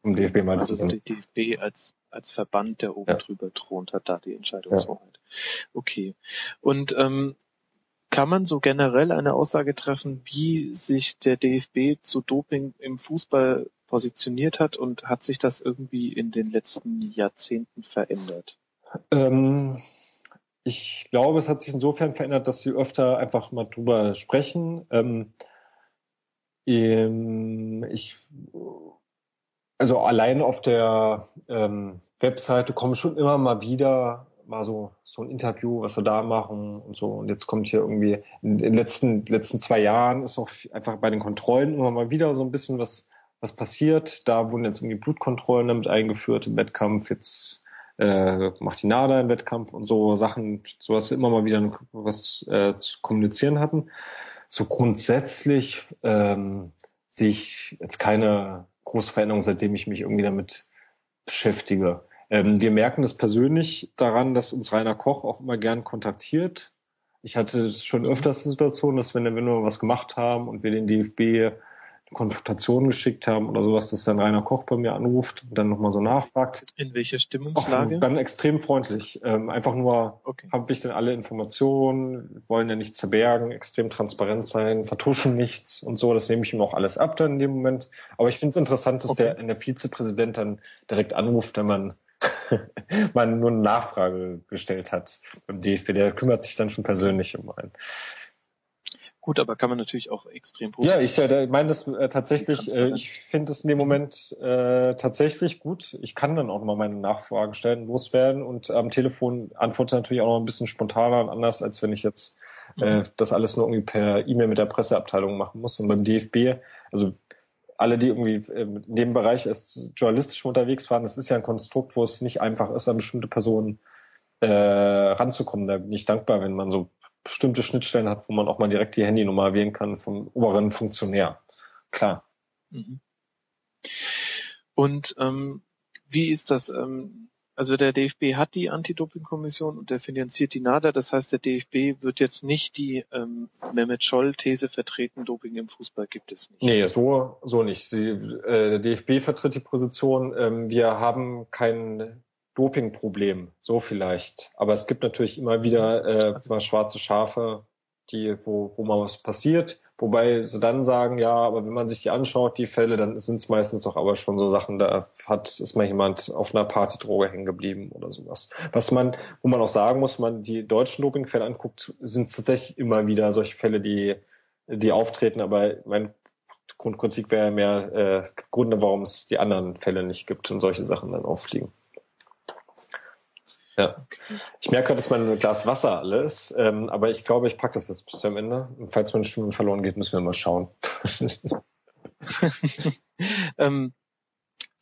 vom DFB mal Also zusammen. der DFB als, als Verband, der oben Ja. drüber thront, hat da die Entscheidungshoheit. Okay. Und ähm, kann man so generell eine Aussage treffen, wie sich der DFB zu Doping im Fußball positioniert hat und hat sich das irgendwie in den letzten Jahrzehnten verändert? Ähm, ich glaube, es hat sich insofern verändert, dass sie öfter einfach mal drüber sprechen. Ähm, ähm, ich, also allein auf der ähm, Webseite kommen schon immer mal wieder mal so, so ein Interview, was wir da machen und so. Und jetzt kommt hier irgendwie, in den letzten, letzten zwei Jahren ist auch einfach bei den Kontrollen immer mal wieder so ein bisschen was was passiert. Da wurden jetzt irgendwie Blutkontrollen damit eingeführt im Wettkampf. Jetzt äh, macht die NADA einen Wettkampf und so Sachen, so dass wir immer mal wieder was äh, zu kommunizieren hatten. So grundsätzlich ähm, sehe ich jetzt keine große Veränderung, seitdem ich mich irgendwie damit beschäftige. Ähm, wir merken das persönlich daran, dass uns Rainer Koch auch immer gern kontaktiert. Ich hatte schon öfters die Situation, dass wenn, wenn wir was gemacht haben und wir den DFB Konfrontation geschickt haben oder sowas, dass dann Rainer Koch bei mir anruft und dann nochmal so nachfragt. In welcher Stimmungslage? Och, dann extrem freundlich. Ähm, einfach nur, okay. habe ich denn alle Informationen, wollen ja nichts verbergen, extrem transparent sein, vertuschen nichts und so. Das nehme ich ihm auch alles ab dann in dem Moment. Aber ich finde es interessant, dass okay. der, der Vizepräsident dann direkt anruft, wenn man [laughs] man nur eine Nachfrage gestellt hat beim DFB. Der kümmert sich dann schon persönlich um einen. Gut, aber kann man natürlich auch extrem positiv. Ja, ich äh, meine das äh, tatsächlich, äh, ich finde es in dem Moment äh, tatsächlich gut. Ich kann dann auch mal meine Nachfragen stellen, loswerden und am Telefon antworte natürlich auch noch ein bisschen spontaner und anders, als wenn ich jetzt äh, mhm. das alles nur irgendwie per E-Mail mit der Presseabteilung machen muss. Und beim DFB, also alle, die irgendwie äh, in dem Bereich als journalistisch unterwegs waren, das ist ja ein Konstrukt, wo es nicht einfach ist, an bestimmte Personen äh, ranzukommen. Da bin ich dankbar, wenn man so bestimmte Schnittstellen hat, wo man auch mal direkt die Handynummer wählen kann vom oberen Funktionär. Klar. Mhm. Und ähm, wie ist das? Ähm, also der DFB hat die Anti-Doping-Kommission und der finanziert die NADA. Das heißt, der DFB wird jetzt nicht die ähm, Mehmet Scholl-These vertreten, Doping im Fußball gibt es nicht. Nee, so, so nicht. Sie, äh, der DFB vertritt die Position, ähm, wir haben kein Dopingproblem, so vielleicht. Aber es gibt natürlich immer wieder äh, mal schwarze Schafe, die, wo, wo mal was passiert. Wobei sie dann sagen, ja, aber wenn man sich die anschaut, die Fälle, dann sind es meistens doch aber schon so Sachen, da hat, ist mal jemand auf einer Partydroge hängen geblieben oder sowas. Was man, wo man auch sagen muss, man die deutschen Dopingfälle anguckt, sind tatsächlich immer wieder solche Fälle, die, die auftreten, aber mein Grundprinzip wäre mehr äh, Gründe, warum es die anderen Fälle nicht gibt und solche Sachen dann auffliegen. Ja. Ich merke, dass mein Glas Wasser alles, ähm, aber ich glaube, ich packe das jetzt bis zum Ende. Und falls meine Stimme verloren geht, müssen wir mal schauen. [laughs] ähm,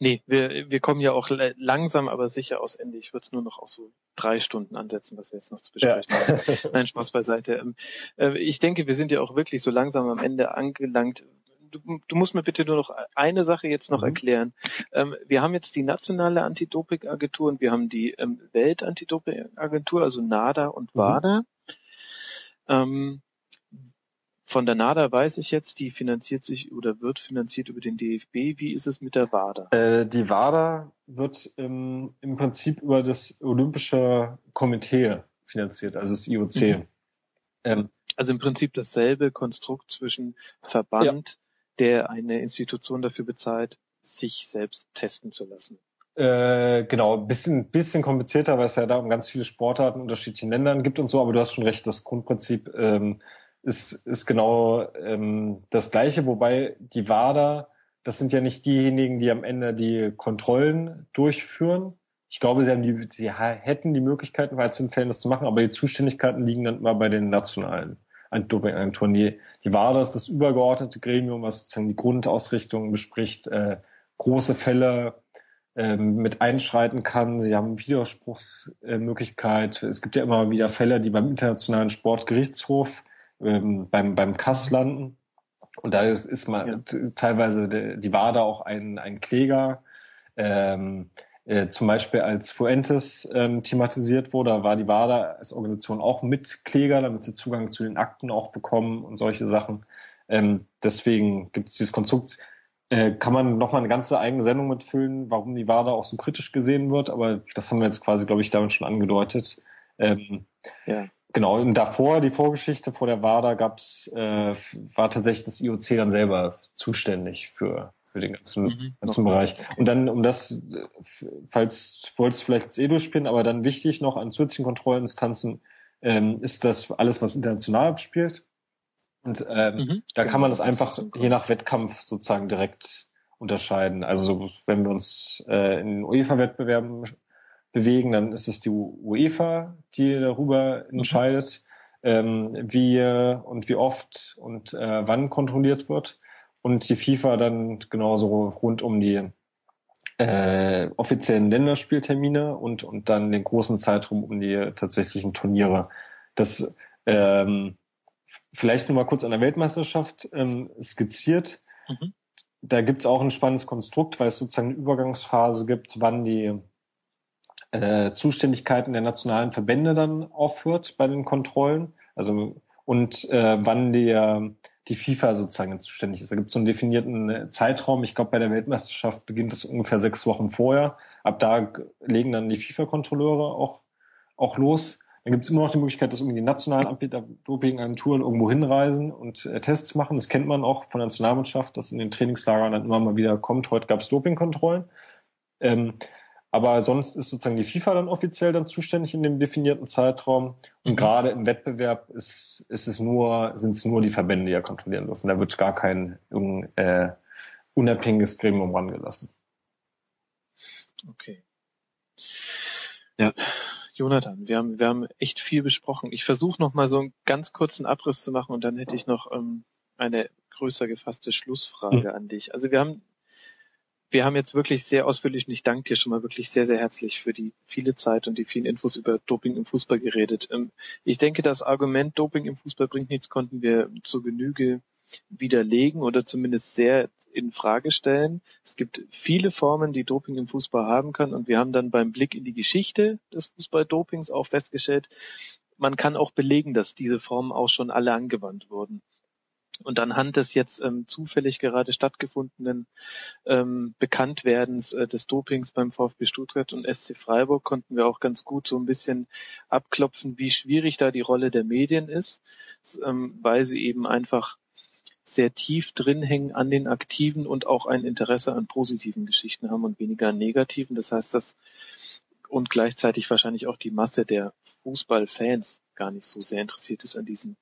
nee, wir, wir kommen ja auch langsam, aber sicher aus Ende. Ich würde es nur noch auf so drei Stunden ansetzen, was wir jetzt noch zu besprechen ja. haben. Nein, Spaß beiseite. Ähm, äh, ich denke, wir sind ja auch wirklich so langsam am Ende angelangt du, du musst mir bitte nur noch eine Sache jetzt noch mhm. erklären. Ähm, wir haben jetzt die nationale Anti-Doping-Agentur und wir haben die ähm, Welt-Anti-Doping-Agentur, also NADA und mhm. WADA. Ähm, von der NADA weiß ich jetzt, die finanziert sich oder wird finanziert über den DFB. Wie ist es mit der WADA? Äh, die WADA wird ähm, im Prinzip über das Olympische Komitee finanziert, also das IOC. Mhm. Ähm, also im Prinzip dasselbe Konstrukt zwischen Verband, der eine Institution dafür bezahlt, sich selbst testen zu lassen. Äh, genau, bisschen, bisschen komplizierter, weil es ja da um ganz viele Sportarten unterschiedlichen Ländern gibt und so, aber du hast schon recht, das Grundprinzip ähm, ist, ist genau ähm, das gleiche, wobei die WADA, das sind ja nicht diejenigen, die am Ende die Kontrollen durchführen. Ich glaube, sie, haben die, sie hätten die Möglichkeiten, bei einzelnen Fällen das zu machen, aber die Zuständigkeiten liegen dann immer bei den nationalen Anti-Doping-Agenturen. Die, die WADA ist das übergeordnete Gremium, was sozusagen die Grundausrichtung bespricht, äh, große Fälle ähm, mit einschreiten kann. Sie haben Widerspruchsmöglichkeit. es gibt ja immer wieder Fälle, die beim Internationalen Sportgerichtshof ähm, beim, beim Kass landen. Und da ist mal ja. teilweise die WADA auch ein, ein Kläger. Ähm, äh, zum Beispiel als Fuentes ähm, thematisiert wurde, war die WADA als Organisation auch Mitkläger, damit sie Zugang zu den Akten auch bekommen und solche Sachen. Ähm, deswegen gibt es dieses Konstrukt. Äh, kann man noch mal eine ganze eigene Sendung mitfüllen, warum die WADA auch so kritisch gesehen wird, aber das haben wir jetzt quasi, glaube ich, damit schon angedeutet. Ähm, ja. Genau, und davor, die Vorgeschichte vor der WADA gab's, äh, war tatsächlich das IOC dann selber zuständig für für den ganzen, mhm, ganzen Bereich. Und dann, um das, falls wolltest du vielleicht jetzt eh durchspielen, aber dann wichtig noch an zusätzlichen Kontrollinstanzen ähm, ist das alles, was international abspielt. Und ähm, mhm, da kann man das einfach je nach Wettkampf sozusagen direkt unterscheiden. Also wenn wir uns äh, in UEFA-Wettbewerben bewegen, dann ist es die UEFA, die darüber mhm. entscheidet, ähm, wie und wie oft und äh, wann kontrolliert wird. Und die FIFA dann genauso rund um die äh, offiziellen Länderspieltermine und, und dann den großen Zeitraum um die tatsächlichen Turniere. Das ähm, vielleicht nur mal kurz an der Weltmeisterschaft ähm, skizziert. Mhm. Da gibt es auch ein spannendes Konstrukt, weil es sozusagen eine Übergangsphase gibt, wann die äh, Zuständigkeiten der nationalen Verbände dann aufhört bei den Kontrollen. Also und äh, wann der die FIFA sozusagen zuständig ist. Da gibt es so einen definierten äh, Zeitraum. Ich glaube, bei der Weltmeisterschaft beginnt es ungefähr sechs Wochen vorher. Ab da legen dann die FIFA-Kontrolleure auch, auch los. Dann gibt es immer noch die Möglichkeit, dass irgendwie die nationalen Dopingagenturen irgendwo hinreisen und äh, Tests machen. Das kennt man auch von der Nationalmannschaft, dass in den Trainingslagern dann immer mal wieder kommt, heute gab es Dopingkontrollen. Ähm, aber sonst ist sozusagen die FIFA dann offiziell dann zuständig in dem definierten Zeitraum. Und mhm. gerade im Wettbewerb ist, ist es nur, sind es nur die Verbände, die ja kontrollieren dürfen. Da wird gar kein äh, unabhängiges Gremium rangelassen. Okay. Ja. Jonathan, wir haben, wir haben echt viel besprochen. Ich versuche noch mal so einen ganz kurzen Abriss zu machen und dann hätte ich noch ähm, eine größer gefasste Schlussfrage mhm. an dich. Also wir haben wir haben jetzt wirklich sehr ausführlich und ich danke dir schon mal wirklich sehr, sehr herzlich für die viele Zeit und die vielen Infos über Doping im Fußball geredet. Ähm, ich denke, das Argument Doping im Fußball bringt nichts konnten wir zur Genüge widerlegen oder zumindest sehr in Frage stellen. Es gibt viele Formen, die Doping im Fußball haben kann und wir haben dann beim Blick in die Geschichte des Fußballdopings auch festgestellt, man kann auch belegen, dass diese Formen auch schon alle angewandt wurden. Und anhand des jetzt ähm, zufällig gerade stattgefundenen ähm, Bekanntwerdens äh, des Dopings beim VfB Stuttgart und SC Freiburg konnten wir auch ganz gut so ein bisschen abklopfen, wie schwierig da die Rolle der Medien ist, ähm, weil sie eben einfach sehr tief drin hängen an den Aktiven und auch ein Interesse an positiven Geschichten haben und weniger an negativen. Das heißt, dass und gleichzeitig wahrscheinlich auch die Masse der Fußballfans gar nicht so sehr interessiert ist an diesen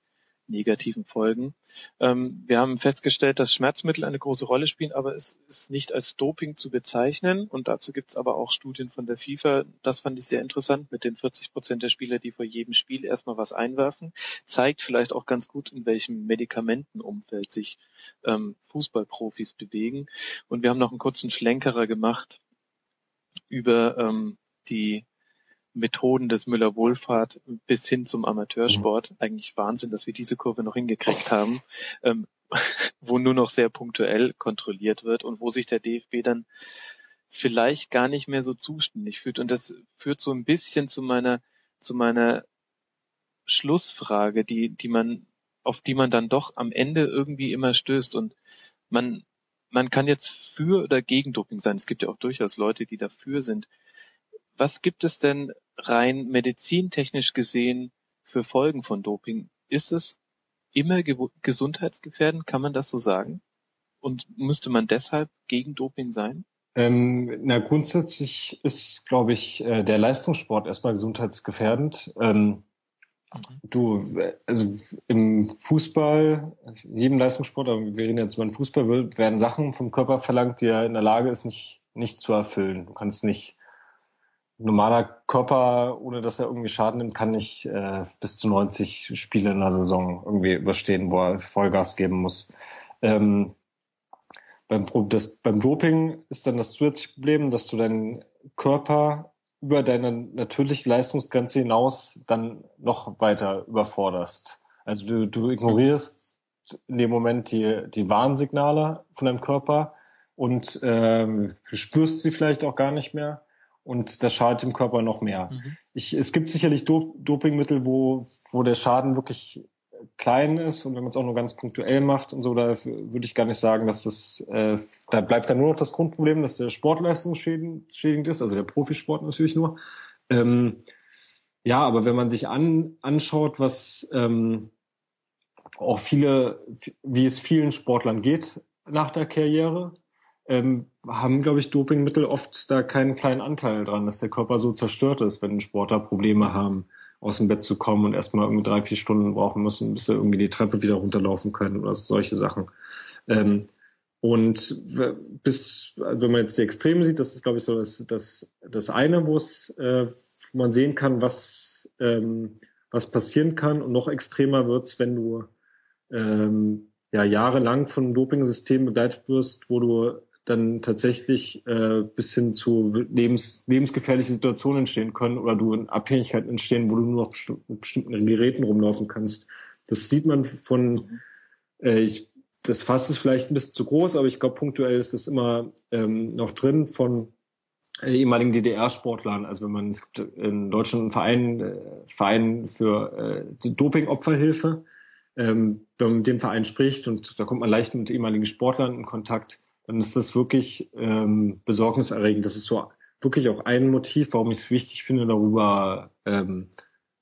negativen Folgen. Ähm, wir haben festgestellt, dass Schmerzmittel eine große Rolle spielen, aber es ist nicht als Doping zu bezeichnen. Und dazu gibt es aber auch Studien von der FIFA. Das fand ich sehr interessant mit den 40 Prozent der Spieler, die vor jedem Spiel erstmal was einwerfen. Zeigt vielleicht auch ganz gut, in welchem Medikamentenumfeld sich ähm, Fußballprofis bewegen. Und wir haben noch einen kurzen Schlenkerer gemacht über ähm, die Methoden des Müller-Wohlfahrt bis hin zum Amateursport. Mhm. Eigentlich Wahnsinn, dass wir diese Kurve noch hingekriegt haben, ähm, [laughs] wo nur noch sehr punktuell kontrolliert wird und wo sich der DFB dann vielleicht gar nicht mehr so zuständig fühlt. Und das führt so ein bisschen zu meiner, zu meiner Schlussfrage, die, die man, auf die man dann doch am Ende irgendwie immer stößt. Und man, man kann jetzt für oder gegen Doping sein. Es gibt ja auch durchaus Leute, die dafür sind. Was gibt es denn rein medizintechnisch gesehen für Folgen von Doping? Ist es immer gesundheitsgefährdend? Kann man das so sagen? Und müsste man deshalb gegen Doping sein? Ähm, na, grundsätzlich ist, glaube ich, äh, der Leistungssport erstmal gesundheitsgefährdend. Ähm, mhm. Du, also im Fußball, jedem Leistungssport, aber wir reden jetzt über den Fußball, werden Sachen vom Körper verlangt, die er in der Lage ist, nicht, nicht zu erfüllen. Du kannst nicht normaler Körper, ohne dass er irgendwie Schaden nimmt, kann nicht äh, bis zu 90 Spiele in der Saison irgendwie überstehen, wo er Vollgas geben muss. Ähm, beim, das, beim Doping ist dann das zusätzliche Problem, dass du deinen Körper über deine natürliche Leistungsgrenze hinaus dann noch weiter überforderst. Also du, du ignorierst in dem Moment die, die Warnsignale von deinem Körper und ähm, spürst sie vielleicht auch gar nicht mehr und das schadet dem Körper noch mehr. Mhm. Ich, es gibt sicherlich Do Dopingmittel, wo, wo der Schaden wirklich klein ist und wenn man es auch nur ganz punktuell macht und so, da würde ich gar nicht sagen, dass das, äh, da bleibt dann nur noch das Grundproblem, dass der Sportleistung schädigend ist, also der Profisport natürlich nur. Ähm, ja, aber wenn man sich an, anschaut, was ähm, auch viele, wie es vielen Sportlern geht nach der Karriere, ähm, haben, glaube ich, Dopingmittel oft da keinen kleinen Anteil dran, dass der Körper so zerstört ist, wenn Sportler Probleme haben, aus dem Bett zu kommen und erstmal irgendwie drei, vier Stunden brauchen müssen, bis sie irgendwie die Treppe wieder runterlaufen können oder solche Sachen. Ähm, und bis, wenn man jetzt die Extreme sieht, das ist, glaube ich, so das, das, das eine, wo es, äh, man sehen kann, was, ähm, was passieren kann. Und noch extremer wird's, wenn du ähm, ja jahrelang von einem Doping-System begleitet wirst, wo du dann tatsächlich äh, bis hin zu lebens, lebensgefährlichen Situationen entstehen können oder du in Abhängigkeiten entstehen, wo du nur noch mit bestimmten Geräten rumlaufen kannst. Das sieht man von, äh, ich, das Fass ist vielleicht ein bisschen zu groß, aber ich glaube, punktuell ist das immer ähm, noch drin von äh, ehemaligen DDR-Sportlern. Also wenn man, es gibt in Deutschland einen Verein, äh, Verein für äh, Doping-Opferhilfe, ähm, wenn man mit dem Verein spricht und da kommt man leicht mit ehemaligen Sportlern in Kontakt, dann ist das wirklich ähm, besorgniserregend. Das ist so wirklich auch ein Motiv, warum ich es wichtig finde, darüber ähm,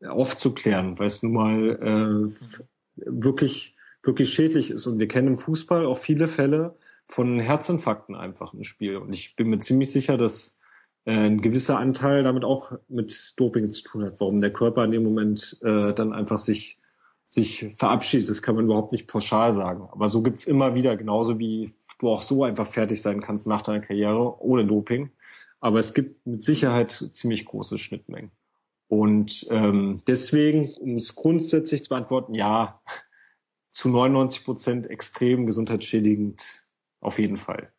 aufzuklären, weil es nun mal äh, wirklich, wirklich schädlich ist. Und wir kennen im Fußball auch viele Fälle von Herzinfarkten einfach im Spiel. Und ich bin mir ziemlich sicher, dass äh, ein gewisser Anteil damit auch mit Doping zu tun hat, warum der Körper in dem Moment äh, dann einfach sich sich verabschiedet. Das kann man überhaupt nicht pauschal sagen. Aber so gibt's immer wieder, genauso wie du auch so einfach fertig sein kannst nach deiner Karriere ohne Doping. Aber es gibt mit Sicherheit ziemlich große Schnittmengen. Und ähm, deswegen, um es grundsätzlich zu beantworten, ja, zu 99 Prozent extrem gesundheitsschädigend auf jeden Fall.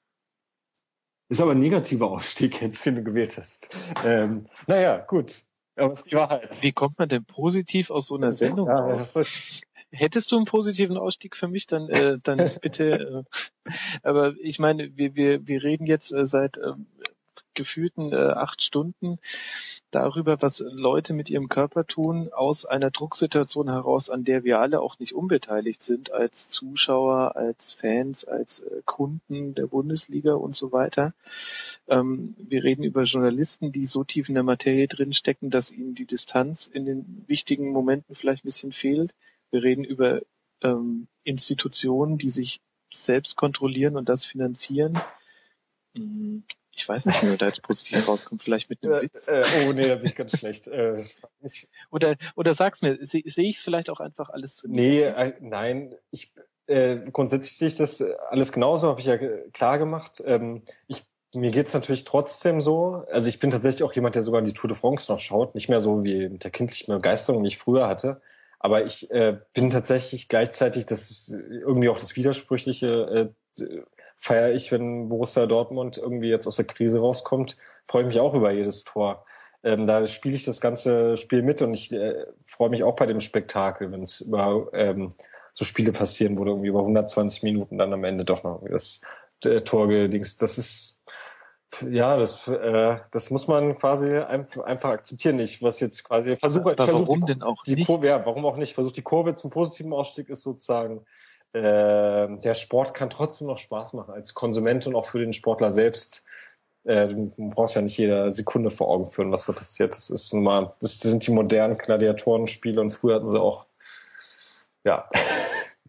Ist aber ein negativer Ausstieg jetzt, den du gewählt hast. Ähm, naja, gut. Aber es ist die Wahrheit. Wie kommt man denn positiv aus so einer Sendung ja, raus? Hättest du einen positiven Ausstieg für mich, dann, äh, dann [laughs] bitte. Äh, aber ich meine, wir, wir, wir reden jetzt äh, seit äh, gefühlten äh, acht Stunden darüber, was Leute mit ihrem Körper tun, aus einer Drucksituation heraus, an der wir alle auch nicht unbeteiligt sind, als Zuschauer, als Fans, als äh, Kunden der Bundesliga und so weiter. Ähm, wir reden über Journalisten, die so tief in der Materie drinstecken, dass ihnen die Distanz in den wichtigen Momenten vielleicht ein bisschen fehlt. Wir reden über ähm, Institutionen, die sich selbst kontrollieren und das finanzieren. Hm, ich weiß nicht, wie man da jetzt positiv [laughs] rauskommt. Vielleicht mit einem äh, Witz. Äh, oh nee, da bin ich ganz schlecht. Äh, oder oder sag's mir, sehe seh ich es vielleicht auch einfach alles zu Nee, äh, nein. Ich äh, grundsätzlich sehe ich das alles genauso, habe ich ja klar gemacht. Ähm, ich mir geht's natürlich trotzdem so. Also ich bin tatsächlich auch jemand, der sogar die Tour de France noch schaut. Nicht mehr so wie mit der kindlichen Begeisterung, die ich früher hatte. Aber ich äh, bin tatsächlich gleichzeitig, das ist irgendwie auch das Widersprüchliche, äh, feiere ich, wenn Borussia Dortmund irgendwie jetzt aus der Krise rauskommt, freue ich mich auch über jedes Tor. Ähm, da spiele ich das ganze Spiel mit und ich äh, freue mich auch bei dem Spektakel, wenn es über ähm, so Spiele passieren, wo du irgendwie über 120 Minuten dann am Ende doch noch das äh, Tor gedings. Das ist ja, das, äh, das muss man quasi einfach, einfach akzeptieren. Ich was jetzt quasi versuche, Aber versuch warum die, denn auch die nicht? Kurve, ja, warum auch nicht? Versuche die Kurve zum positiven Ausstieg ist sozusagen, äh, der Sport kann trotzdem noch Spaß machen als Konsument und auch für den Sportler selbst. Äh, du brauchst ja nicht jede Sekunde vor Augen führen, was da passiert. Das ist nun mal, das sind die modernen Gladiatorenspiele und früher hatten sie auch, ja.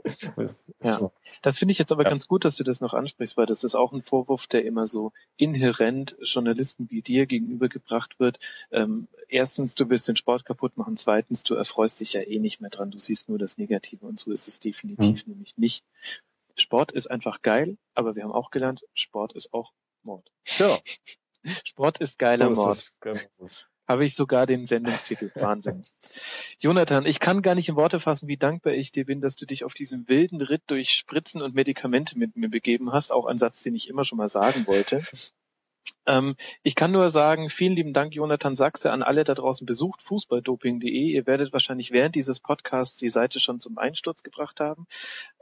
[laughs] Ja, das finde ich jetzt aber ja. ganz gut, dass du das noch ansprichst, weil das ist auch ein Vorwurf, der immer so inhärent Journalisten wie dir gegenübergebracht wird. Ähm, erstens, du willst den Sport kaputt machen. Zweitens, du erfreust dich ja eh nicht mehr dran. Du siehst nur das Negative und so ist es definitiv mhm. nämlich nicht. Sport ist einfach geil, aber wir haben auch gelernt, Sport ist auch Mord. Ja. [laughs] Sport ist geiler so Mord. Ist genau habe ich sogar den Sendungstitel. [laughs] Wahnsinn. Jonathan, ich kann gar nicht in Worte fassen, wie dankbar ich dir bin, dass du dich auf diesem wilden Ritt durch Spritzen und Medikamente mit mir begeben hast. Auch ein Satz, den ich immer schon mal sagen wollte. Ähm, ich kann nur sagen, vielen lieben Dank, Jonathan Sachse, an alle da draußen besucht fußballdoping.de. Ihr werdet wahrscheinlich während dieses Podcasts die Seite schon zum Einsturz gebracht haben.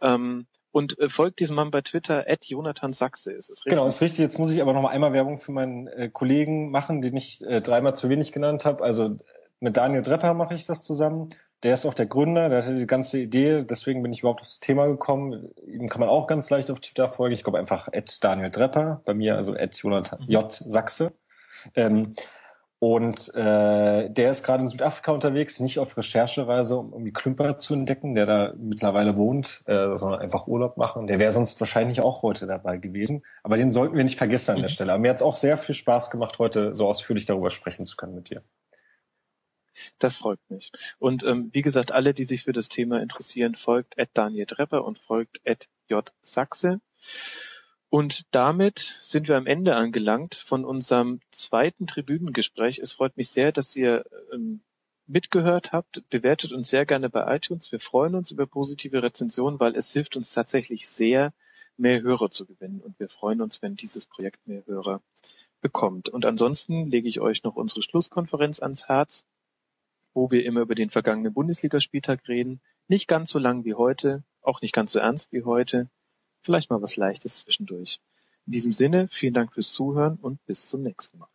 Ähm, und äh, folgt diesem Mann bei Twitter, at Jonathan Sachse, ist es richtig? Genau, ist richtig. Jetzt muss ich aber noch mal einmal Werbung für meinen äh, Kollegen machen, den ich äh, dreimal zu wenig genannt habe. Also mit Daniel Drepper mache ich das zusammen. Der ist auch der Gründer, der hatte die ganze Idee, deswegen bin ich überhaupt aufs Thema gekommen. Ihm kann man auch ganz leicht auf Twitter folgen. Ich glaube einfach at Daniel Drepper, bei mir also at Jonathan mhm. J. Sachse. Ähm, und äh, der ist gerade in Südafrika unterwegs, nicht auf Recherchereise, um irgendwie Klümper zu entdecken, der da mittlerweile wohnt, äh, sondern einfach Urlaub machen. Der wäre sonst wahrscheinlich auch heute dabei gewesen. Aber den sollten wir nicht vergessen an der mhm. Stelle. Aber mir hat es auch sehr viel Spaß gemacht, heute so ausführlich darüber sprechen zu können mit dir. Das freut mich. Und ähm, wie gesagt, alle, die sich für das Thema interessieren, folgt Ed Daniel Drepper und folgt Ed J. Sachse. Und damit sind wir am Ende angelangt von unserem zweiten Tribünengespräch. Es freut mich sehr, dass ihr ähm, mitgehört habt. Bewertet uns sehr gerne bei iTunes. Wir freuen uns über positive Rezensionen, weil es hilft uns tatsächlich sehr, mehr Hörer zu gewinnen. Und wir freuen uns, wenn dieses Projekt mehr Hörer bekommt. Und ansonsten lege ich euch noch unsere Schlusskonferenz ans Herz, wo wir immer über den vergangenen Bundesligaspieltag reden. Nicht ganz so lang wie heute, auch nicht ganz so ernst wie heute. Vielleicht mal was Leichtes zwischendurch. In diesem Sinne, vielen Dank fürs Zuhören und bis zum nächsten Mal.